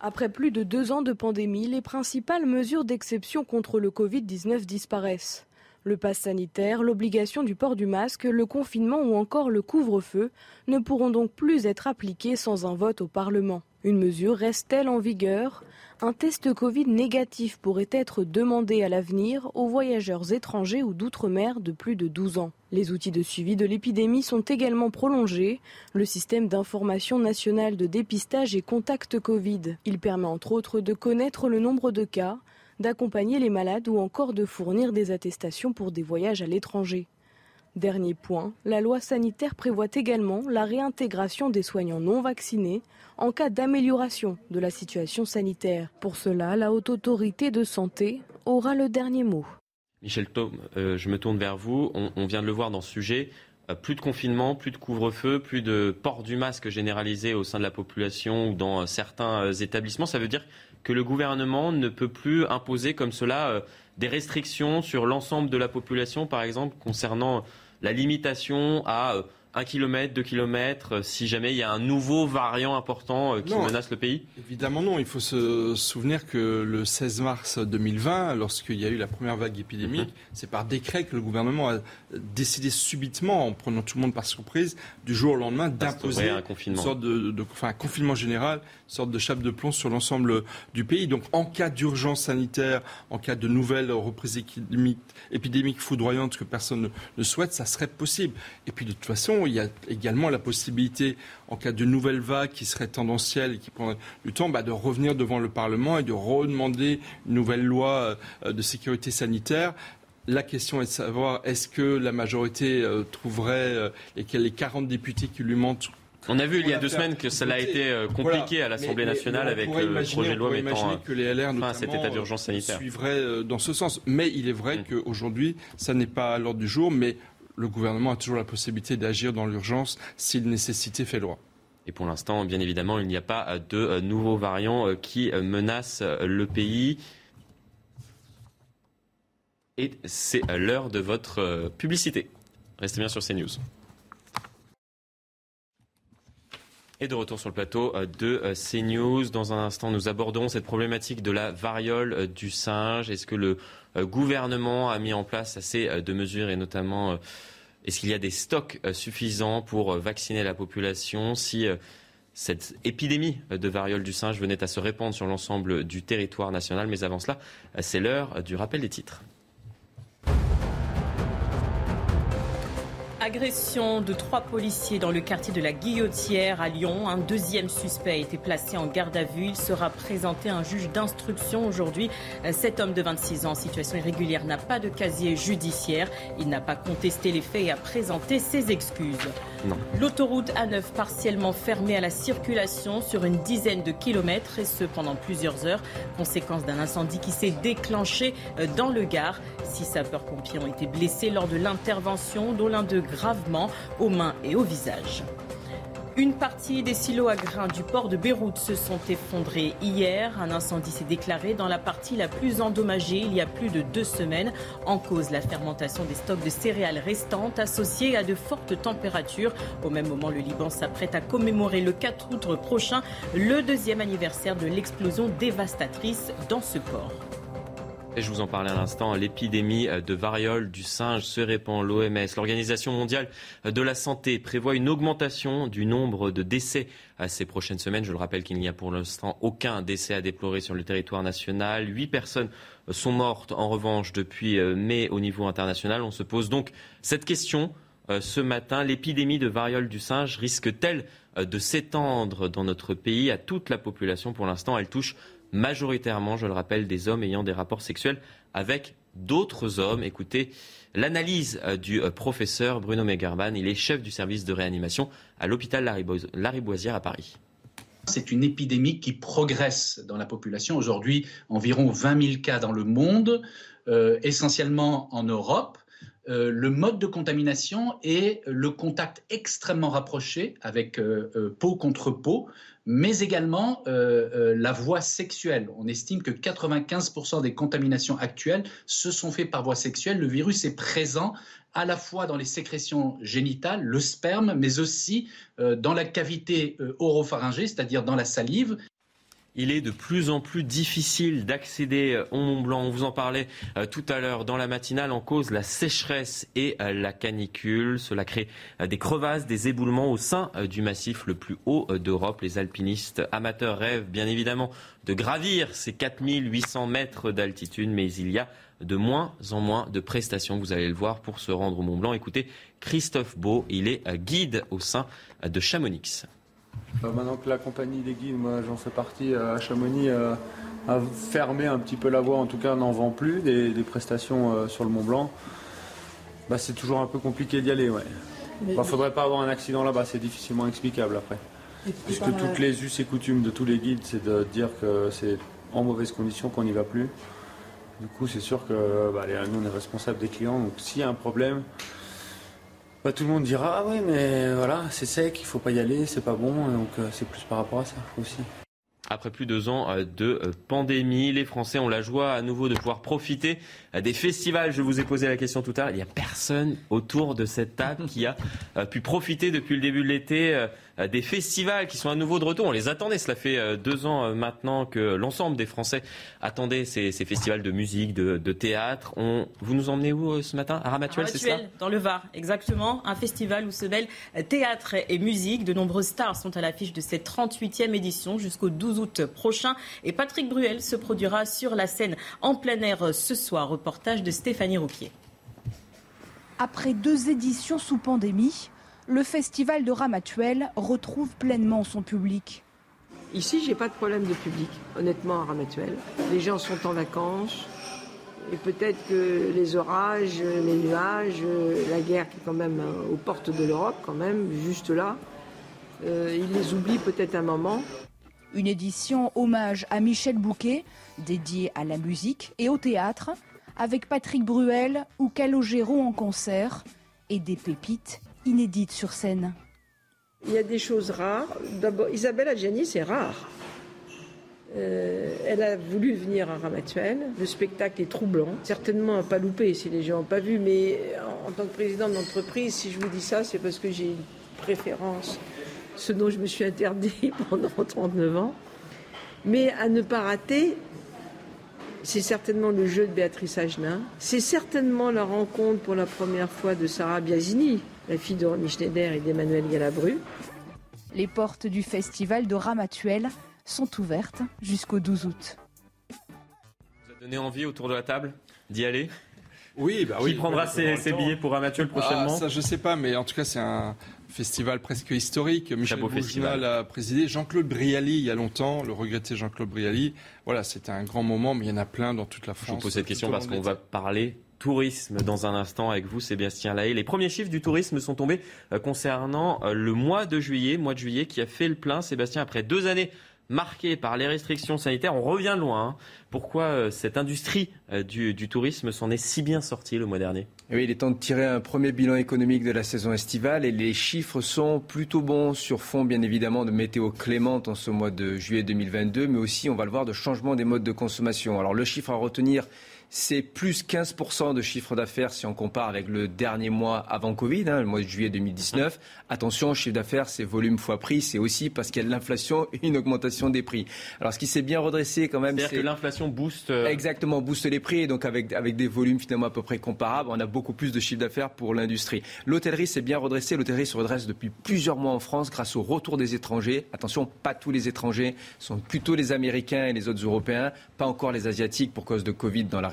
Après plus de deux ans de pandémie, les principales mesures d'exception contre le Covid-19 disparaissent. Le pass sanitaire, l'obligation du port du masque, le confinement ou encore le couvre-feu ne pourront donc plus être appliqués sans un vote au Parlement. Une mesure reste-t-elle en vigueur? Un test Covid négatif pourrait être demandé à l'avenir aux voyageurs étrangers ou d'outre-mer de plus de 12 ans. Les outils de suivi de l'épidémie sont également prolongés. Le système d'information nationale de dépistage et contact Covid. Il permet entre autres de connaître le nombre de cas, d'accompagner les malades ou encore de fournir des attestations pour des voyages à l'étranger. Dernier point, la loi sanitaire prévoit également la réintégration des soignants non vaccinés en cas d'amélioration de la situation sanitaire. Pour cela, la haute autorité de santé aura le dernier mot. Michel Thom, euh, je me tourne vers vous. On, vient de le voir dans ce sujet. Euh, plus de confinement, plus de couvre-feu, plus de port du masque généralisé au sein de la population ou dans euh, certains établissements. Ça veut dire que le gouvernement ne peut plus imposer comme cela euh, des restrictions sur l'ensemble de la population, par exemple, concernant la limitation à euh, un kilomètre, deux kilomètres, euh, si jamais il y a un nouveau variant important qui menace le pays? Évidemment non. Il faut se souvenir que le 16 mars 2020, lorsqu'il y a eu la première vague épidémique, mhm. c'est par décret que le gouvernement a décidé subitement, en prenant tout le monde par surprise, du jour au lendemain, d'imposer un confinement. sorte de, enfin, un confinement général sorte de chape de plomb sur l'ensemble du pays. Donc en cas d'urgence sanitaire, en cas de nouvelle reprise épidémique, foudroyante que personne ne, souhaite, ça serait possible. Et puis de toute façon, il y a également la possibilité, en cas de nouvelle vague qui serait tendancielle et qui prendrait du temps, bah, de revenir devant le Parlement et de redemander une nouvelle loi euh, de sécurité sanitaire. La question est de savoir est-ce que la majorité euh, trouverait, euh, et que les 40 députés qui lui mentent on a vu il y a deux semaines que cela a été euh, compliqué à l'Assemblée nationale avec le projet de loi mettant euh, que les LR, fin à cet état d'urgence sanitaire. suivraient euh, dans ce sens. Mais il est vrai mm. qu'aujourd'hui, ça n'est pas à l'ordre du jour, mais le gouvernement a toujours la possibilité d'agir dans l'urgence si nécessité fait loi. Et pour l'instant, bien évidemment, il n'y a pas de nouveaux variants qui menacent le pays. Et c'est l'heure de votre publicité. Restez bien sur CNews. Et de retour sur le plateau euh, de euh, CNews. Dans un instant, nous aborderons cette problématique de la variole euh, du singe. Est-ce que le gouvernement a mis en place assez de mesures et notamment est-ce qu'il y a des stocks suffisants pour vacciner la population si cette épidémie de variole du singe venait à se répandre sur l'ensemble du territoire national? Mais avant cela, c'est l'heure du rappel des titres. Agression de trois policiers dans le quartier de la Guillotière à Lyon. Un deuxième suspect a été placé en garde à vue. Il sera présenté à un juge d'instruction aujourd'hui. Cet homme de 26 ans en situation irrégulière n'a pas de casier judiciaire. Il n'a pas contesté les faits et a présenté ses excuses. L'autoroute A9 partiellement fermée à la circulation sur une dizaine de kilomètres et ce pendant plusieurs heures, conséquence d'un incendie qui s'est déclenché dans le Gard. Six sapeurs-pompiers ont été blessés lors de l'intervention, dont l'un d'eux gravement aux mains et au visage. Une partie des silos à grains du port de Beyrouth se sont effondrés hier. Un incendie s'est déclaré dans la partie la plus endommagée il y a plus de deux semaines. En cause, la fermentation des stocks de céréales restantes associées à de fortes températures. Au même moment, le Liban s'apprête à commémorer le 4 août prochain le deuxième anniversaire de l'explosion dévastatrice dans ce port. Je vous en parlais à l'instant, l'épidémie de variole du singe se répand. L'OMS, l'Organisation mondiale de la santé, prévoit une augmentation du nombre de décès ces prochaines semaines. Je le rappelle qu'il n'y a pour l'instant aucun décès à déplorer sur le territoire national. Huit personnes sont mortes en revanche depuis mai au niveau international. On se pose donc cette question ce matin. L'épidémie de variole du singe risque-t-elle de s'étendre dans notre pays à toute la population Pour l'instant, elle touche majoritairement, je le rappelle, des hommes ayant des rapports sexuels avec d'autres hommes. Écoutez l'analyse du professeur Bruno Megarban. Il est chef du service de réanimation à l'hôpital Lariboisière à Paris. C'est une épidémie qui progresse dans la population. Aujourd'hui, environ 20 000 cas dans le monde, euh, essentiellement en Europe. Euh, le mode de contamination est le contact extrêmement rapproché avec euh, euh, peau contre peau, mais également la voie sexuelle. On estime que 95% des contaminations actuelles se sont faites par voie sexuelle. Le virus est présent à la fois dans les sécrétions génitales, le sperme, mais aussi dans la cavité oropharyngée, c'est-à-dire dans la salive. Il est de plus en plus difficile d'accéder au Mont Blanc. On vous en parlait tout à l'heure dans la matinale en cause la sécheresse et la canicule. Cela crée des crevasses, des éboulements au sein du massif le plus haut d'Europe. Les alpinistes amateurs rêvent bien évidemment de gravir ces 4800 mètres d'altitude, mais il y a de moins en moins de prestations, vous allez le voir, pour se rendre au Mont Blanc. Écoutez, Christophe Beau, il est guide au sein de Chamonix. Bah, maintenant que la compagnie des guides, moi j'en fais partie à Chamonix, euh, a fermé un petit peu la voie, en tout cas n'en vend plus des, des prestations euh, sur le Mont Blanc. Bah, c'est toujours un peu compliqué d'y aller. Ouais. Il ne faudrait pas avoir un accident là-bas, c'est difficilement explicable après. Puisque toutes les us et coutumes de tous les guides, c'est de dire que c'est en mauvaise condition qu'on n'y va plus. Du coup, c'est sûr que bah, nous on est responsable des clients, donc s'il y a un problème, bah, tout le monde dira ah oui mais voilà c'est sec, il faut pas y aller, c'est pas bon, donc euh, c'est plus par rapport à ça aussi. Après plus de deux ans euh, de euh, pandémie, les Français ont la joie à nouveau de pouvoir profiter des festivals. Je vous ai posé la question tout à l'heure. Il n'y a personne autour de cette table qui a pu profiter depuis le début de l'été des festivals qui sont à nouveau de retour. On les attendait. Cela fait euh, deux ans euh, maintenant que l'ensemble des Français attendaient ces, ces festivals de musique, de, de théâtre. On... Vous nous emmenez où euh, ce matin? À Ramatuel, c'est ça Ramatuel, dans le Var, exactement. Un festival où se mêlent théâtre et musique. De nombreuses stars sont à l'affiche de cette 38e édition jusqu'au 12 août prochain. Et Patrick Bruel se produira sur la scène en plein air ce soir. Reportage de Stéphanie Rouquier. Après deux éditions sous pandémie, le festival de Ramatuel retrouve pleinement son public. Ici, j'ai pas de problème de public, honnêtement, à Ramatuel. Les gens sont en vacances. Et peut-être que les orages, les nuages, la guerre qui est quand même euh, aux portes de l'Europe, quand même, juste là, euh, ils les oublient peut-être un moment. Une édition hommage à Michel Bouquet, dédiée à la musique et au théâtre, avec Patrick Bruel ou Calogero en concert, et des pépites inédites sur scène. Il y a des choses rares. D'abord, Isabelle Adjani, c'est rare. Euh, elle a voulu venir à Ramatuel. Le spectacle est troublant. Certainement à pas louper si les gens n'ont pas vu, mais en, en tant que président d'entreprise, si je vous dis ça, c'est parce que j'ai une préférence, ce dont je me suis interdit [laughs] pendant 39 ans. Mais à ne pas rater, c'est certainement le jeu de Béatrice Agenin. C'est certainement la rencontre pour la première fois de Sarah Biasini, la fille de Romy Schneider et d'Emmanuel Galabru. Les portes du festival de Ramatuel sont ouvertes jusqu'au 12 août. vous a donné envie autour de la table d'y aller [laughs] Oui, bah oui. Qui prendra ses, billets pour Ramatuel prochainement ah, Ça, je sais pas, mais en tout cas, c'est un festival presque historique. Michel Bourginal a présidé. Jean-Claude Brialy, il y a longtemps, le regretté Jean-Claude Brialy. Voilà, c'était un grand moment, mais il y en a plein dans toute la France. Je vous pose cette question parce qu'on va parler tourisme dans un instant avec vous, Sébastien Lahaye. Les premiers chiffres du tourisme sont tombés euh, concernant euh, le mois de juillet, mois de juillet qui a fait le plein. Sébastien, après deux années marquées par les restrictions sanitaires, on revient loin. Hein. Pourquoi euh, cette industrie du, tourisme s'en est si bien sortie le mois dernier? Oui, il est temps de tirer un premier bilan économique de la saison estivale et les chiffres sont plutôt bons sur fond bien évidemment de météo clémente en ce mois de juillet 2022, mais aussi on va le voir de changement des modes de consommation. Alors le chiffre à retenir, c'est plus 15% de chiffre d'affaires si on compare avec le dernier mois avant Covid, hein, le mois de juillet 2019. Attention, chiffre d'affaires, c'est volume fois prix, c'est aussi parce qu'il y a de l'inflation et une augmentation des prix. Alors ce qui s'est bien redressé quand même, c'est que l'inflation booste euh, exactement booste les prix et donc avec avec des volumes finalement à peu près comparables, on a beaucoup plus de chiffre d'affaires pour l'industrie. L'hôtellerie s'est bien redressée, l'hôtellerie se redresse depuis plusieurs mois en France grâce au retour des étrangers. Attention, pas tous les étrangers, sont plutôt les Américains et les autres Européens, pas encore les Asiatiques pour cause de Covid dans la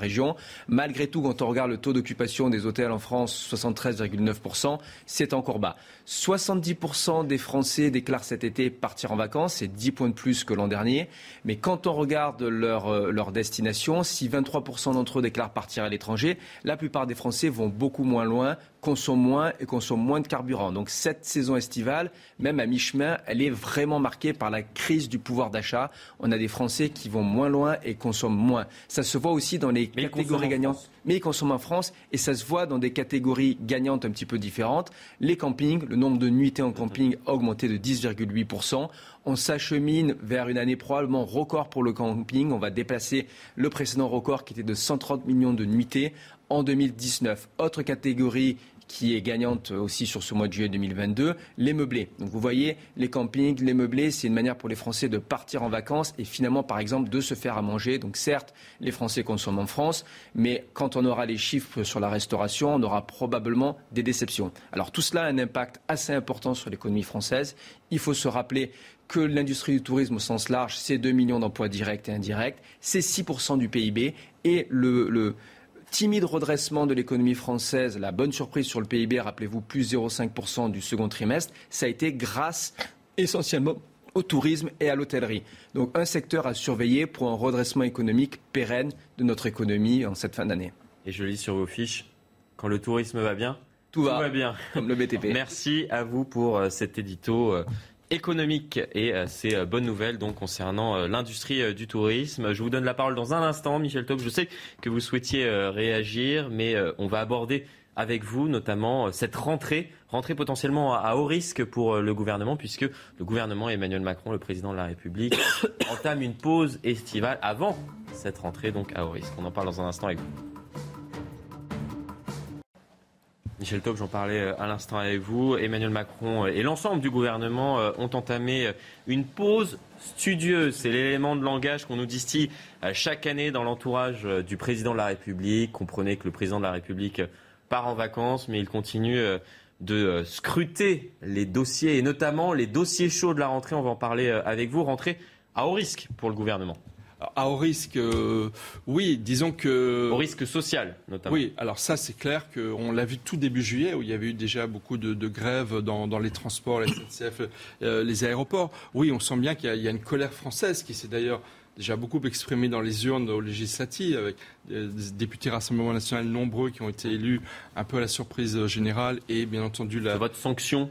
Malgré tout, quand on regarde le taux d'occupation des hôtels en France, 73,9%, c'est encore bas. 70% des Français déclarent cet été partir en vacances, c'est 10 points de plus que l'an dernier. Mais quand on regarde leur, euh, leur destination, si 23% d'entre eux déclarent partir à l'étranger, la plupart des Français vont beaucoup moins loin, consomment moins et consomment moins de carburant. Donc cette saison estivale, même à mi-chemin, elle est vraiment marquée par la crise du pouvoir d'achat. On a des Français qui vont moins loin et consomment moins. Ça se voit aussi dans les catégories gagnantes. Mais ils consomment en France et ça se voit dans des catégories gagnantes un petit peu différentes. Les campings, le nombre de nuitées en camping a augmenté de 10,8%. On s'achemine vers une année probablement record pour le camping. On va déplacer le précédent record qui était de 130 millions de nuitées en 2019. Autre catégorie qui est gagnante aussi sur ce mois de juillet 2022, les meublés. Donc vous voyez, les campings, les meublés, c'est une manière pour les Français de partir en vacances et finalement, par exemple, de se faire à manger. Donc certes, les Français consomment en France, mais quand on aura les chiffres sur la restauration, on aura probablement des déceptions. Alors tout cela a un impact assez important sur l'économie française. Il faut se rappeler que l'industrie du tourisme au sens large, c'est 2 millions d'emplois directs et indirects, c'est 6% du PIB et le, le timide redressement de l'économie française, la bonne surprise sur le PIB, rappelez-vous, plus 0,5% du second trimestre, ça a été grâce essentiellement au tourisme et à l'hôtellerie. Donc un secteur à surveiller pour un redressement économique pérenne de notre économie en cette fin d'année. Et je lis sur vos fiches, quand le tourisme va bien, tout, va, bien. Comme le BTP. Merci à vous pour euh, cet édito euh, économique et euh, ces euh, bonnes nouvelles donc concernant euh, l'industrie du tourisme. Je vous donne la parole dans un instant, Michel Top. Je sais que vous souhaitiez réagir, mais on va aborder avec vous notamment cette rentrée, rentrée potentiellement à haut risque pour le gouvernement, puisque le gouvernement Emmanuel Macron, le président de la République, [coughs] entame une pause estivale avant cette rentrée donc à haut risque. On en parle dans un instant avec vous. Michel Taub, j'en parlais euh, à l'instant avec vous. Emmanuel Macron euh, et l'ensemble du gouvernement euh, ont entamé une pause studieuse. C'est l'élément de langage qu'on nous distille chaque année dans l'entourage du président de la République. Comprenez que le président de la République part en vacances, mais il continue de scruter les dossiers et notamment les dossiers chauds de la rentrée. On va en parler avec vous. Rentrée à haut risque pour le gouvernement. À haut risque, euh, oui, disons que... Au risque social, notamment. Oui, alors ça, c'est clair qu'on l'a vu tout début juillet, où il y avait eu déjà beaucoup de, grèves dans, les transports, la SNCF, euh, les aéroports. Oui, on sent bien qu'il y, a une colère française qui s'est d'ailleurs déjà beaucoup exprimée dans les urnes aux législatives, avec des députés Rassemblement National nombreux qui ont été élus un peu à la surprise générale, et bien entendu la... Votre sanction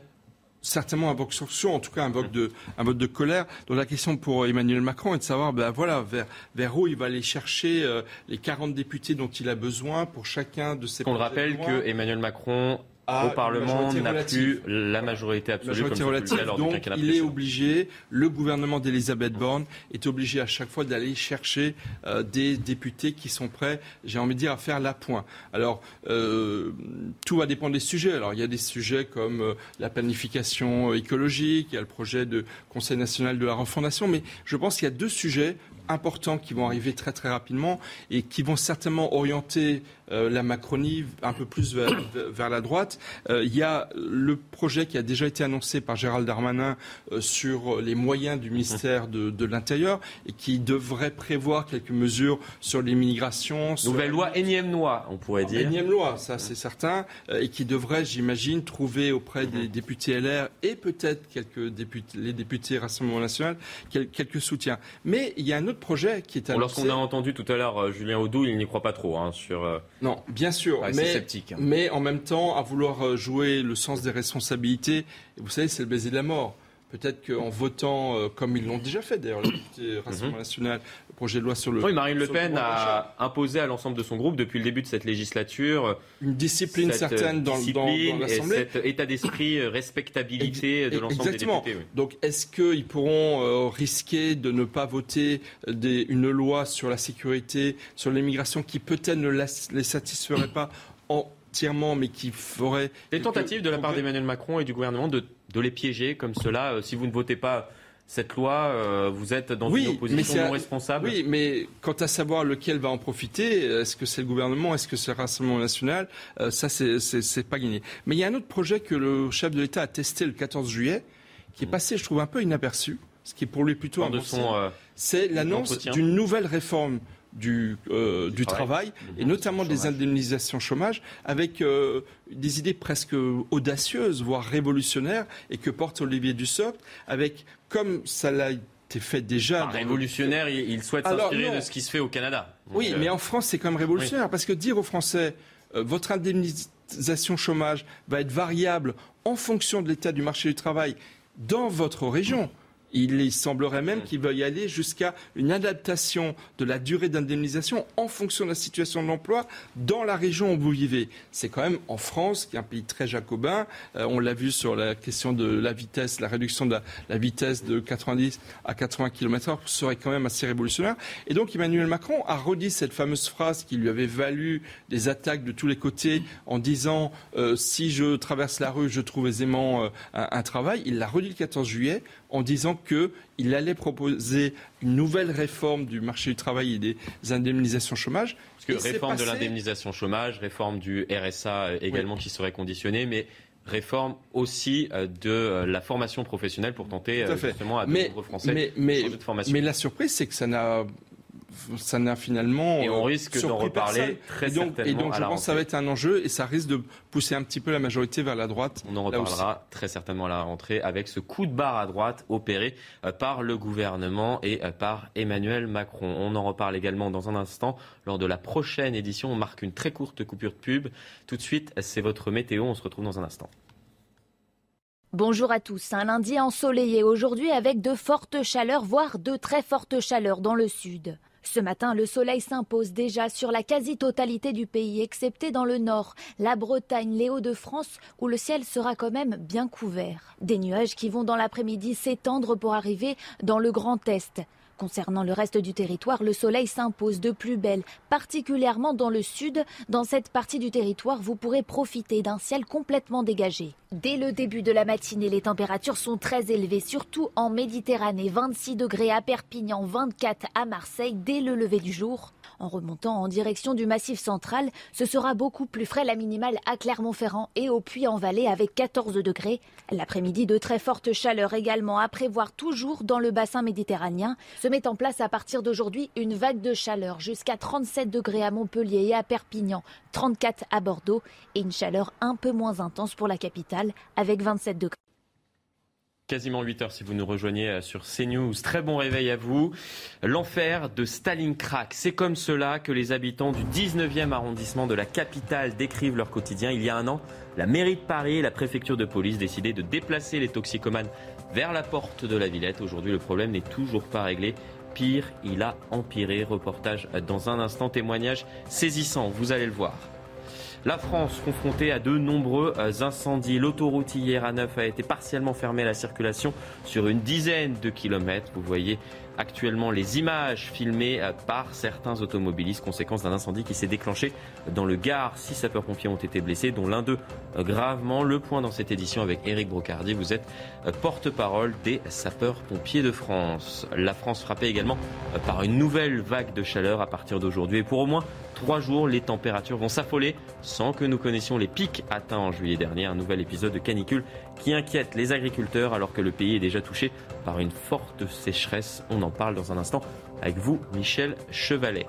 certainement un vote sanction, en tout cas un vote de, un vote de colère. Donc la question pour Emmanuel Macron est de savoir ben voilà, vers, vers où il va aller chercher euh, les 40 députés dont il a besoin pour chacun de ces On le rappelle que Emmanuel Macron au Parlement n'a plus la majorité absolue majorité relative, donc il est obligé, le gouvernement d'Elisabeth Borne est obligé à chaque fois d'aller chercher euh, des députés qui sont prêts, j'ai envie de dire, à faire la pointe. Alors, euh, tout va dépendre des sujets. Alors, il y a des sujets comme euh, la planification écologique, il y a le projet de Conseil national de la refondation, mais je pense qu'il y a deux sujets importants qui vont arriver très très rapidement et qui vont certainement orienter euh, la Macronie un peu plus [coughs] vers, la droite. Euh, il y a le projet qui a déjà été annoncé par Gérald Darmanin euh, sur les moyens du ministère de, l'Intérieur et qui devrait prévoir quelques mesures sur l'immigration. Nouvelle loi, énième loi, on pourrait dire. Énième loi, ça c'est certain, et qui devrait, j'imagine, trouver auprès des députés LR et peut-être quelques députés, les députés Rassemblement National quelques soutiens. Mais il y a un autre projet qui est annoncé. Lorsqu'on a entendu tout à l'heure Julien Audou, il n'y croit pas trop hein, sur. Non, bien sûr, mais, hein. mais en même temps, à vouloir euh, jouer le sens des responsabilités, vous savez, c'est le baiser de la mort. Peut-être qu'en votant, euh, comme ils l'ont déjà fait d'ailleurs, le Rassemblement mhm. national, projet de loi sur le. Oui, Marine Le Pen a imposé à l'ensemble de son groupe, depuis le début de cette législature, une discipline certaine dans, l'Assemblée. Cet état d'esprit, euh, respectabilité de l'ensemble des députés. Donc, est-ce qu'ils pourront euh, risquer de ne pas voter des, une loi sur la sécurité, sur l'immigration, qui peut-être ne les satisferait pas entièrement, mais qui ferait. Des tentatives de la part d'Emmanuel Macron et du gouvernement de de les piéger comme cela. Euh, si vous ne votez pas cette loi, euh, vous êtes dans une opposition non responsable. Oui, mais quant à savoir lequel va en profiter, est-ce que c'est le gouvernement, est-ce que c'est le Rassemblement national, euh, ça c'est pas gagné. Mais il y a un autre projet que le chef de l'État a testé le 14 juillet, qui est passé, je trouve, un peu inaperçu, ce qui est pour lui plutôt un c'est l'annonce d'une nouvelle réforme du, euh, du travail, et notamment des indemnisations chômage, avec euh, des idées presque audacieuses, voire révolutionnaires, et que porte Olivier Dussopt, avec, comme ça l'a été fait déjà... révolutionnaire, il souhaite s'inspirer de ce qui se fait au Canada. oui, euh, mais en France, c'est quand même révolutionnaire, parce que dire aux Français, votre indemnisation chômage va être variable en fonction de l'état du marché du travail dans votre région. Il semblerait même qu'il veuille aller jusqu'à une adaptation de la durée d'indemnisation en fonction de la situation de l'emploi dans la région où vous vivez. C'est quand même en France, qui est un pays très jacobin. Euh, on l'a vu sur la question de la vitesse, la réduction de la, vitesse de 90 à 80 km/h serait quand même assez révolutionnaire. Et donc Emmanuel Macron a redit cette fameuse phrase qui lui avait valu des attaques de tous les côtés en disant euh, si je traverse la rue, je trouve aisément euh, un travail. Il l'a redit le 14 juillet en disant qu'il allait proposer une nouvelle réforme du marché du travail et des indemnisations chômage. Parce que réforme de l'indemnisation chômage, réforme du RSA euh, également qui serait conditionnée, mais réforme aussi euh, de euh, la formation professionnelle pour tenter justement à de nombreux Français mais, de formation. Mais la surprise, c'est que ça n'a ça n'a finalement. Et on risque d'en reparler très et donc, certainement. Et donc, je pense que ça va être un enjeu et ça risque de pousser un petit peu la majorité vers la droite. On en reparlera très certainement à la rentrée avec ce coup de barre à droite opéré euh, par le gouvernement et euh, par Emmanuel Macron. On en reparle également dans un instant lors de la prochaine édition. On marque une très courte coupure de pub. Tout de suite, c'est votre météo. On se retrouve dans un instant. Bonjour à tous. Un lundi ensoleillé aujourd'hui avec de fortes chaleurs, voire de très fortes chaleurs dans le sud. Ce matin, le soleil s'impose déjà sur la quasi-totalité du pays, excepté dans le nord, la Bretagne, les Hauts-de-France, où le ciel sera quand même bien couvert. Des nuages qui vont dans l'après-midi s'étendre pour arriver dans le Grand Est. Concernant le reste du territoire, le soleil s'impose de plus belle, particulièrement dans le sud. Dans cette partie du territoire, vous pourrez profiter d'un ciel complètement dégagé. Dès le début de la matinée, les températures sont très élevées, surtout en Méditerranée. 26 degrés à Perpignan, 24 à Marseille dès le lever du jour. En remontant en direction du Massif central, ce sera beaucoup plus frais la minimale à Clermont-Ferrand et au Puy-en-Vallée avec 14 degrés. L'après-midi, de très fortes chaleurs également à prévoir toujours dans le bassin méditerranéen. Se met en place à partir d'aujourd'hui une vague de chaleur jusqu'à 37 degrés à Montpellier et à Perpignan, 34 à Bordeaux et une chaleur un peu moins intense pour la capitale avec 27 degrés quasiment 8 heures si vous nous rejoignez euh, sur CNews. Très bon réveil à vous. L'enfer de Stalingrad. C'est comme cela que les habitants du 19e arrondissement de la capitale décrivent leur quotidien. Il y a un an, la mairie de Paris et la préfecture de police décidaient de déplacer les toxicomanes vers la porte de la Villette. Aujourd'hui, le problème n'est toujours pas réglé. Pire, il a empiré. Reportage dans un instant, témoignage saisissant. Vous allez le voir. La France confrontée à de nombreux euh, incendies. L'autoroute hier à 9 a été partiellement fermée à la circulation sur une dizaine de kilomètres. Vous voyez actuellement les images filmées par certains automobilistes, conséquence d'un incendie qui s'est déclenché dans le Gard. Six sapeurs-pompiers ont été blessés, dont l'un d'eux gravement. Le point dans cette édition avec Éric Brocardi. Vous êtes porte-parole des sapeurs-pompiers de France. La France frappée également par une nouvelle vague de chaleur à partir d'aujourd'hui. Et pour au moins trois jours, les températures vont s'affoler sans que nous connaissions les pics atteints en juillet dernier. Un nouvel épisode de canicule qui inquiète les agriculteurs alors que le pays est déjà touché par une forte sécheresse. On en parle dans un instant avec vous, Michel Chevalet.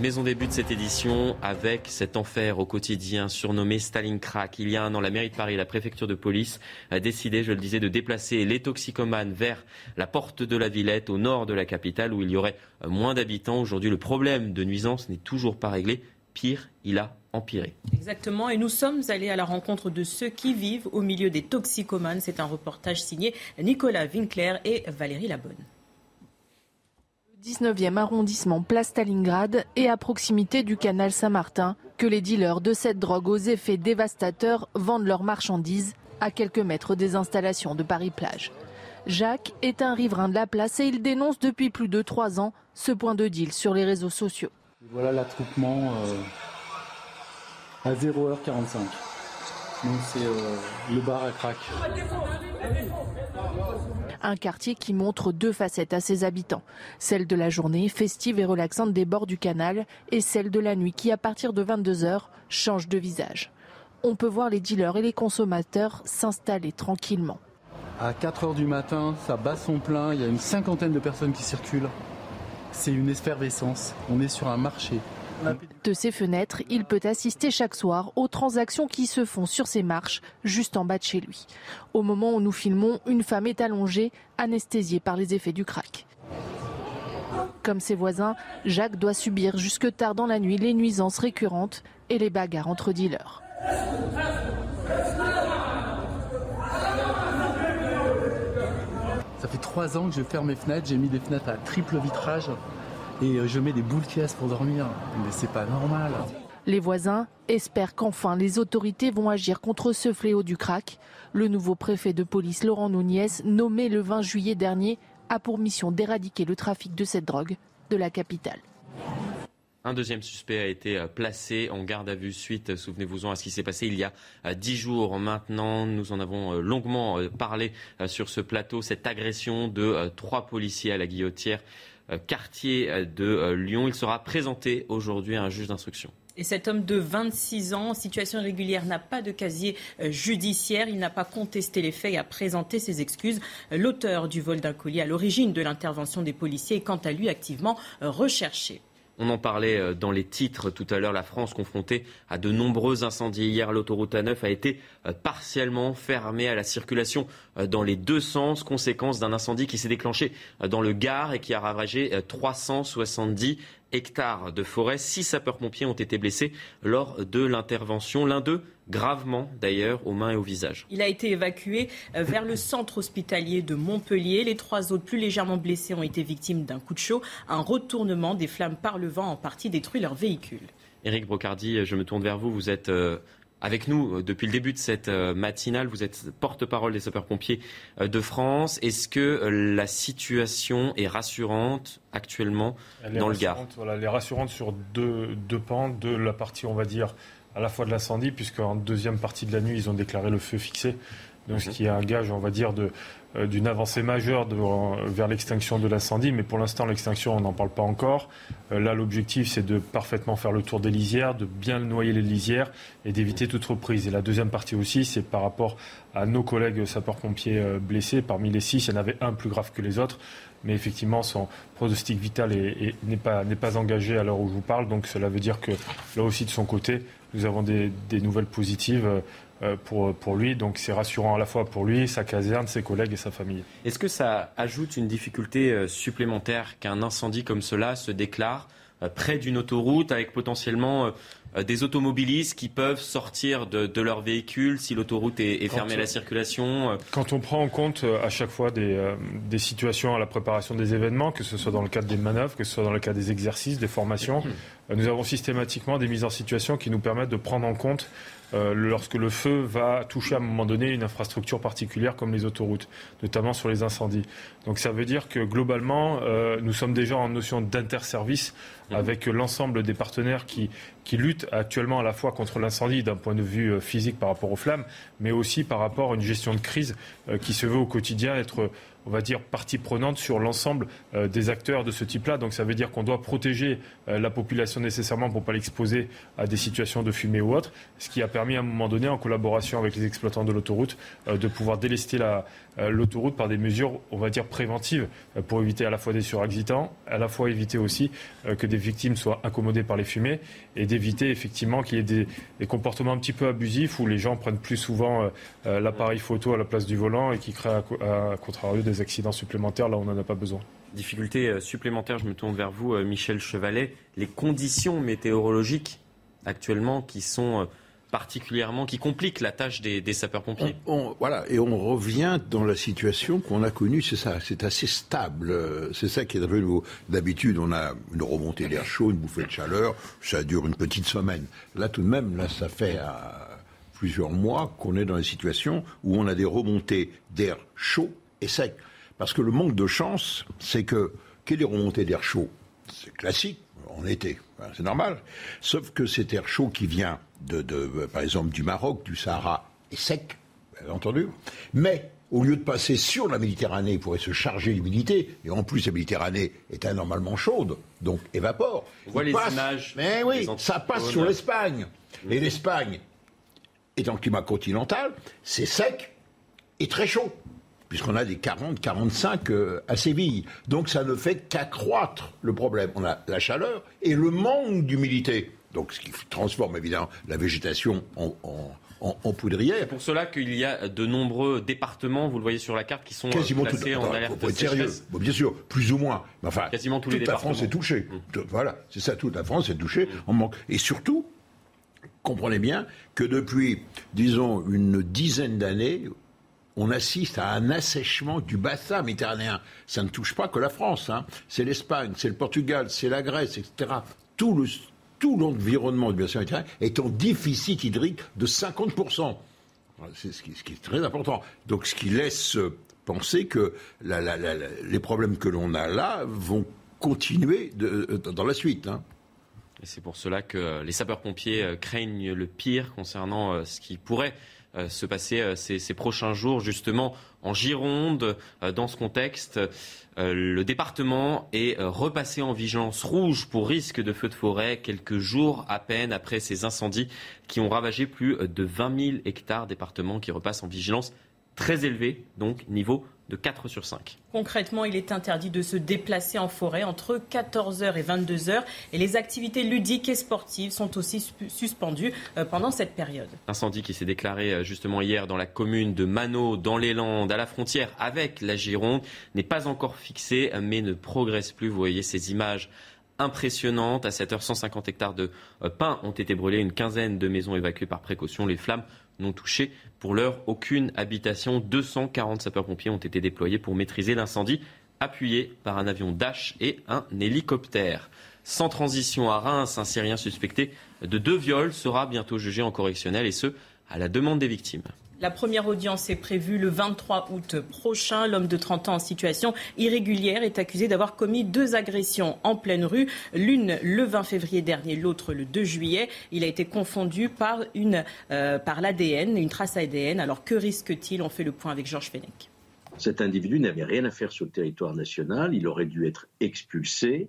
Mais on débute cette édition avec cet enfer au quotidien surnommé Stalingrad. Il y a un an, la mairie de Paris et la préfecture de police a décidé, je le disais, de déplacer les toxicomanes vers la porte de la Villette, au nord de la capitale, où il y aurait moins d'habitants. Aujourd'hui, le problème de nuisance n'est toujours pas réglé. Pire, il a empiré. Exactement, et nous sommes allés à la rencontre de ceux qui vivent au milieu des toxicomanes. C'est un reportage signé Nicolas Winkler et Valérie Labonne. 19e arrondissement Place Stalingrad et à proximité du canal Saint-Martin que les dealers de cette drogue aux effets dévastateurs vendent leurs marchandises à quelques mètres des installations de Paris-Plage. Jacques est un riverain de la place et il dénonce depuis plus de trois ans ce point de deal sur les réseaux sociaux. Voilà l'attroupement euh, à 0h45. Donc c'est euh, le bar à crack. Un quartier qui montre deux facettes à ses habitants. Celle de la journée, festive et relaxante des bords du canal, et celle de la nuit qui, à partir de 22h, change de visage. On peut voir les dealers et les consommateurs s'installer tranquillement. À 4h du matin, ça bat son plein, il y a une cinquantaine de personnes qui circulent. C'est une effervescence, on est sur un marché. De ses fenêtres, il peut assister chaque soir aux transactions qui se font sur ses marches, juste en bas de chez lui. Au moment où nous filmons, une femme est allongée, anesthésiée par les effets du crack. Comme ses voisins, Jacques doit subir jusque tard dans la nuit les nuisances récurrentes et les bagarres entre dealers. Ça fait trois ans que je ferme mes fenêtres, j'ai mis des fenêtres à triple vitrage et je mets des boules caisses pour dormir. Mais c'est pas normal. Les voisins espèrent qu'enfin les autorités vont agir contre ce fléau du crack. Le nouveau préfet de police Laurent Nunez, nommé le 20 juillet dernier, a pour mission d'éradiquer le trafic de cette drogue de la capitale. Un deuxième suspect a été placé en garde à vue suite, souvenez-vous-en, à ce qui s'est passé il y a dix jours maintenant. Nous en avons longuement parlé sur ce plateau, cette agression de trois policiers à la guillotière quartier de Lyon. Il sera présenté aujourd'hui à un juge d'instruction. Et cet homme de 26 ans, en situation irrégulière, n'a pas de casier judiciaire. Il n'a pas contesté les faits et a présenté ses excuses. L'auteur du vol d'un colis à l'origine de l'intervention des policiers est quant à lui activement recherché. On en parlait dans les titres tout à l'heure. La France confrontée à de nombreux incendies. Hier, l'autoroute A9 a été partiellement fermée à la circulation dans les deux sens, conséquence d'un incendie qui s'est déclenché dans le Gard et qui a ravagé 370 hectares de forêt. Six sapeurs-pompiers ont été blessés lors de l'intervention. L'un d'eux gravement d'ailleurs aux mains et au visage. Il a été évacué vers le centre hospitalier de Montpellier. Les trois autres plus légèrement blessés ont été victimes d'un coup de chaud. Un retournement des flammes par le vent a en partie détruit leur véhicule. Éric Brocardi, je me tourne vers vous. Vous êtes avec nous depuis le début de cette matinale. Vous êtes porte-parole des sapeurs-pompiers de France. Est-ce que la situation est rassurante actuellement elle dans le Gard? voilà, Elle est rassurante sur deux, deux pans. De la partie, on va dire, à la fois de l'incendie, puisqu'en deuxième partie de la nuit, ils ont déclaré le feu fixé. Donc, ce qui est un gage, on va dire, de, euh, d'une avancée majeure euh, vers l'extinction de l'incendie. Mais pour l'instant, l'extinction, on n'en parle pas encore. Euh, là, l'objectif, c'est de parfaitement faire le tour des lisières, de bien noyer les lisières et d'éviter toute reprise. Et la deuxième partie aussi, c'est par rapport à nos collègues sapeurs-pompiers blessés. Parmi les six, il y en avait un plus grave que les autres. Mais effectivement, son pronostic vital n'est pas, pas engagé à l'heure où je vous parle. Donc cela veut dire que là aussi, de son côté, nous avons des nouvelles positives pour, pour lui. Donc c'est rassurant à la fois pour lui, sa caserne, ses collègues et sa famille. Est-ce que ça ajoute une difficulté supplémentaire qu'un incendie comme cela se déclare près d'une autoroute avec potentiellement euh, des automobilistes qui peuvent sortir de, leur véhicule si l'autoroute est, fermée à la circulation Quand on prend en compte à chaque fois des, situations à la préparation des événements, que ce soit dans le cadre des manœuvres, que ce soit dans le cadre des exercices, des formations, nous avons systématiquement des mises en situation qui nous permettent de prendre en compte euh, lorsque le feu va toucher à un moment donné une infrastructure particulière comme les autoroutes, notamment sur les incendies. Donc ça veut dire que globalement, euh, nous sommes déjà en notion d'interservice mmh. avec l'ensemble des partenaires qui, qui luttent actuellement à la fois contre l'incendie d'un point de vue euh, physique par rapport aux flammes, mais aussi par rapport à une gestion de crise qui se veut au quotidien être on va dire, partie prenante sur l'ensemble euh, des acteurs de ce type-là. Donc ça veut dire qu'on doit protéger euh, la population nécessairement pour ne pas l'exposer à des situations de fumée ou autre, ce qui a permis à un moment donné, en collaboration avec les exploitants de l'autoroute, euh, de pouvoir délester l'autoroute par des mesures, on va dire, préventives pour éviter à la fois des suraccidents, à la fois éviter aussi que des victimes soient accommodées par les fumées et d'éviter effectivement qu'il y ait des, comportements un petit peu abusifs où les gens prennent plus souvent l'appareil photo à la place du volant et qui créent à, à contrario des accidents supplémentaires là où on n'en a pas besoin. Difficulté euh, supplémentaire, je me tourne vers vous, euh, Michel Chevalet. Les conditions météorologiques actuellement qui sont euh, particulièrement, qui compliquent la tâche des, sapeurs-pompiers. voilà, et on revient dans la situation qu'on a connue, c'est ça, c'est assez stable, c'est ça qui est devenu nouveau. D'habitude, on a une remontée d'air chaud, une bouffée de chaleur, ça dure une petite semaine. Là, tout de même, là, ça fait plusieurs mois qu'on est dans une situation où on a des remontées d'air chaud et sec. Parce que le manque de chance, c'est que qu'il est remonté d'air chaud, c'est classique en été, c'est normal. Sauf que cet air chaud qui vient de, par exemple, du Maroc, du Sahara, est sec, bien entendu. Mais au lieu de passer sur la Méditerranée, il pourrait se charger d'humidité. Et en plus, la Méditerranée est anormalement chaude, donc évapore. On voit les images. Mais oui, ça passe sur l'Espagne. Et l'Espagne est en climat continental, c'est sec et très chaud puisqu'on a des 40, 45 euh, à Séville. Donc ça ne fait qu'accroître le problème. On a la chaleur et le manque d'humidité. Donc ce qui transforme évidemment la végétation en, poudrière. C'est pour cela qu'il y a de nombreux départements, vous le voyez sur la carte, qui sont euh, Quasiment placés en alerte faut, être sérieux. bien sûr, plus ou moins. enfin, quasiment tous toute les la France est touchée. Mmh. Voilà, c'est ça, toute la France est touchée. On manque. Et surtout, comprenez bien que depuis, disons, une dizaine d'années, on assiste à un assèchement du bassin méditerranéen. Ça ne touche pas que la France. Hein. C'est l'Espagne, c'est le Portugal, c'est la Grèce, etc. Tout le, tout l'environnement du bassin méditerranéen est en déficit hydrique de 50%. C'est ce qui, est très important. Donc ce qui laisse penser que les problèmes que l'on a là vont continuer dans la suite. Hein. C'est pour cela que les sapeurs-pompiers euh, craignent le pire concernant euh, ce qui pourrait euh, se passer euh, ces, prochains jours, justement en Gironde. Euh, dans ce contexte, le département est repassé en vigilance rouge pour risque de feu de forêt quelques jours à peine après ces incendies qui ont ravagé plus de 20 000 hectares. Département qui repasse en vigilance très élevée, donc niveau de 4 sur 5. Concrètement, il est interdit de se déplacer en forêt entre 14h et 22h et les activités ludiques et sportives sont aussi suspendues euh, pendant cette période. Incendie qui s'est déclaré euh, justement hier dans la commune de Mano, dans les Landes, à la frontière avec la Gironde, n'est pas encore fixé mais ne progresse plus. Vous voyez ces images impressionnantes. À 7 h 150 hectares de euh, pins ont été brûlés, une quinzaine de maisons évacuées par précaution. Les flammes n'ont touché pour l'heure aucune habitation. 240 sapeurs-pompiers ont été déployés pour maîtriser l'incendie, appuyés par un avion Dash et un hélicoptère. Sans transition à Reims, un Syrien suspecté de deux viols sera bientôt jugé en correctionnel et ce, à la demande des victimes. La première audience est prévue le 23 août prochain. L'homme de 30 ans en situation irrégulière est accusé d'avoir commis deux agressions en pleine rue, l'une le 20 février dernier, l'autre le 2 juillet. Il a été confondu par, euh, l'ADN, une trace ADN. Alors que risque-t-il? On fait le point avec Georges Fenech. Cet individu n'avait rien à faire sur le territoire national. Il aurait dû être expulsé.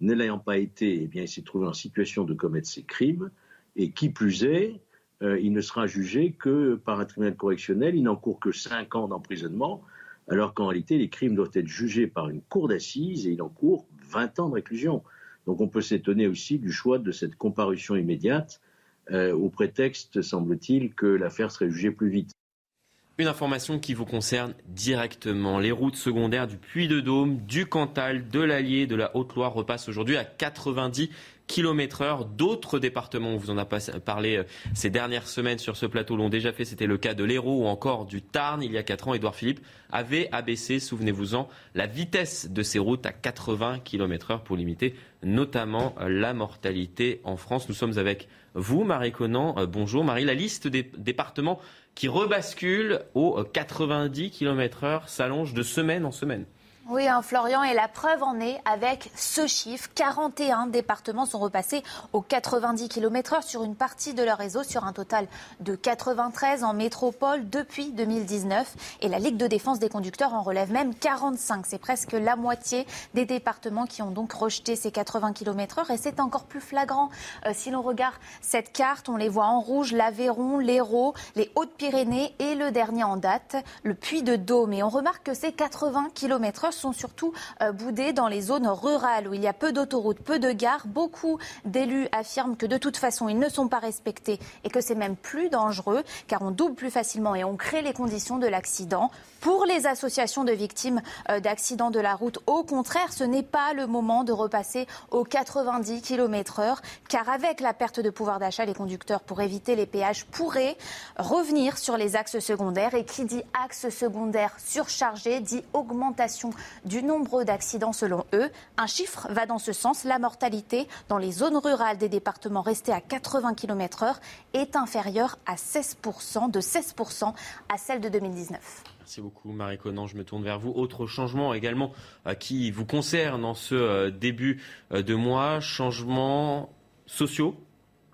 Ne l'ayant pas été, eh bien, il s'est trouvé en situation de commettre ses crimes. Et qui plus est, euh, il ne sera jugé que par un tribunal correctionnel. Il n'encourt que 5 ans d'emprisonnement, alors qu'en réalité, les crimes doivent être jugés par une cour d'assises et il encourt 20 ans de réclusion. Donc on peut s'étonner aussi du choix de cette comparution immédiate, euh, au prétexte, semble-t-il, que l'affaire serait jugée plus vite. Une information qui vous concerne directement. Les routes secondaires du Puy-de-Dôme, du Cantal, de l'Allier, de la Haute-Loire repassent aujourd'hui à 90 km heure. D'autres départements, on vous en a parlé euh, ces dernières semaines sur ce plateau, l'ont déjà fait. C'était le cas de l'Hérault ou encore du Tarn. Il y a 4 ans, Édouard Philippe avait abaissé, souvenez-vous-en, la vitesse de ces routes à 80 km heure pour limiter notamment euh, la mortalité en France. Nous sommes avec vous, Marie Conan. Euh, bonjour Marie. La liste des départements qui rebasculent aux 90 km heure s'allonge de semaine en semaine. Oui, hein, Florian, et la preuve en est avec ce chiffre. 41 départements sont repassés aux 90 km/h sur une partie de leur réseau, sur un total de 93 en métropole depuis 2019. Et la Ligue de défense des conducteurs en relève même 45. C'est presque la moitié des départements qui ont donc rejeté ces 80 km/h. Et c'est encore plus flagrant euh, si l'on regarde cette carte. On les voit en rouge l'Aveyron, l'Hérault, les Hautes-Pyrénées et le dernier en date, le Puy de Dôme. Et on remarque que ces 80 km/h sont surtout euh, boudés dans les zones rurales où il y a peu d'autoroutes, peu de gares. Beaucoup d'élus affirment que de toute façon, ils ne sont pas respectés et que c'est même plus dangereux car on double plus facilement et on crée les conditions de l'accident. Pour les associations de victimes euh, d'accidents de la route, au contraire, ce n'est pas le moment de repasser aux 90 km heure, car avec la perte de pouvoir d'achat, les conducteurs, pour éviter les péages, pourraient revenir sur les axes secondaires. Et qui dit axe secondaire surchargé dit augmentation du nombre d'accidents selon eux. Un chiffre va dans ce sens. La mortalité dans les zones rurales des départements restés à 80 km heure est inférieure à 16%, de 16% à celle de 2019. Merci beaucoup Marie Conan, je me tourne vers vous. Autre changement également euh, qui vous concerne en ce euh, début euh, de mois, changements sociaux,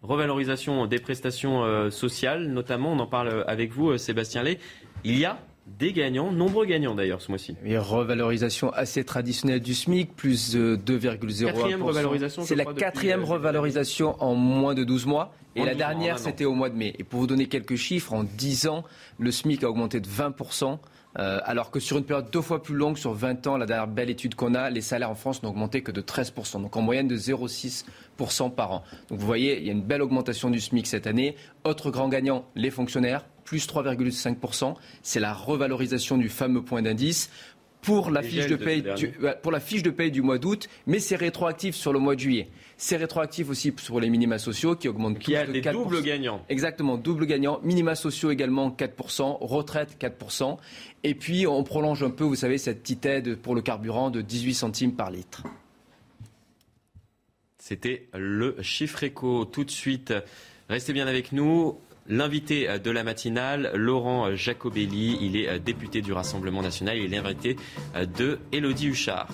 revalorisation des prestations sociales notamment, on en parle avec vous Sébastien Lay. Il y a des gagnants, nombreux gagnants d'ailleurs ce mois-ci. Une revalorisation assez traditionnelle du SMIC, plus 2,01%. Quatrième revalorisation, C'est la quatrième revalorisation en moins de 12 mois. Et la dernière, c'était au mois de mai. Et pour vous donner quelques chiffres, en 10 ans, le SMIC a augmenté de 20%. Euh, alors que sur une période deux fois plus longue, sur 20 ans, la dernière belle étude qu'on a, les salaires en France n'ont augmenté que de 13%, donc en moyenne de 0,6% par an. Donc vous voyez, il y a une belle augmentation du SMIC cette année. Autre grand gagnant, les fonctionnaires, plus 3,5%. C'est la revalorisation du fameux point d'indice pour la, fiche de paye du, pour la fiche de paye du mois d'août, mais c'est rétroactif sur le mois de juillet. C'est rétroactif aussi pour les minima sociaux qui augmentent qui a des doubles gagnants. Exactement, double gagnant. Minima sociaux également 4%, retraite 4%. Et puis on prolonge un peu, vous savez, cette petite aide pour le carburant de 18 centimes par litre. C'était le chiffre éco. Tout de suite, restez bien avec nous. L'invité de la matinale, Laurent Jacobelli, il est député du Rassemblement national, il est l'invité de Élodie Huchard.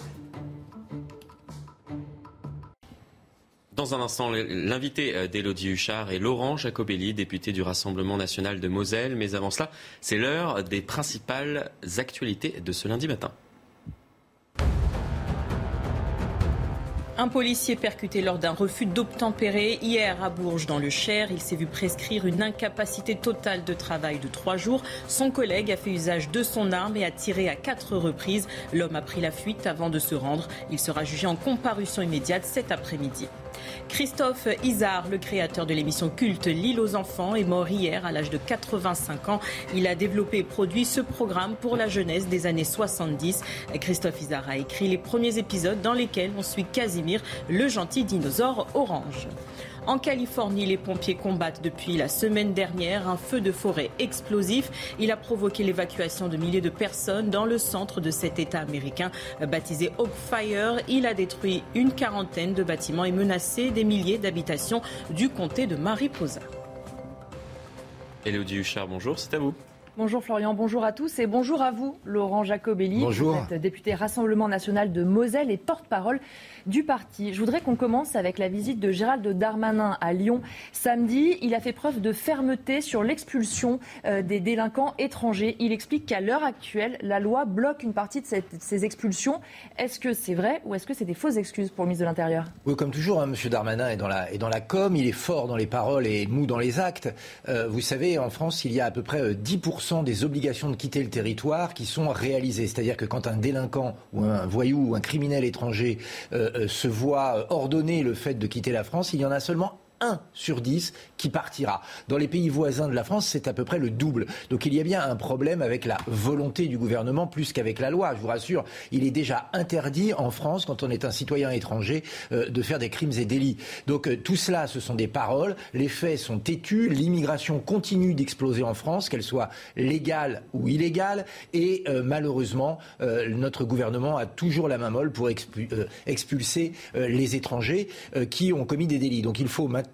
Dans un instant, l'invité d'Élodie Huchard est Laurent Jacobelli, député du Rassemblement national de Moselle. Mais avant cela, c'est l'heure des principales actualités de ce lundi matin. Un policier percuté lors d'un refus d'obtempérer hier à Bourges dans le Cher. Il s'est vu prescrire une incapacité totale de travail de trois jours. Son collègue a fait usage de son arme et a tiré à quatre reprises. L'homme a pris la fuite avant de se rendre. Il sera jugé en comparution immédiate cet après-midi. Christophe Isard, le créateur de l'émission culte L'île aux enfants, est mort hier à l'âge de 85 ans. Il a développé et produit ce programme pour la jeunesse des années 70. Christophe Isard a écrit les premiers épisodes dans lesquels on suit Casimir, le gentil dinosaure orange. En Californie, les pompiers combattent depuis la semaine dernière un feu de forêt explosif. Il a provoqué l'évacuation de milliers de personnes dans le centre de cet État américain baptisé Oak Fire. Il a détruit une quarantaine de bâtiments et menacé des milliers d'habitations du comté de Mariposa. Elodie Huchard, bonjour, c'est à vous. Bonjour Florian, bonjour à tous et bonjour à vous, Laurent Jacobelli. Bonjour. Vous êtes député Rassemblement national de Moselle et porte-parole du parti. Je voudrais qu'on commence avec la visite de Gérald Darmanin à Lyon samedi. Il a fait preuve de fermeté sur l'expulsion euh, des délinquants étrangers. Il explique qu'à l'heure actuelle, la loi bloque une partie de ces expulsions. Est-ce que c'est vrai ou est-ce que c'est des fausses excuses pour le ministre de l'Intérieur? Oui, comme toujours, hein, M. Darmanin est dans, la, est dans la com, il est fort dans les paroles et mou dans les actes. Euh, vous savez, en France, il y a à peu près 10% euh, des obligations de quitter le territoire qui sont réalisées. C'est-à-dire que quand un délinquant ou un voyou ou un criminel étranger euh, se voit ordonner le fait de quitter la France, il y en a seulement 1 sur 10 qui partira. Dans les pays voisins de la France, c'est à peu près le double. Donc il y a bien un problème avec la volonté du gouvernement plus qu'avec la loi. Je vous rassure, il est déjà interdit en France, quand on est un citoyen étranger, euh, de faire des crimes et délits. Donc euh, tout cela, ce sont des paroles. Les faits sont têtus. L'immigration continue d'exploser en France, qu'elle soit légale ou illégale. Et euh, malheureusement, notre gouvernement a toujours la main molle pour expulser les étrangers qui ont commis des délits. Donc il faut maintenant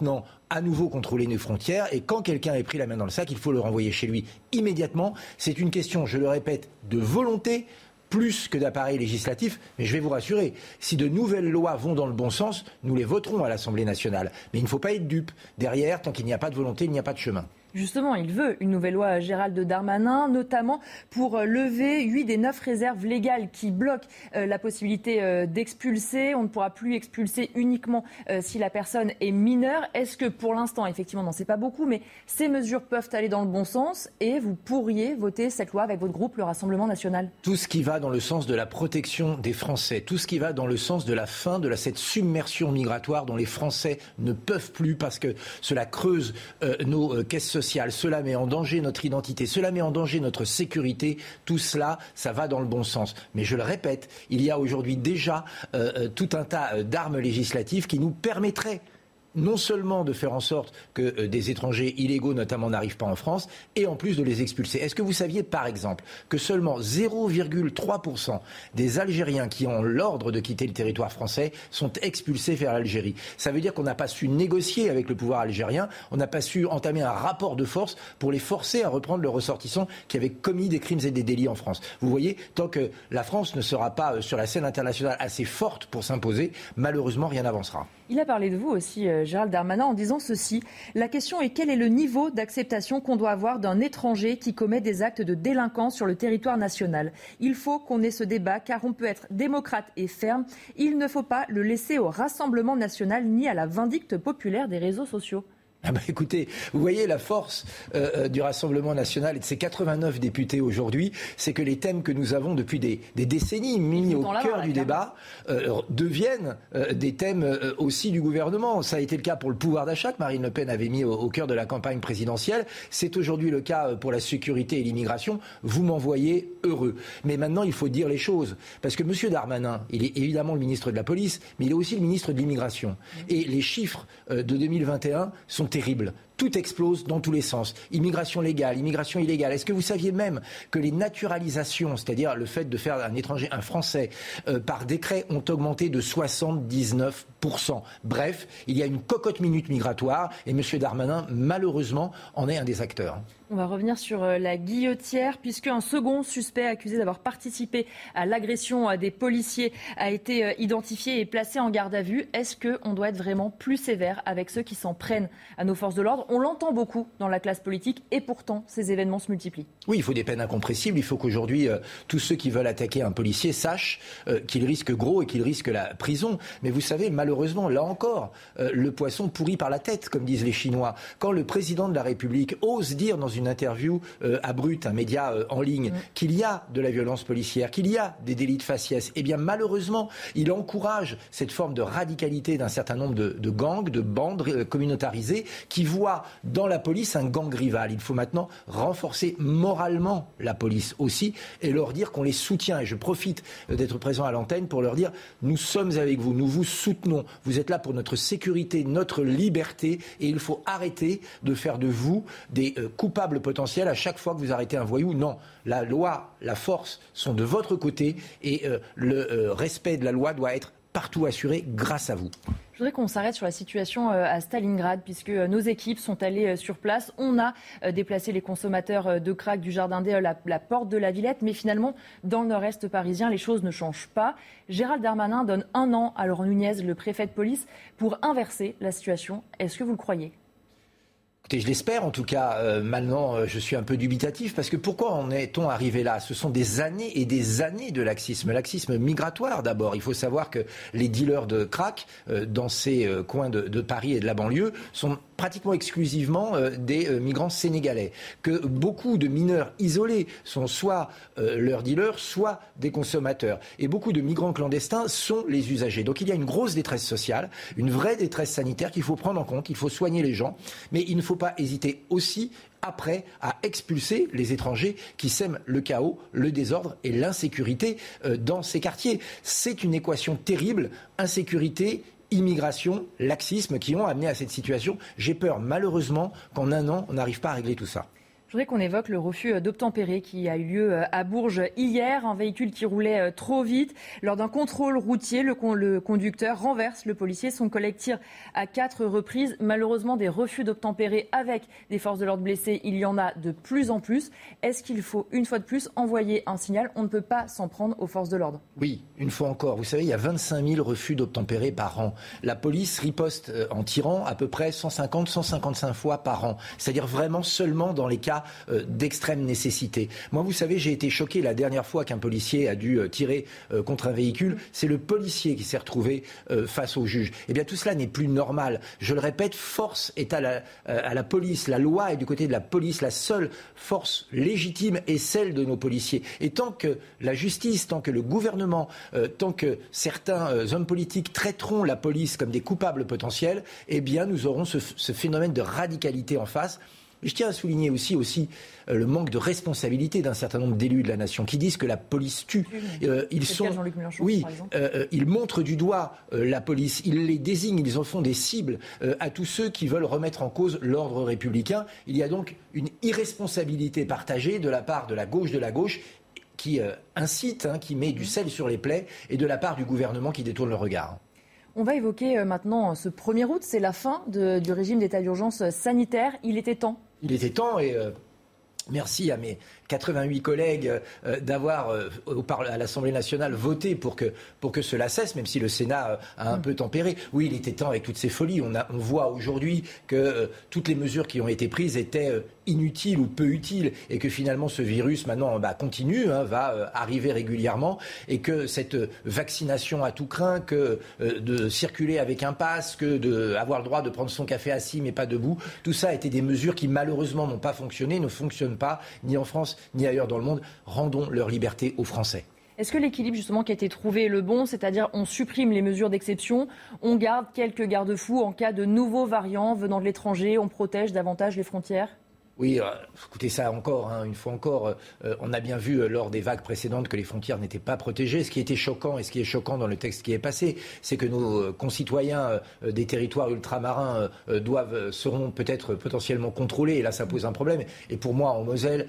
à nouveau contrôler nos frontières et quand quelqu'un est pris la main dans le sac, il faut le renvoyer chez lui immédiatement. C'est une question, je le répète, de volonté plus que d'appareils législatifs, mais je vais vous rassurer, si de nouvelles lois vont dans le bon sens, nous les voterons à l'Assemblée nationale. Mais il ne faut pas être dupe. Derrière, tant qu'il n'y a pas de volonté, il n'y a pas de chemin. Justement, il veut une nouvelle loi Gérald Darmanin, notamment pour euh, lever huit des neuf réserves légales qui bloquent euh, la possibilité euh, d'expulser. On ne pourra plus expulser uniquement si la personne est mineure. Est-ce que pour l'instant, effectivement, non, c'est pas beaucoup, mais ces mesures peuvent aller dans le bon sens et vous pourriez voter cette loi avec votre groupe, le Rassemblement national Tout ce qui va dans le sens de la protection des Français, tout ce qui va dans le sens de la fin de cette submersion migratoire dont les Français ne peuvent plus parce que cela creuse nos caisses cela met en danger notre identité, cela met en danger notre sécurité, tout cela, ça va dans le bon sens. Mais je le répète, il y a aujourd'hui déjà euh, euh, tout un tas euh, d'armes législatives qui nous permettraient non seulement de faire en sorte que euh, des étrangers illégaux notamment n'arrivent pas en France, et en plus de les expulser. Est-ce que vous saviez par exemple que seulement 0,3% des Algériens qui ont l'ordre de quitter le territoire français sont expulsés vers l'Algérie? Ça veut dire qu'on n'a pas su négocier avec le pouvoir algérien, on n'a pas su entamer un rapport de force pour les forcer à reprendre leurs ressortissants qui avaient commis des crimes et des délits en France. Vous voyez, tant que la France ne sera pas euh, sur la scène internationale assez forte pour s'imposer, malheureusement rien n'avancera. Il a parlé de vous aussi, euh, Gérald Darmanin, en disant ceci. La question est quel est le niveau d'acceptation qu'on doit avoir d'un étranger qui commet des actes de délinquance sur le territoire national? Il faut qu'on ait ce débat car on peut être démocrate et ferme. Il ne faut pas le laisser au Rassemblement national ni à la vindicte populaire des réseaux sociaux. Ah bah écoutez, vous voyez la force euh, euh, du Rassemblement national et de ses 89 députés aujourd'hui, c'est que les thèmes que nous avons depuis des, décennies mis au cœur du débat euh, deviennent des thèmes aussi du gouvernement. Ça a été le cas pour le pouvoir d'achat que Marine Le Pen avait mis au, cœur de la campagne présidentielle. C'est aujourd'hui le cas pour la sécurité et l'immigration. Vous m'en voyez heureux. Mais maintenant, il faut dire les choses. Parce que M. Darmanin, il est évidemment le ministre de la Police, mais il est aussi le ministre de l'immigration. Et les chiffres de 2021 sont terrible. Tout explose dans tous les sens. Immigration légale, immigration illégale. Est-ce que vous saviez même que les naturalisations, c'est-à-dire le fait de faire un étranger un Français euh, par décret, ont augmenté de 79%. Bref, il y a une cocotte minute migratoire et M. Darmanin, malheureusement, en est un des acteurs. On va revenir sur euh, la guillotière, puisque un second suspect accusé d'avoir participé à l'agression des policiers a été euh, identifié et placé en garde à vue. Est-ce qu'on doit être vraiment plus sévère avec ceux qui s'en prennent à nos forces de l'ordre? On l'entend beaucoup dans la classe politique et pourtant ces événements se multiplient. Oui, il faut des peines incompressibles. Il faut qu'aujourd'hui euh, tous ceux qui veulent attaquer un policier sachent qu'il risque gros et qu'il risque la prison. Mais vous savez, malheureusement, là encore, le poisson pourrit par la tête, comme disent les Chinois. Quand le président de la République ose dire dans une interview euh, à Brut, un média euh, en ligne, qu'il y a de la violence policière, qu'il y a des délits de faciès, eh bien malheureusement, il encourage cette forme de radicalité d'un certain nombre de, gangs, de bandes euh, communautarisées qui voient dans la police un gang rival. Il faut maintenant renforcer moralement la police aussi et leur dire qu'on les soutient. Et je profite d'être présent à l'antenne pour leur dire nous sommes avec vous, nous vous soutenons. Vous êtes là pour notre sécurité, notre liberté et il faut arrêter de faire de vous des coupables potentiel à chaque fois que vous arrêtez un voyou. Non, la loi, la force sont de votre côté et euh, le euh, respect de la loi doit être partout assuré grâce à vous. Je voudrais qu'on s'arrête sur la situation euh, à Stalingrad, puisque nos équipes sont allées sur place. On a déplacé les consommateurs de crack du Jardin des la, la porte de la Villette, mais finalement, dans le nord-est parisien, les choses ne changent pas. Gérald Darmanin donne un an à Laurent Nunez, le préfet de police, pour inverser la situation. Est-ce que vous le croyez? Écoutez, je l'espère en tout cas. Euh, maintenant, euh, je suis un peu dubitatif parce que pourquoi en est-on arrivé là? Ce sont des années et des années de laxisme. Laxisme migratoire d'abord. Il faut savoir que les dealers de crack euh, dans ces coins de, de, Paris et de la banlieue sont pratiquement exclusivement des migrants sénégalais. Que beaucoup de mineurs isolés sont soit leurs dealers, soit des consommateurs. Et beaucoup de migrants clandestins sont les usagers. Donc il y a une grosse détresse sociale, une vraie détresse sanitaire qu'il faut prendre en compte. Il faut soigner les gens, mais il ne faut pas hésiter aussi après à expulser les étrangers qui sèment le chaos, le désordre et l'insécurité euh, dans ces quartiers. C'est une équation terrible, insécurité, immigration, laxisme qui ont amené à cette situation. J'ai peur malheureusement qu'en un an, on n'arrive pas à régler tout ça. Voudrais qu'on évoque le refus d'obtempérer qui a eu lieu euh, à Bourges hier. Un véhicule qui roulait euh, trop vite. Lors d'un contrôle routier, le, conducteur renverse le policier. Son collègue tire à quatre reprises. Malheureusement, des refus d'obtempérer avec des forces de l'ordre blessées, il y en a de plus en plus. Est-ce qu'il faut, une fois de plus, envoyer un signal? On ne peut pas s'en prendre aux forces de l'ordre. Oui, une fois encore. Vous savez, il y a 25 000 refus d'obtempérer par an. La police riposte euh, en tirant à peu près 150, 155 fois par an. C'est-à-dire vraiment seulement dans les cas euh, d'extrême nécessité. Moi, vous savez, j'ai été choqué la dernière fois qu'un policier a dû euh, tirer euh, contre un véhicule. C'est le policier qui s'est retrouvé face au juge. Eh bien, tout cela n'est plus normal. Je le répète, force est à la, police. La loi est du côté de la police. La seule force légitime est celle de nos policiers. Et tant que la justice, tant que le gouvernement, tant que certains hommes politiques traiteront la police comme des coupables potentiels, eh bien, nous aurons ce phénomène de radicalité en face je tiens à souligner aussi, aussi euh, le manque de responsabilité d'un certain nombre d'élus de la nation qui disent que la police tue. Euh, ils sont, oui, euh, ils montrent du doigt la police, ils les désignent, ils en font des cibles à tous ceux qui veulent remettre en cause l'ordre républicain. Il y a donc une irresponsabilité partagée de la part de la gauche de la gauche qui incite, hein, qui met du sel sur les plaies, et de la part du gouvernement qui détourne le regard. On va évoquer maintenant ce 1er août, c'est la fin du régime d'état d'urgence sanitaire. Il était temps il était temps et euh, merci à mes 88 collègues euh, d'avoir euh, à l'Assemblée nationale voté pour que, pour que cela cesse, même si le Sénat a un mm. peu tempéré. Oui, il était temps avec toutes ces folies. On, a, on voit aujourd'hui que toutes les mesures qui ont été prises étaient inutile ou peu utile et que finalement ce virus maintenant bah, continue, hein, va euh, arriver régulièrement et que cette vaccination à tout craint, que euh, de circuler avec un pass, que d'avoir le droit de prendre son café assis mais pas debout, tout ça a été des mesures qui malheureusement n'ont pas fonctionné, ne fonctionnent pas ni en France ni ailleurs dans le monde. Rendons leur liberté aux Français. Est-ce que l'équilibre justement qui a été trouvé est le bon, c'est-à-dire on supprime les mesures d'exception, on garde quelques garde-fous en cas de nouveaux variants venant de l'étranger, on protège davantage les frontières? Oui, euh, écoutez ça encore, hein, une fois encore, euh, on a bien vu euh, lors des vagues précédentes que les frontières n'étaient pas protégées. Ce qui était choquant et ce qui est choquant dans le texte qui est passé, c'est que nos concitoyens des territoires ultramarins doivent, seront peut-être potentiellement contrôlés. Et là, ça pose un problème. Et pour moi, en Moselle,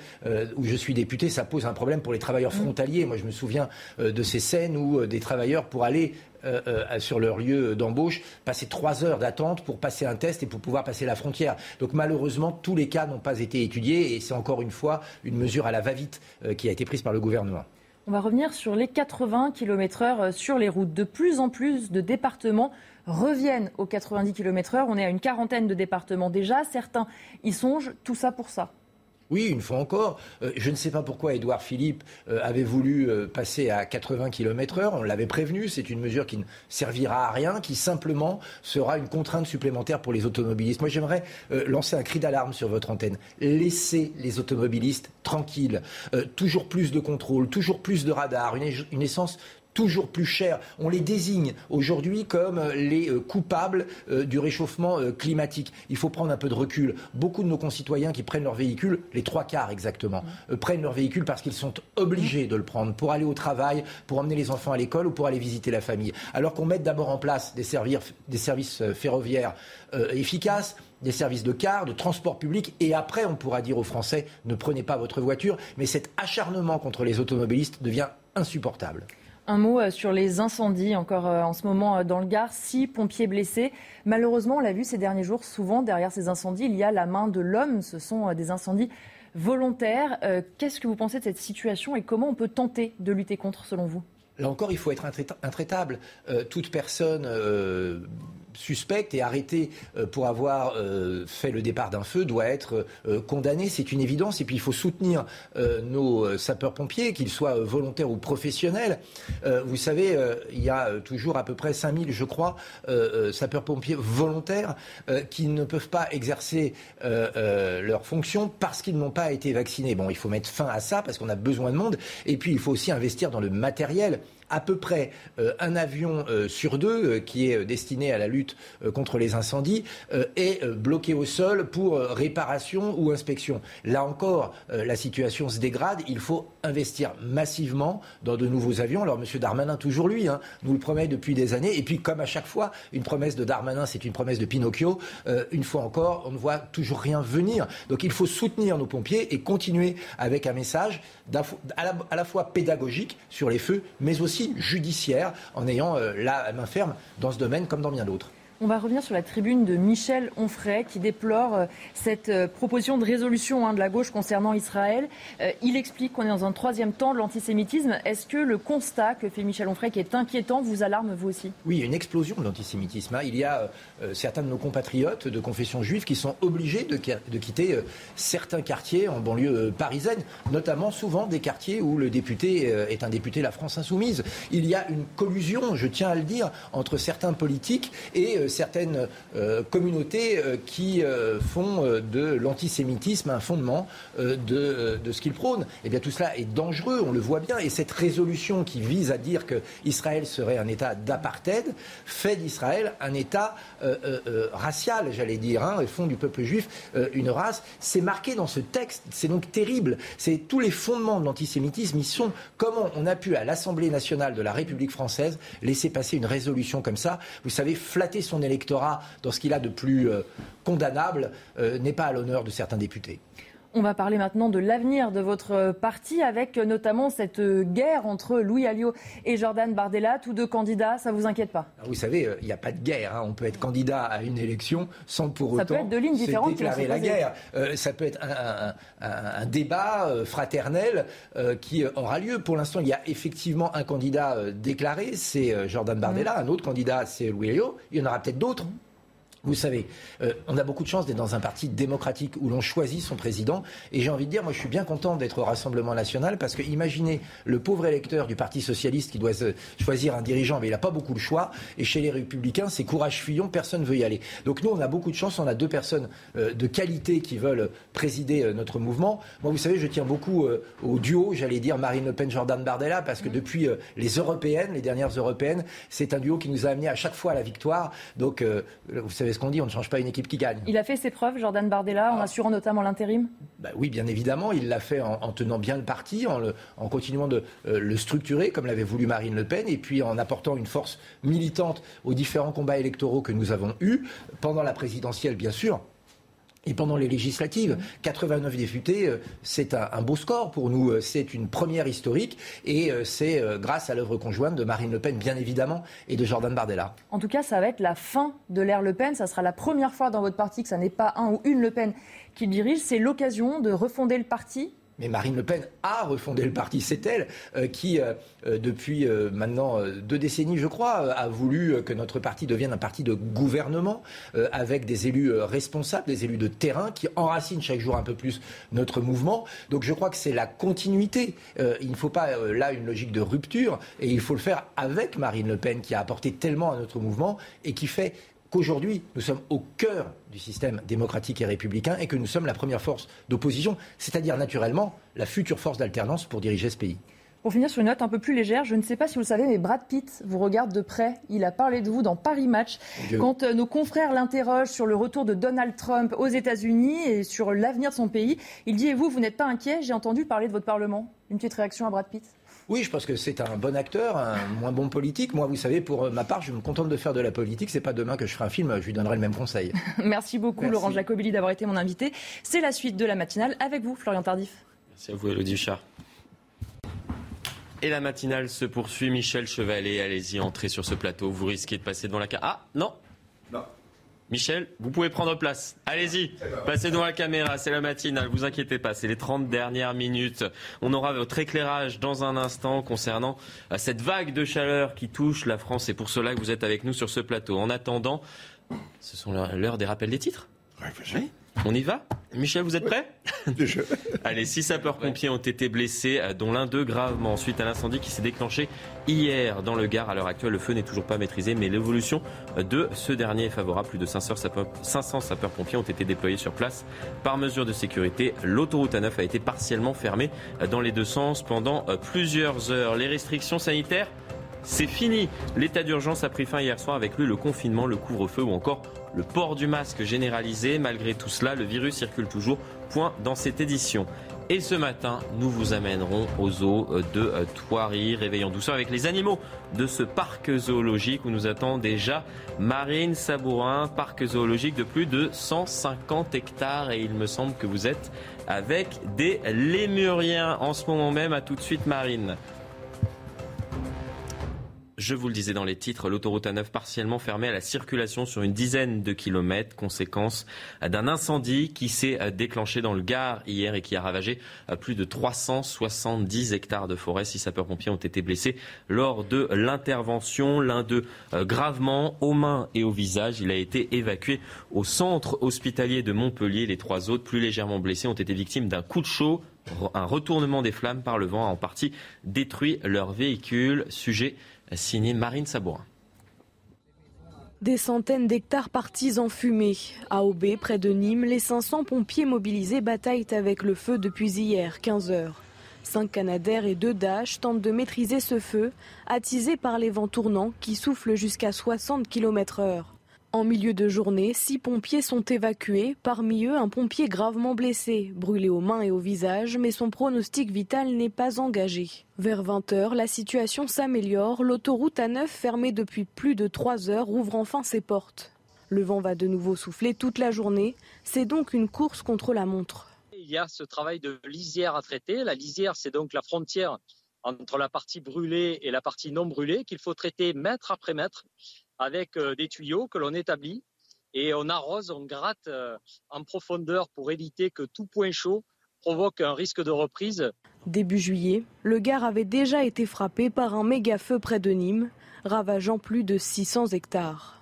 où je suis député, ça pose un problème pour les travailleurs mmh. frontaliers. Moi, je me souviens de ces scènes où des travailleurs, pour aller euh, euh, sur leur lieu d'embauche, passer trois heures d'attente pour passer un test et pour pouvoir passer la frontière. Donc malheureusement, tous les cas n'ont pas été étudiés et c'est encore une fois une mesure à la va-vite euh, qui a été prise par le gouvernement. On va revenir sur les 80 km/h sur les routes. De plus en plus de départements reviennent aux 90 km/h. On est à une quarantaine de départements déjà. Certains y songent. Tout ça pour ça. Oui, une fois encore. Euh, je ne sais pas pourquoi Édouard Philippe euh, avait voulu euh, passer à 80 km heure. On l'avait prévenu. C'est une mesure qui ne servira à rien, qui simplement sera une contrainte supplémentaire pour les automobilistes. Moi, j'aimerais lancer un cri d'alarme sur votre antenne. Laissez les automobilistes tranquilles. toujours plus de contrôle, toujours plus de radars, une essence toujours plus cher. On les désigne aujourd'hui comme euh, les euh, coupables euh, du réchauffement climatique. Il faut prendre un peu de recul. Beaucoup de nos concitoyens qui prennent leur véhicule, les trois quarts exactement, prennent leur véhicule parce qu'ils sont obligés de le prendre pour aller au travail, pour emmener les enfants à l'école ou pour aller visiter la famille. Alors qu'on mette d'abord en place des, des services ferroviaires efficaces, des services de car, de transport public, et après on pourra dire aux Français ne prenez pas votre voiture, mais cet acharnement contre les automobilistes devient insupportable. Un mot euh, sur les incendies, encore euh, en ce moment euh, dans le Gard, six pompiers blessés. Malheureusement, on l'a vu ces derniers jours, souvent derrière ces incendies, il y a la main de l'homme. Ce sont des incendies volontaires. Qu'est-ce que vous pensez de cette situation et comment on peut tenter de lutter contre, selon vous? Là encore, il faut être intraitable. toute personne suspecte et arrêté pour avoir fait le départ d'un feu doit être condamné. C'est une évidence. Et puis il faut soutenir nos sapeurs-pompiers, qu'ils soient volontaires ou professionnels. vous savez, il y a toujours à peu près 5000, je crois, sapeurs-pompiers volontaires qui ne peuvent pas exercer leurs fonctions parce qu'ils n'ont pas été vaccinés. Bon, il faut mettre fin à ça parce qu'on a besoin de monde. Et puis, il faut aussi investir dans le matériel à peu près euh, un avion euh, sur deux euh, qui est destiné à la lutte contre les incendies est bloqué au sol pour réparation ou inspection. Là encore, la situation se dégrade. Il faut investir massivement dans de nouveaux avions. Alors, M. Darmanin, toujours lui, hein, nous le promet depuis des années. Et puis, comme à chaque fois, une promesse de Darmanin, c'est une promesse de Pinocchio. une fois encore, on ne voit toujours rien venir. Donc, il faut soutenir nos pompiers et continuer avec un message à la fois pédagogique sur les feux, mais aussi judiciaire en ayant euh, la main ferme dans ce domaine comme dans bien d'autres. On va revenir sur la tribune de Michel Onfray qui déplore euh, cette euh, proposition de résolution hein, de la gauche concernant Israël. Euh, il explique qu'on est dans un troisième temps de l'antisémitisme. Est-ce que le constat que fait Michel Onfray, qui est inquiétant, vous alarme vous aussi? Oui, une explosion de l'antisémitisme. Hein. Il y a certains de nos compatriotes de confession juive qui sont obligés de, quitter certains quartiers en banlieue parisienne, notamment souvent des quartiers où le député est un député de la France insoumise. Il y a une collusion, je tiens à le dire, entre certains politiques et certaines euh, communautés euh, qui euh, font de l'antisémitisme un fondement de, ce qu'ils prônent. Eh bien, tout cela est dangereux, on le voit bien. Et cette résolution qui vise à dire qu'Israël serait un État d'apartheid fait d'Israël un État racial, j'allais dire, hein, et font du peuple juif une race. C'est marqué dans ce texte, c'est donc terrible. C'est tous les fondements de l'antisémitisme. Ils sont comment on a pu à l'Assemblée nationale de la République française laisser passer une résolution comme ça. Vous savez, flatter son électorat dans ce qu'il a de plus euh, condamnable euh, n'est pas à l'honneur de certains députés. On va parler maintenant de l'avenir de votre parti avec notamment cette guerre entre Louis Alliot et Jordan Bardella, tous deux candidats, ça vous inquiète pas? Vous savez, euh, il n'y a pas de guerre. Hein. On peut être candidat à une élection sans pour ça autant peut être de lignes différentes déclarer la guerre. ça peut être un, débat fraternel qui aura lieu. Pour l'instant, il y a effectivement un candidat déclaré, c'est Jordan Bardella. Mmh. Un autre candidat, c'est Louis Alliot. Il y en aura peut-être d'autres. Vous savez, euh, on a beaucoup de chance d'être dans un parti démocratique où l'on choisit son président. Et j'ai envie de dire, moi, je suis bien content d'être au Rassemblement national parce que imaginez le pauvre électeur du Parti socialiste qui doit choisir un dirigeant, mais il n'a pas beaucoup de choix. Et chez les Républicains, c'est courage fuyant, personne ne veut y aller. Donc nous, on a beaucoup de chance. On a deux personnes euh, de qualité qui veulent présider euh, notre mouvement. Moi, vous savez, je tiens beaucoup au duo, j'allais dire Marine Le Pen, Jordan Bardella, parce que depuis les européennes, les dernières européennes, c'est un duo qui nous a amené à chaque fois à la victoire. Donc, vous savez ce qu'on dit, on ne change pas une équipe qui gagne. Il a fait ses preuves, Jordan Bardella, en ah. assurant notamment l'intérim bah Oui, bien évidemment. Il l'a fait en, tenant bien le parti, en, continuant de euh, le structurer, comme l'avait voulu Marine Le Pen, et puis en apportant une force militante aux différents combats électoraux que nous avons eus, pendant la présidentielle, bien sûr. Et pendant les législatives, 89 députés, euh, c'est un, beau score pour nous. Euh, c'est une première historique et euh, c'est grâce à l'œuvre conjointe de Marine Le Pen, bien évidemment, et de Jordan Bardella. En tout cas, ça va être la fin de l'ère Le Pen. Ça sera la première fois dans votre parti que ça n'est pas un ou une Le Pen qui dirige. C'est l'occasion de refonder le parti mais Marine Le Pen a refondé le parti. C'est elle euh, qui, euh, euh, depuis maintenant deux décennies, je crois, a voulu que notre parti devienne un parti de gouvernement avec des élus responsables, des élus de terrain qui enracinent chaque jour un peu plus notre mouvement. Donc je crois que c'est la continuité. il ne faut pas là une logique de rupture et il faut le faire avec Marine Le Pen qui a apporté tellement à notre mouvement et qui fait qu'aujourd'hui, nous sommes au cœur du système démocratique et républicain et que nous sommes la première force d'opposition, c'est-à-dire naturellement la future force d'alternance pour diriger ce pays. Pour finir sur une note un peu plus légère, je ne sais pas si vous le savez, mais Brad Pitt vous regarde de près. Il a parlé de vous dans Paris Match. Quand euh, nos confrères l'interrogent sur le retour de Donald Trump aux États-Unis et sur l'avenir de son pays, il dit Et vous, vous n'êtes pas inquiet? J'ai entendu parler de votre Parlement. Une petite réaction à Brad Pitt oui, je pense que c'est un bon acteur, un moins bon politique. Moi, vous savez, pour ma part, je me contente de faire de la politique. C'est pas demain que je ferai un film, je lui donnerai le même conseil. [laughs] Merci beaucoup, Laurent Jacobelli, d'avoir été mon invité. C'est la suite de la matinale avec vous, Florian Tardif. Merci à vous, Elodie Char. Et la matinale se poursuit. Michel Chevalet, allez-y, entrez sur ce plateau. Vous risquez de passer devant la carte. Ah, Non. Michel, vous pouvez prendre place. Allez-y, passez devant la caméra, c'est la matinale, vous inquiétez pas, c'est les 30 dernières minutes. On aura votre éclairage dans un instant concernant euh, cette vague de chaleur qui touche la France. C'est pour cela que vous êtes avec nous sur ce plateau. En attendant, ce sont l'heure des rappels des titres. On y va Michel, vous êtes prêt [laughs] Allez, six sapeurs-pompiers ont été blessés, euh, dont l'un d'eux gravement suite à l'incendie qui s'est déclenché hier dans le Gard. À l'heure actuelle, le feu n'est toujours pas maîtrisé, mais l'évolution de ce dernier est favorable. Plus de 500 sapeurs-pompiers ont été déployés sur place. Par mesure de sécurité, l'autoroute A9 a été partiellement fermée euh, dans les deux sens pendant euh, plusieurs heures. Les restrictions sanitaires c'est fini. L'état d'urgence a pris fin hier soir avec lui le confinement, le couvre-feu ou encore le port du masque généralisé. Malgré tout cela, le virus circule toujours. Point dans cette édition. Et ce matin, nous vous amènerons aux eaux de Thoiry, réveillant douceur avec les animaux de ce parc zoologique où nous attend déjà Marine Sabourin, parc zoologique de plus de 150 hectares. Et il me semble que vous êtes avec des lémuriens en ce moment même. À tout de suite, Marine. Je vous le disais dans les titres, l'autoroute A9 partiellement fermée à la circulation sur une dizaine de kilomètres, conséquence d'un incendie qui s'est déclenché dans le Gard hier et qui a ravagé plus de 370 hectares de forêt. Six sapeurs-pompiers ont été blessés lors de l'intervention, l'un d'eux euh, gravement aux mains et au visage. Il a été évacué au centre hospitalier de Montpellier. Les trois autres, plus légèrement blessés, ont été victimes d'un coup de chaud un retournement des flammes par le vent a en partie détruit leur véhicule. Sujet signé Marine Sabourin. Des centaines d'hectares partis en fumée. À Aubé, près de Nîmes, les 500 pompiers mobilisés bataillent avec le feu depuis hier, 15 heures. Cinq Canadaires et deux Dash tentent de maîtriser ce feu, attisé par les vents tournants qui soufflent jusqu'à 60 km heure. En milieu de journée, six pompiers sont évacués, parmi eux un pompier gravement blessé, brûlé aux mains et au visage, mais son pronostic vital n'est pas engagé. Vers 20 h la situation s'améliore, l'autoroute A9 fermée depuis plus de 3 heures ouvre enfin ses portes. Le vent va de nouveau souffler toute la journée, c'est donc une course contre la montre. Il y a ce travail de lisière à traiter. La lisière, c'est donc la frontière entre la partie brûlée et la partie non brûlée qu'il faut traiter mètre après mètre avec euh, des tuyaux que l'on établit et on arrose, on gratte euh, en profondeur pour éviter que tout point chaud provoque un risque de reprise. Début juillet, le Gard avait déjà été frappé par un méga feu près de Nîmes, ravageant plus de 600 hectares.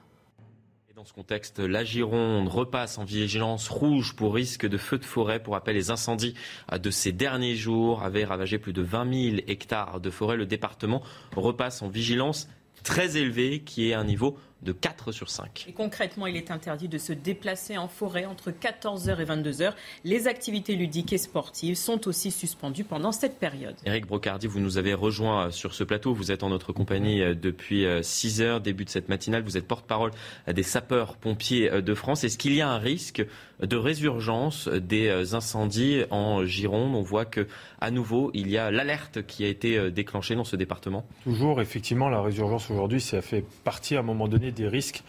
dans ce contexte, la Gironde repasse en vigilance rouge pour risque de feu de forêt. Pour rappel, les incendies de ces derniers jours avaient ravagé plus de 20 000 hectares de forêt. Le département repasse en vigilance très élevé qui est un niveau de 4 sur 5. Et concrètement, il est interdit de se déplacer en forêt entre 14h et 22h. Les activités ludiques et sportives sont aussi suspendues pendant cette période. Éric Brocardi, vous nous avez rejoint sur ce plateau. Vous êtes en notre compagnie euh, depuis 6 euh, heures, début de cette matinale. Vous êtes porte-parole des sapeurs-pompiers euh, de France. Est-ce qu'il y a un risque de résurgence des incendies en Gironde? On voit que à nouveau, il y a l'alerte qui a été déclenchée dans ce département. Toujours, effectivement, la résurgence aujourd'hui, ça fait partie à un moment donné des risques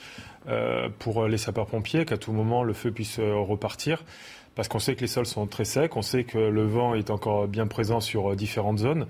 euh, pour les sapeurs-pompiers, qu'à tout moment le feu puisse euh, repartir parce qu'on sait que les sols sont très secs, on sait que le vent est encore bien présent sur euh, différentes zones.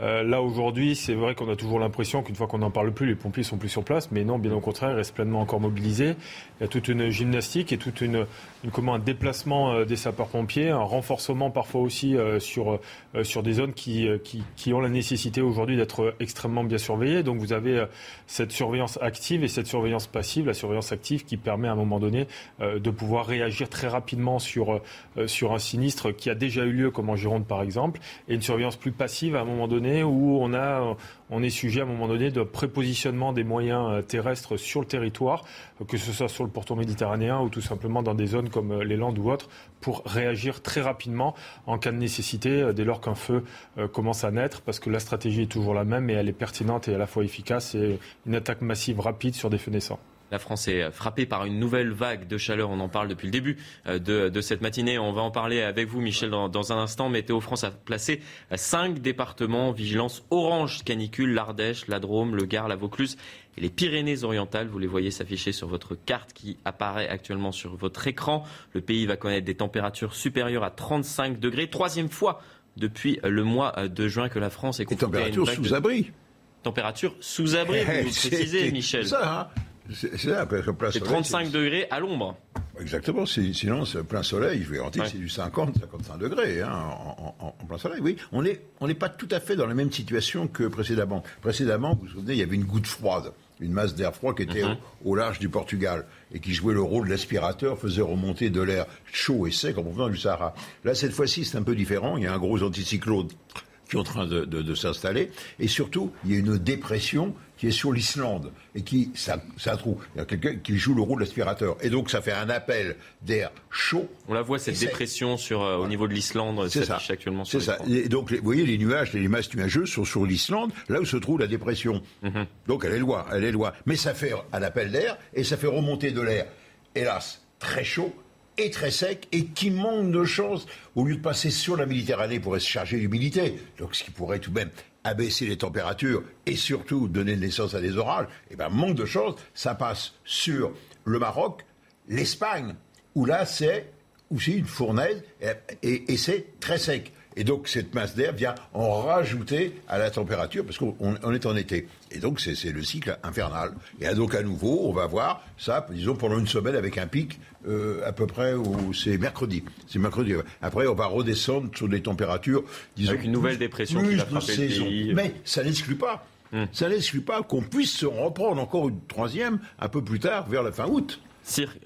Euh, là aujourd'hui, c'est vrai qu'on a toujours l'impression qu'une fois qu'on n'en parle plus, les pompiers sont plus sur place, mais non, bien au contraire, ils restent pleinement encore mobilisés. Il y a toute une gymnastique et toute une, comment, un déplacement euh, des sapeurs-pompiers, un renforcement parfois aussi euh, sur sur des zones qui, qui, qui ont la nécessité aujourd'hui d'être extrêmement bien surveillées. Donc vous avez cette surveillance active et cette surveillance passive. La surveillance active qui permet à un moment donné de pouvoir réagir très rapidement sur sur un sinistre qui a déjà eu lieu, comme en Gironde par exemple, et une surveillance plus passive à un moment donné où on, a, on est sujet à un moment donné de prépositionnement des moyens euh, terrestres sur le territoire, que ce soit sur le pourtour méditerranéen ou tout simplement dans des zones comme euh, les Landes ou autres, pour réagir très rapidement en cas de nécessité euh, dès lors qu'un feu commence à naître, parce que la stratégie est toujours la même et elle est pertinente et à la fois efficace. C'est une attaque massive rapide sur des feux naissants. La France est frappée par une nouvelle vague de chaleur. On en parle depuis le début euh, de, cette matinée. On va en parler avec vous, Michel, dans, un instant. Météo France a placé cinq départements en vigilance orange canicule l'Ardèche, la Drôme, le Gard, la Vaucluse et les Pyrénées-Orientales. Vous les voyez s'afficher sur votre carte qui apparaît actuellement sur votre écran. Le pays va connaître des températures supérieures à 35 degrés. Troisième fois depuis le mois de juin que la France est confrontée à une vague sous abri. Température sous abri, vous [laughs] précisez, Michel. Ça, hein C'est ça, C'est 35 degrés à l'ombre. Exactement, sinon, plein soleil, je vais garantir que c'est du 50, 55 degrés hein, en, plein soleil. Oui, on n'est on pas tout à fait dans la même situation que précédemment. Précédemment, vous vous souvenez, il y avait une goutte froide, une masse d'air froid qui était mhm. au, large du Portugal et qui jouait le rôle de l'aspirateur, faisait remonter de l'air chaud et sec en provenance du Sahara. Là, cette fois-ci, c'est un peu différent. Il y a un gros anticyclone qui est en train de, s'installer. Et surtout, il y a une dépression qui est sur l'Islande et qui, ça, ça trouve, il y a quelqu'un qui joue le rôle d'aspirateur. Et donc, ça fait un appel d'air chaud. On la voit, cette dépression sur, euh, au niveau de l'Islande, c'est ça actuellement C'est ça. Et donc, vous voyez, les nuages, les masses nuageuses sont sur l'Islande, là où se trouve la dépression. Mhm. Donc, elle est loin, elle est loin. Mais ça fait un appel d'air et ça fait remonter de l'air, hélas, très chaud et très sec et qui manque de chance au lieu de passer sur la Méditerranée pour se charger d'humidité. Donc ce qui pourrait tout de même abaisser les températures et surtout donner naissance à des orages, eh ben manque de chance, ça passe sur le Maroc, l'Espagne, où là c'est aussi une fournaise et c'est très sec. Et donc cette masse d'air vient en rajouter à la température parce qu'on est en été. Et donc c'est le cycle infernal. Et donc à nouveau, on va voir ça, disons, pendant une semaine avec un pic euh, à peu près où c'est mercredi. C'est mercredi. Après, on va redescendre sur des températures, disons. Avec une nouvelle dépression qui va frapper le pays. Mais ça n'exclut pas. Hmm. Ça n'exclut pas qu'on puisse se reprendre encore une troisième un peu plus tard, vers la fin août.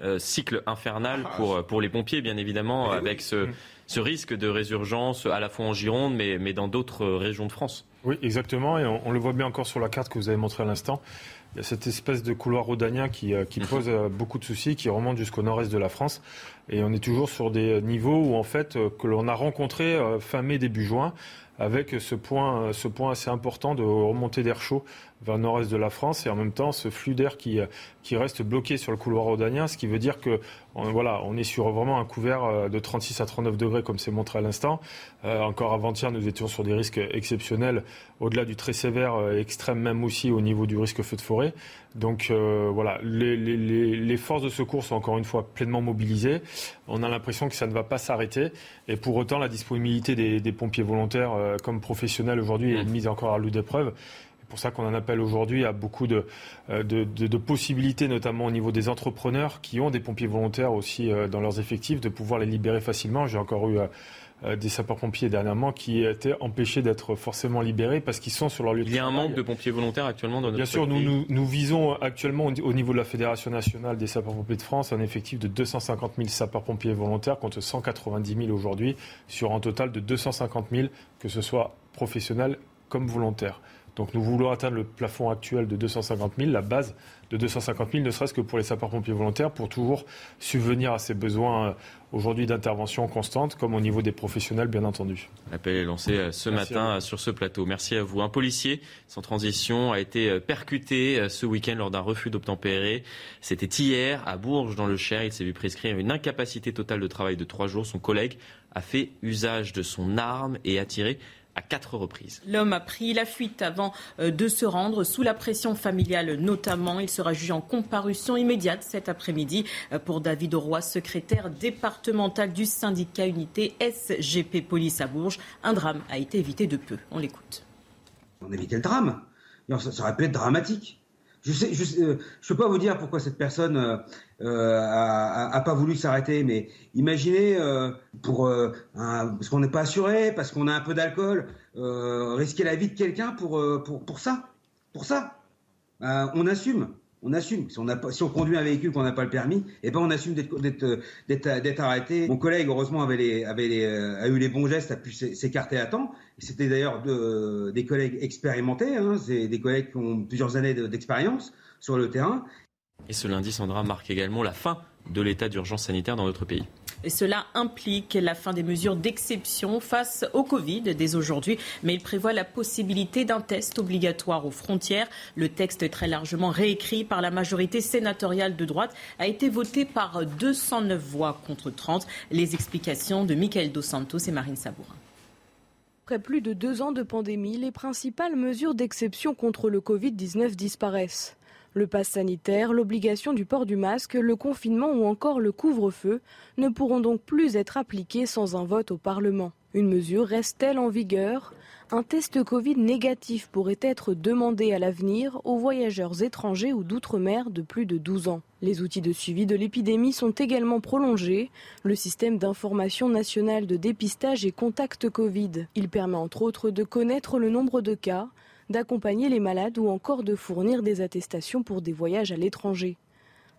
Euh, cycle infernal ah. pour, pour les pompiers, bien évidemment, avec ce, hmm ce risque de résurgence à la fois en Gironde, mais, mais dans d'autres régions de France. Oui, exactement. Et on, le voit bien encore sur la carte que vous avez montrée à l'instant. Il y a cette espèce de couloir rhodanien qui, euh, qui [laughs] pose euh, beaucoup de soucis, qui remonte jusqu'au nord-est de la France. Et on est toujours sur des niveaux où, en fait, euh, que l'on a rencontré fin mai, début juin, avec ce point, ce point assez important de remontée d'air chaud vers le nord-est de la France et en même temps ce flux d'air qui, qui reste bloqué sur le couloir rhodanien, ce qui veut dire que on, voilà, on est sur vraiment un couvert euh, de 36 à 39 degrés comme c'est montré à l'instant. Euh, encore avant-hier, nous étions sur des risques exceptionnels, au-delà du très sévère, euh, extrême même aussi au niveau du risque feu de forêt. Donc euh, voilà, les, les, les, forces de secours sont encore une fois pleinement mobilisées. On a l'impression que ça ne va pas s'arrêter. Et pour autant, la disponibilité des, des pompiers volontaires comme professionnels aujourd'hui est mmh. mise encore à rude épreuve pour ça qu'on en appelle aujourd'hui à beaucoup de, euh, de, de, possibilités, notamment au niveau des entrepreneurs qui ont des pompiers volontaires aussi euh, dans leurs effectifs, de pouvoir les libérer facilement. J'ai encore eu euh, des sapeurs-pompiers dernièrement qui étaient empêchés d'être forcément libérés parce qu'ils sont sur leur lieu de travail. Il y a un manque de pompiers volontaires actuellement dans notre Bien sûr, nous, nous, nous, visons actuellement au niveau de la Fédération nationale des sapeurs-pompiers de France un effectif de 250 000 sapeurs-pompiers volontaires contre 190 000 aujourd'hui sur un total de 250 000, que ce soit professionnels comme volontaires. Donc nous voulons atteindre le plafond actuel de 250 000, la base de 250 000, ne serait-ce que pour les sapeurs-pompiers volontaires, pour toujours subvenir à ces besoins euh, aujourd'hui d'intervention constante, comme au niveau des professionnels, bien entendu. L'appel est lancé euh, ce matin euh, sur ce plateau. Merci à vous. Un policier sans transition a été percuté ce week-end lors d'un refus d'obtempérer. C'était hier à Bourges, dans le Cher. Il s'est vu prescrire une incapacité totale de travail de trois jours. Son collègue a fait usage de son arme et a tiré à quatre reprises. L'homme a pris la fuite avant euh, de se rendre sous la pression familiale notamment. Il sera jugé en comparution immédiate cet après-midi euh, pour David Roy, secrétaire départemental du syndicat unité SGP Police à Bourges. Un drame a été évité de peu. On l'écoute. On a évité le drame. Ça aurait pu être dramatique. Je sais, je, euh, peux pas vous dire pourquoi cette personne euh, euh a, pas voulu s'arrêter, mais imaginez pour parce qu'on n'est pas assuré, parce qu'on a un peu d'alcool, risquer la vie de quelqu'un pour, pour pour ça, pour ça, on assume on assume. Si on, on conduit un véhicule qu'on n'a pas le permis, eh ben on assume d'être arrêté. Mon collègue, heureusement, avait, les, a eu les bons gestes, a pu s'écarter à temps. C'était d'ailleurs de, des collègues expérimentés, hein, des collègues qui ont plusieurs années d'expérience sur le terrain. Et ce lundi, Sandra marque également la fin de l'état d'urgence sanitaire dans notre pays. Cela implique la fin des mesures d'exception face au Covid dès aujourd'hui, mais il prévoit la possibilité d'un test obligatoire aux frontières. Le texte très largement réécrit par la majorité sénatoriale de droite a été voté par 209 voix contre 30. Les explications de Michael Dos Santos et Marine Sabourin. Après plus de deux ans de pandémie, les principales mesures d'exception contre le Covid-19 disparaissent. Le pass sanitaire, l'obligation du port du masque, le confinement ou encore le couvre-feu ne pourront donc plus être appliqués sans un vote au Parlement. Une mesure reste-t-elle en vigueur? Un test Covid négatif pourrait être demandé à l'avenir aux voyageurs étrangers ou d'outre-mer de plus de 12 ans. Les outils de suivi de l'épidémie sont également prolongés. Le système d'information nationale de dépistage et contact Covid. Il permet entre autres de connaître le nombre de cas, d'accompagner les malades ou encore de fournir des attestations pour des voyages à l'étranger.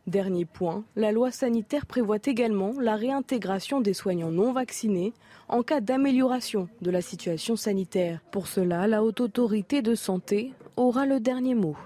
Dernier point, la loi sanitaire prévoit également la réintégration des soignants non vaccinés en cas d'amélioration de la situation sanitaire. Pour cela, la haute autorité de santé aura le dernier mot.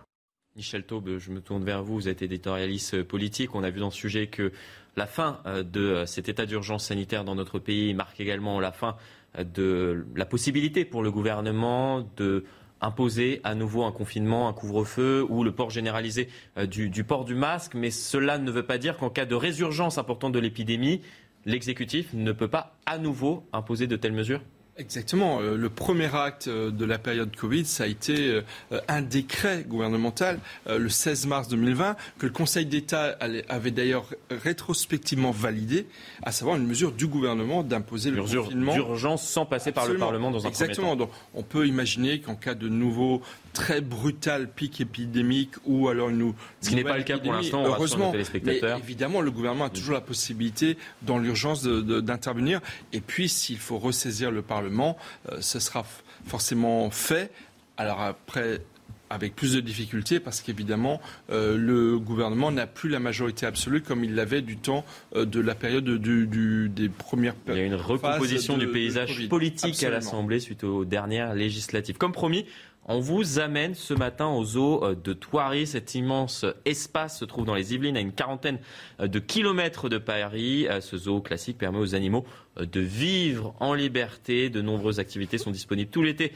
Michel Taube, je me tourne vers vous. Vous êtes éditorialiste politique. On a vu dans ce sujet que la fin euh, de euh, cet état d'urgence sanitaire dans notre pays marque également la fin euh, de la possibilité pour le gouvernement de imposer à nouveau un confinement, un couvre-feu ou le port généralisé euh, du, du, port du masque. Mais cela ne veut pas dire qu'en cas de résurgence importante de l'épidémie, l'exécutif ne peut pas à nouveau imposer de telles mesures Exactement. Euh, le premier acte euh, de la période Covid, ça a été un décret gouvernemental le 16 mars 2020 que le Conseil d'État avait d'ailleurs rétrospectivement validé, à savoir une mesure du gouvernement d'imposer le confinement d'urgence sans passer par le Parlement dans un Exactement. premier temps. Donc, on peut imaginer qu'en cas de nouveau très brutal pic épidémique ou alors une ce qui n'est pas le cas pour l'instant heureusement. mais évidemment le gouvernement a toujours la possibilité dans l'urgence d'intervenir. Et puis s'il faut ressaisir le Parlement euh, ce sera forcément fait. Alors après avec plus de difficultés parce qu'évidemment euh, le gouvernement n'a plus la majorité absolue comme il l'avait du temps euh, de la période du, du, des premières Il y a une recomposition de, du paysage politique Absolument. à l'Assemblée suite aux dernières législatives. Comme promis, on vous amène ce matin aux eaux de Thoiry. Cet immense espace se trouve dans les Yvelines, à une quarantaine de kilomètres de Paris. Ce zoo classique permet aux animaux de vivre en liberté. De nombreuses activités sont disponibles tout l'été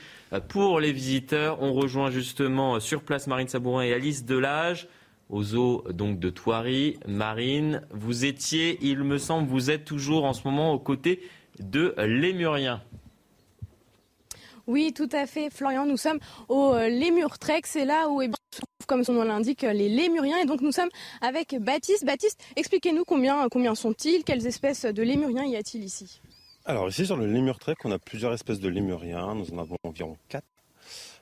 pour les visiteurs. On rejoint justement sur place Marine Sabourin et Alice Delage aux zoo donc de Thoiry. Marine, vous étiez, il me semble, vous êtes toujours en ce moment aux côtés de Lémurien. Oui, tout à fait, Florian. Nous sommes au euh, Lémur Trek. C'est là où, eh bien, comme son nom l'indique, les lémuriens. Et donc, nous sommes avec Baptiste. Baptiste, expliquez-nous combien, combien sont-ils? Quelles espèces de lémuriens y a-t-il ici? Alors, ici, sur le Lémur Trek, on a plusieurs espèces de lémuriens. Nous en avons environ quatre.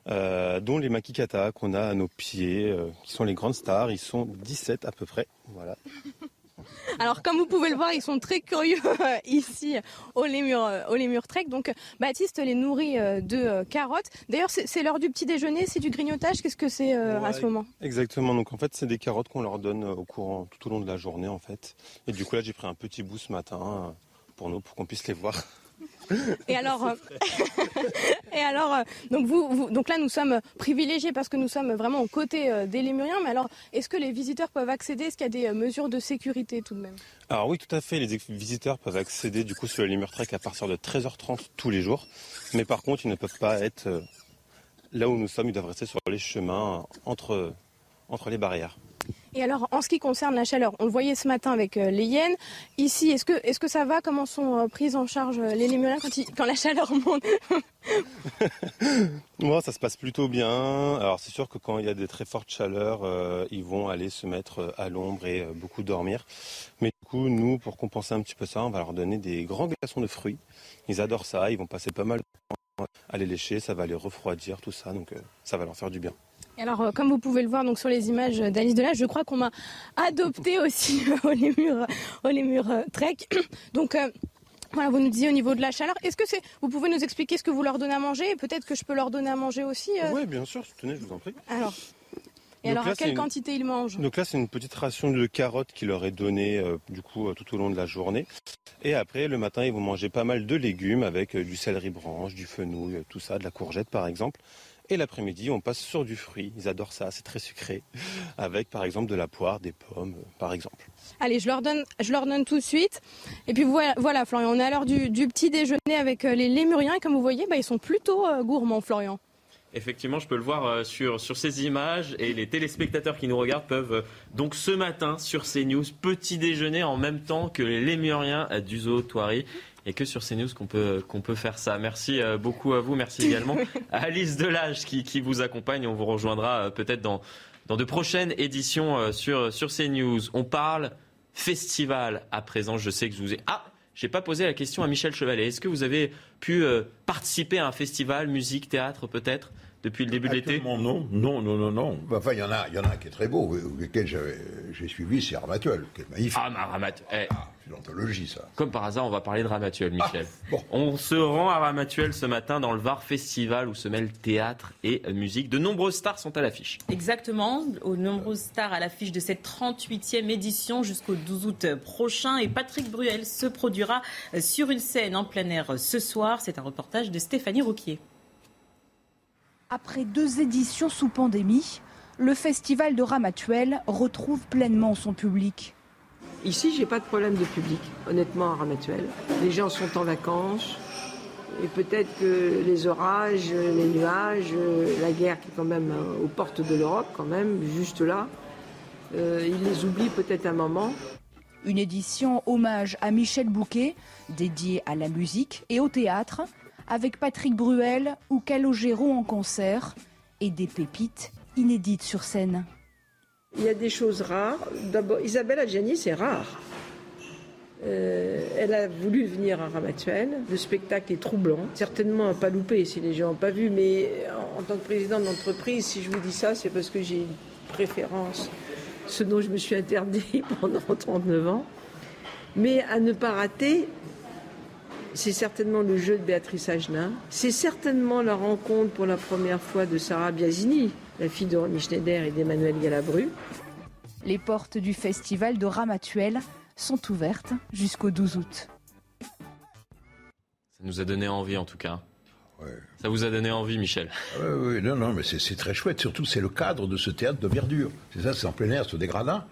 Euh, dont les makikata qu'on a à nos pieds, euh, qui sont les grandes stars. Ils sont 17 à peu près. Voilà. [laughs] Alors, comme vous pouvez le voir, ils sont très curieux ici au Lémur, au Lémur Trek. Donc, Baptiste les nourrit de carottes. D'ailleurs, c'est l'heure du petit déjeuner, c'est du grignotage. Qu'est-ce que c'est euh, Ouais, à ce moment? Exactement. Donc, en fait, c'est des carottes qu'on leur donne au courant, tout au long de la journée, en fait. Et du coup, là, j'ai pris un petit bout ce matin euh, pour nous, pour qu'on puisse les voir. Et alors, euh, [laughs] alors euh, donc, là, nous sommes privilégiés parce que nous sommes vraiment aux côtés euh, des lémuriens. Mais alors, est-ce que les visiteurs peuvent accéder? Est-ce qu'il y a des euh, mesures de sécurité tout de même? Alors oui, tout à fait. Les visiteurs peuvent accéder du coup sur le Lemur Trek à partir de 13h30 tous les jours. Mais par contre, ils ne peuvent pas être là où nous sommes. Ils doivent rester sur les chemins entre les barrières. Et alors, en ce qui concerne la chaleur, on le voyait ce matin avec euh, les hyènes. Ici, est-ce que, est-ce que ça va? Comment sont euh, prises en charge euh, les lémuriens quand, la chaleur monte? [laughs] Moi, ça se passe plutôt bien. Alors c'est sûr que quand il y a des très fortes chaleurs, ils vont aller se mettre à l'ombre et beaucoup dormir. Mais du coup, nous, pour compenser un petit peu ça, on va leur donner des grands glaçons de fruits. Ils adorent ça. Ils vont passer pas mal de temps à les lécher. Ça va les refroidir, tout ça. Donc ça va leur faire du bien. Alors, euh, comme vous pouvez le voir donc, sur les images d'Alice Delage, je crois qu'on m'a adopté aussi [laughs] au lémur, au lémur euh, Trek. [coughs] Donc, euh, voilà, vous nous disiez au niveau de la chaleur. Est-ce que c'est, vous pouvez nous expliquer ce que vous leur donnez à manger? Et peut-être que je peux leur donner à manger aussi euh Oui, bien sûr. Tenez, je vous en prie. Alors, et Donc alors là, à quelle une- quantité ils mangent? Donc là, c'est une petite ration de carottes qui leur est donnée euh, du coup tout au long de la journée. Et après, le matin, ils vont manger pas mal de légumes avec du céleri branche, du fenouil, tout ça, de la courgette par exemple. Et l'après-midi, on passe sur du fruit. Ils adorent ça, c'est très sucré. Avec par exemple de la poire, des pommes, par exemple. Allez, je leur donne, je leur donne tout de suite. Et puis voilà, voilà Florian, on est à l'heure du, du petit déjeuner avec euh, les lémuriens. Et comme vous voyez, bah, ils sont plutôt euh, gourmands, Florian. Effectivement, je peux le voir euh, sur, sur ces images et les téléspectateurs qui nous regardent peuvent donc ce matin sur CNews petit déjeuner en même temps que les lémuriens euh, du zoo Thoiry. Et que sur CNews qu'on peut, qu'on peut faire ça. Merci euh, beaucoup à vous. Merci également [laughs] à Alice Delage qui, qui vous accompagne. On vous rejoindra euh, peut-être dans, dans de prochaines éditions euh, sur, sur CNews. On parle festival à présent. Je sais que je vous ai... Ah j'ai pas posé la question à Michel Chevalet. Est-ce que vous avez pu participer à un festival, musique, théâtre peut-être? Depuis le début de l'été Non, non, non, non, non, non. Enfin, il y en a, il y en a un qui est très beau, lequel j'ai suivi, c'est Ramatuel, qui est magnifique. Ah, ma Ramatuel. Eh. Ah, c'est l'anthologie, ça. Comme par hasard, on va parler de Ramatuel, Michel. Ah, bon. On se rend à Ramatuel ce matin dans le Var Festival où se mêlent théâtre et musique. De nombreuses stars sont à l'affiche. Exactement, aux nombreuses stars à l'affiche de cette 38e édition jusqu'au 12 août prochain. Et Patrick Bruel se produira sur une scène en plein air ce soir. C'est un reportage de Stéphanie Rouquier. Après deux éditions sous pandémie, le festival de Ramatuel retrouve pleinement son public. Ici, j'ai pas de problème de public, honnêtement, à Ramatuel. Les gens sont en vacances. Et peut-être que les orages, les nuages, la guerre qui est quand même aux portes de l'Europe, quand même, juste là, euh, ils les oublient peut-être un moment. Une édition hommage à Michel Bouquet, dédiée à la musique et au théâtre, avec Patrick Bruel ou Calogero en concert et des pépites inédites sur scène. Il y a des choses rares. D'abord, Isabelle Adjani, c'est rare. Euh, elle a voulu venir à Ramatuel. Le spectacle est troublant. Certainement à pas loupé si les gens n'ont pas vu, mais en, en tant que président d'entreprise, si je vous dis ça, c'est parce que j'ai une préférence, ce dont je me suis interdit [laughs] pendant 39 ans. Mais à ne pas rater, c'est certainement le jeu de Béatrice Agenin. C'est certainement la rencontre pour la première fois de Sarah Biasini, la fille de Ronnie Schneider et d'Emmanuel Galabru. Les portes du festival de Ramatuel sont ouvertes jusqu'au 12 août. Ça nous a donné envie en tout cas. Ça vous a donné envie, Michel? Oui, oui, non, non, mais c'est très chouette. Surtout, c'est le cadre de ce théâtre de verdure. C'est ça, c'est en plein air, sur des gradins.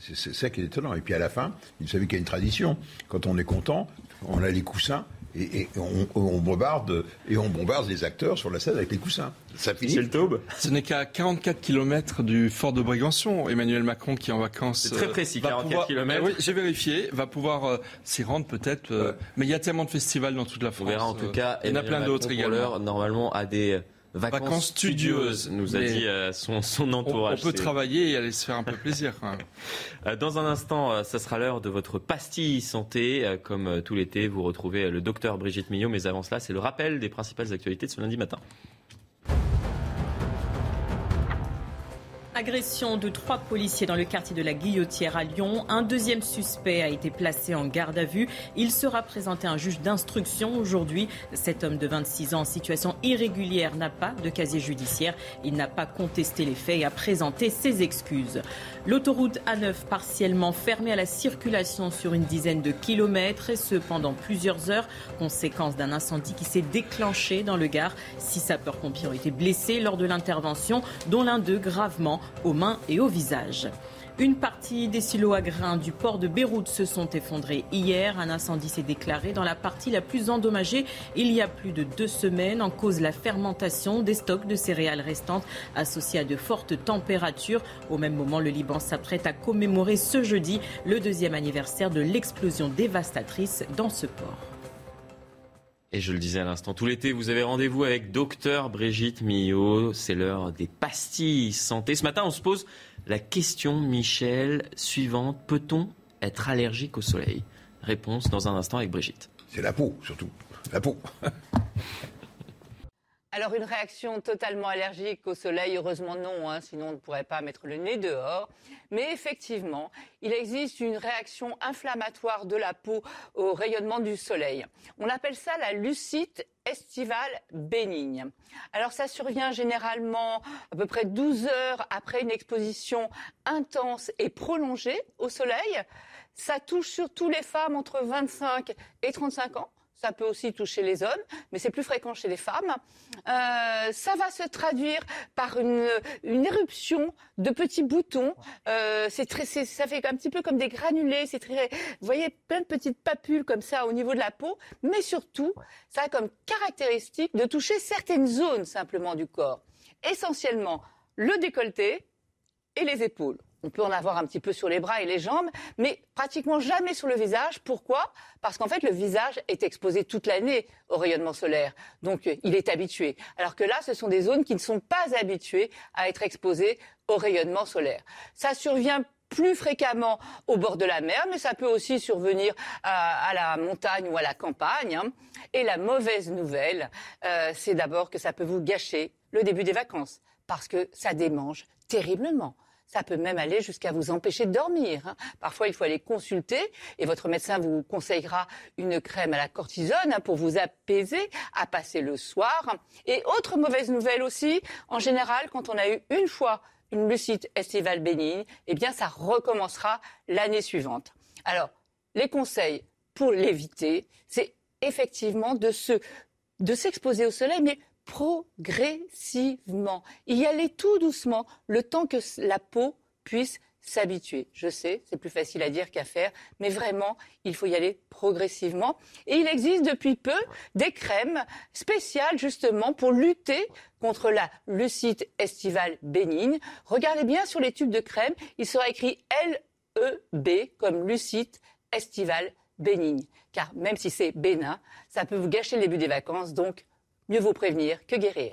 C'est ça qui est étonnant. Et puis à la fin, il savait qu'il y a une tradition. Quand on est content, on a les coussins et, et on, on, bombarde et on bombarde les acteurs sur la scène avec les coussins. Ça finit. C'est le taube. Ce n'est qu'à 44 km du fort de Brégançon. Emmanuel Macron, qui est en vacances, c'est très précis, va 44 pouvoir, km. oui, j'ai vérifié, va pouvoir euh, s'y rendre peut-être. Euh, mais il y a tellement de festivals dans toute la France. On verra en tout cas. Il y en a plein d'autres également. Normalement, à des Vacances, vacances studieuses, nous a dit euh, son, son, entourage. On, on peut travailler et aller se faire un peu plaisir. Quand même. [laughs] Euh, dans un instant, ça sera l'heure de votre pastille santé. Comme tout l'été, vous retrouvez le docteur Brigitte Millot. Mais avant cela, c'est le rappel des principales actualités de ce lundi matin. Agression de trois policiers dans le quartier de la Guillotière à Lyon. Un deuxième suspect a été placé en garde à vue. Il sera présenté à un juge d'instruction aujourd'hui. Cet homme de 26 ans en situation irrégulière n'a pas de casier judiciaire. Il n'a pas contesté les faits et a présenté ses excuses. L'autoroute A9 partiellement fermée à la circulation sur une dizaine de kilomètres et ce pendant plusieurs heures, conséquence d'un incendie qui s'est déclenché dans le Gard. Six sapeurs-pompiers ont été blessés lors de l'intervention, dont l'un d'eux gravement aux mains et au visage. Une partie des silos à grains du port de Beyrouth se sont effondrés hier. Un incendie s'est déclaré dans la partie la plus endommagée il y a plus de deux semaines en cause la fermentation des stocks de céréales restantes associées à de fortes températures. Au même moment, le Liban s'apprête à commémorer ce jeudi le deuxième anniversaire de l'explosion dévastatrice dans ce port. Et je le disais à l'instant, tout l'été, vous avez rendez-vous avec docteur Brigitte Millot. C'est l'heure des pastilles santé. Ce matin, on se pose la question, Michel, suivante. Peut-on être allergique au soleil? Réponse dans un instant avec Brigitte. C'est la peau, surtout. La peau. [laughs] Alors une réaction totalement allergique au soleil, heureusement non, hein, sinon on ne pourrait pas mettre le nez dehors. Mais effectivement, il existe une réaction inflammatoire de la peau au rayonnement du soleil. On appelle ça la lucite estivale bénigne. Alors ça survient généralement à peu près 12 heures après une exposition intense et prolongée au soleil. Ça touche surtout les femmes entre 25 et 35 ans. Ça peut aussi toucher les hommes, mais c'est plus fréquent chez les femmes. Euh, ça va se traduire par une, une éruption de petits boutons. Euh, ça fait un petit peu comme des granulés. C'est très, vous voyez, plein de petites papules comme ça au niveau de la peau. Mais surtout, ça a comme caractéristique de toucher certaines zones simplement du corps. Essentiellement le décolleté et les épaules. On peut en avoir un petit peu sur les bras et les jambes, mais pratiquement jamais sur le visage. Pourquoi? Parce qu'en fait, le visage est exposé toute l'année au rayonnement solaire. Donc, il est habitué. Alors que là, ce sont des zones qui ne sont pas habituées à être exposées au rayonnement solaire. Ça survient plus fréquemment au bord de la mer, mais ça peut aussi survenir à, la montagne ou à la campagne. Hein. Et la mauvaise nouvelle, euh, c'est d'abord que ça peut vous gâcher le début des vacances, parce que ça démange terriblement. Ça peut même aller jusqu'à vous empêcher de dormir. Hein. Parfois, il faut aller consulter et votre médecin vous conseillera une crème à la cortisone hein, pour vous apaiser à passer le soir. Et autre mauvaise nouvelle aussi, en général, quand on a eu une fois une lucide estivale bénigne, eh bien, ça recommencera l'année suivante. Alors, les conseils pour l'éviter, c'est effectivement de se de s'exposer au soleil, mais progressivement. Y aller tout doucement, le temps que la peau puisse s'habituer. Je sais, c'est plus facile à dire qu'à faire, mais vraiment, il faut y aller progressivement. Et il existe depuis peu des crèmes spéciales justement pour lutter contre la lucite estivale bénigne. Regardez bien sur les tubes de crème, il sera écrit LEB comme lucite estivale bénigne. Car même si c'est bénin, ça peut vous gâcher le début des vacances, donc mieux vaut prévenir que guérir.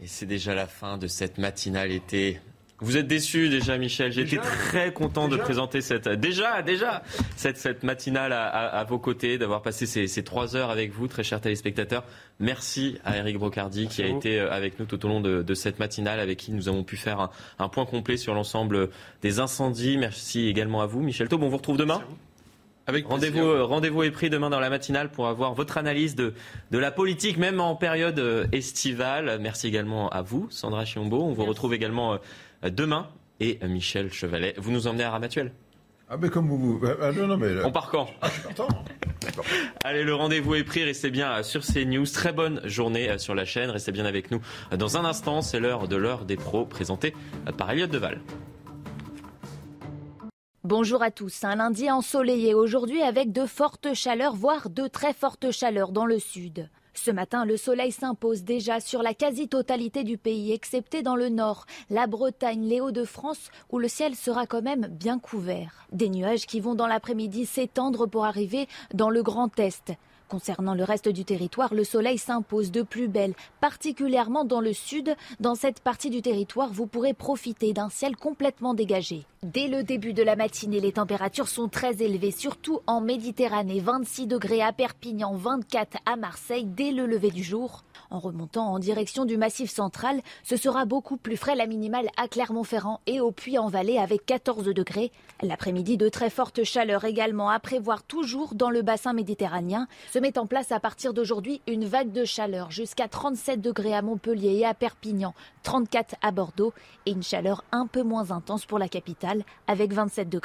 Et c'est déjà la fin de cette matinale été. Vous êtes déçu déjà, Michel. J'étais très content de présenter cette déjà déjà cette, cette matinale à, vos côtés, d'avoir passé ces, trois heures avec vous, très chers téléspectateurs. Merci à Eric Brocardi qui a été euh, avec nous tout au long de, cette matinale, avec qui nous avons pu faire un, point complet sur l'ensemble des incendies. Merci également à vous, Michel Taub. On vous retrouve demain. Rendez-vous euh, rendez est pris demain dans la matinale pour avoir votre analyse de, de la politique, même en période euh, estivale. Merci également à vous, Sandra Chiombo. On vous retrouve également euh, demain. Et Michel Chevalet, vous nous emmenez à Ramatuel ah mais comme vous... Ah, non, non, mais... On part quand? Ah, [laughs] Allez, le rendez-vous est pris. Restez bien sur CNews. Très bonne journée sur la chaîne. Restez bien avec nous. Dans un instant, c'est l'heure de l'heure des pros présentée par Elliot Deval. Bonjour à tous. Un lundi ensoleillé aujourd'hui avec de fortes chaleurs, voire de très fortes chaleurs dans le sud. Ce matin, le soleil s'impose déjà sur la quasi-totalité du pays, excepté dans le nord, la Bretagne, les Hauts-de-France, où le ciel sera quand même bien couvert. Des nuages qui vont dans l'après-midi s'étendre pour arriver dans le Grand Est. Concernant le reste du territoire, le soleil s'impose de plus belle, particulièrement dans le sud. Dans cette partie du territoire, vous pourrez profiter d'un ciel complètement dégagé. Dès le début de la matinée, les températures sont très élevées, surtout en Méditerranée. 26 degrés à Perpignan, 24 à Marseille dès le lever du jour. En remontant en direction du Massif central, ce sera beaucoup plus frais la minimale à Clermont-Ferrand et au Puy-en-Vallée avec 14 degrés. L'après-midi, de très fortes chaleurs également à prévoir toujours dans le bassin méditerranéen. Se met en place à partir d'aujourd'hui une vague de chaleur jusqu'à 37 degrés à Montpellier et à Perpignan, 34 à Bordeaux et une chaleur un peu moins intense pour la capitale avec 27 degrés.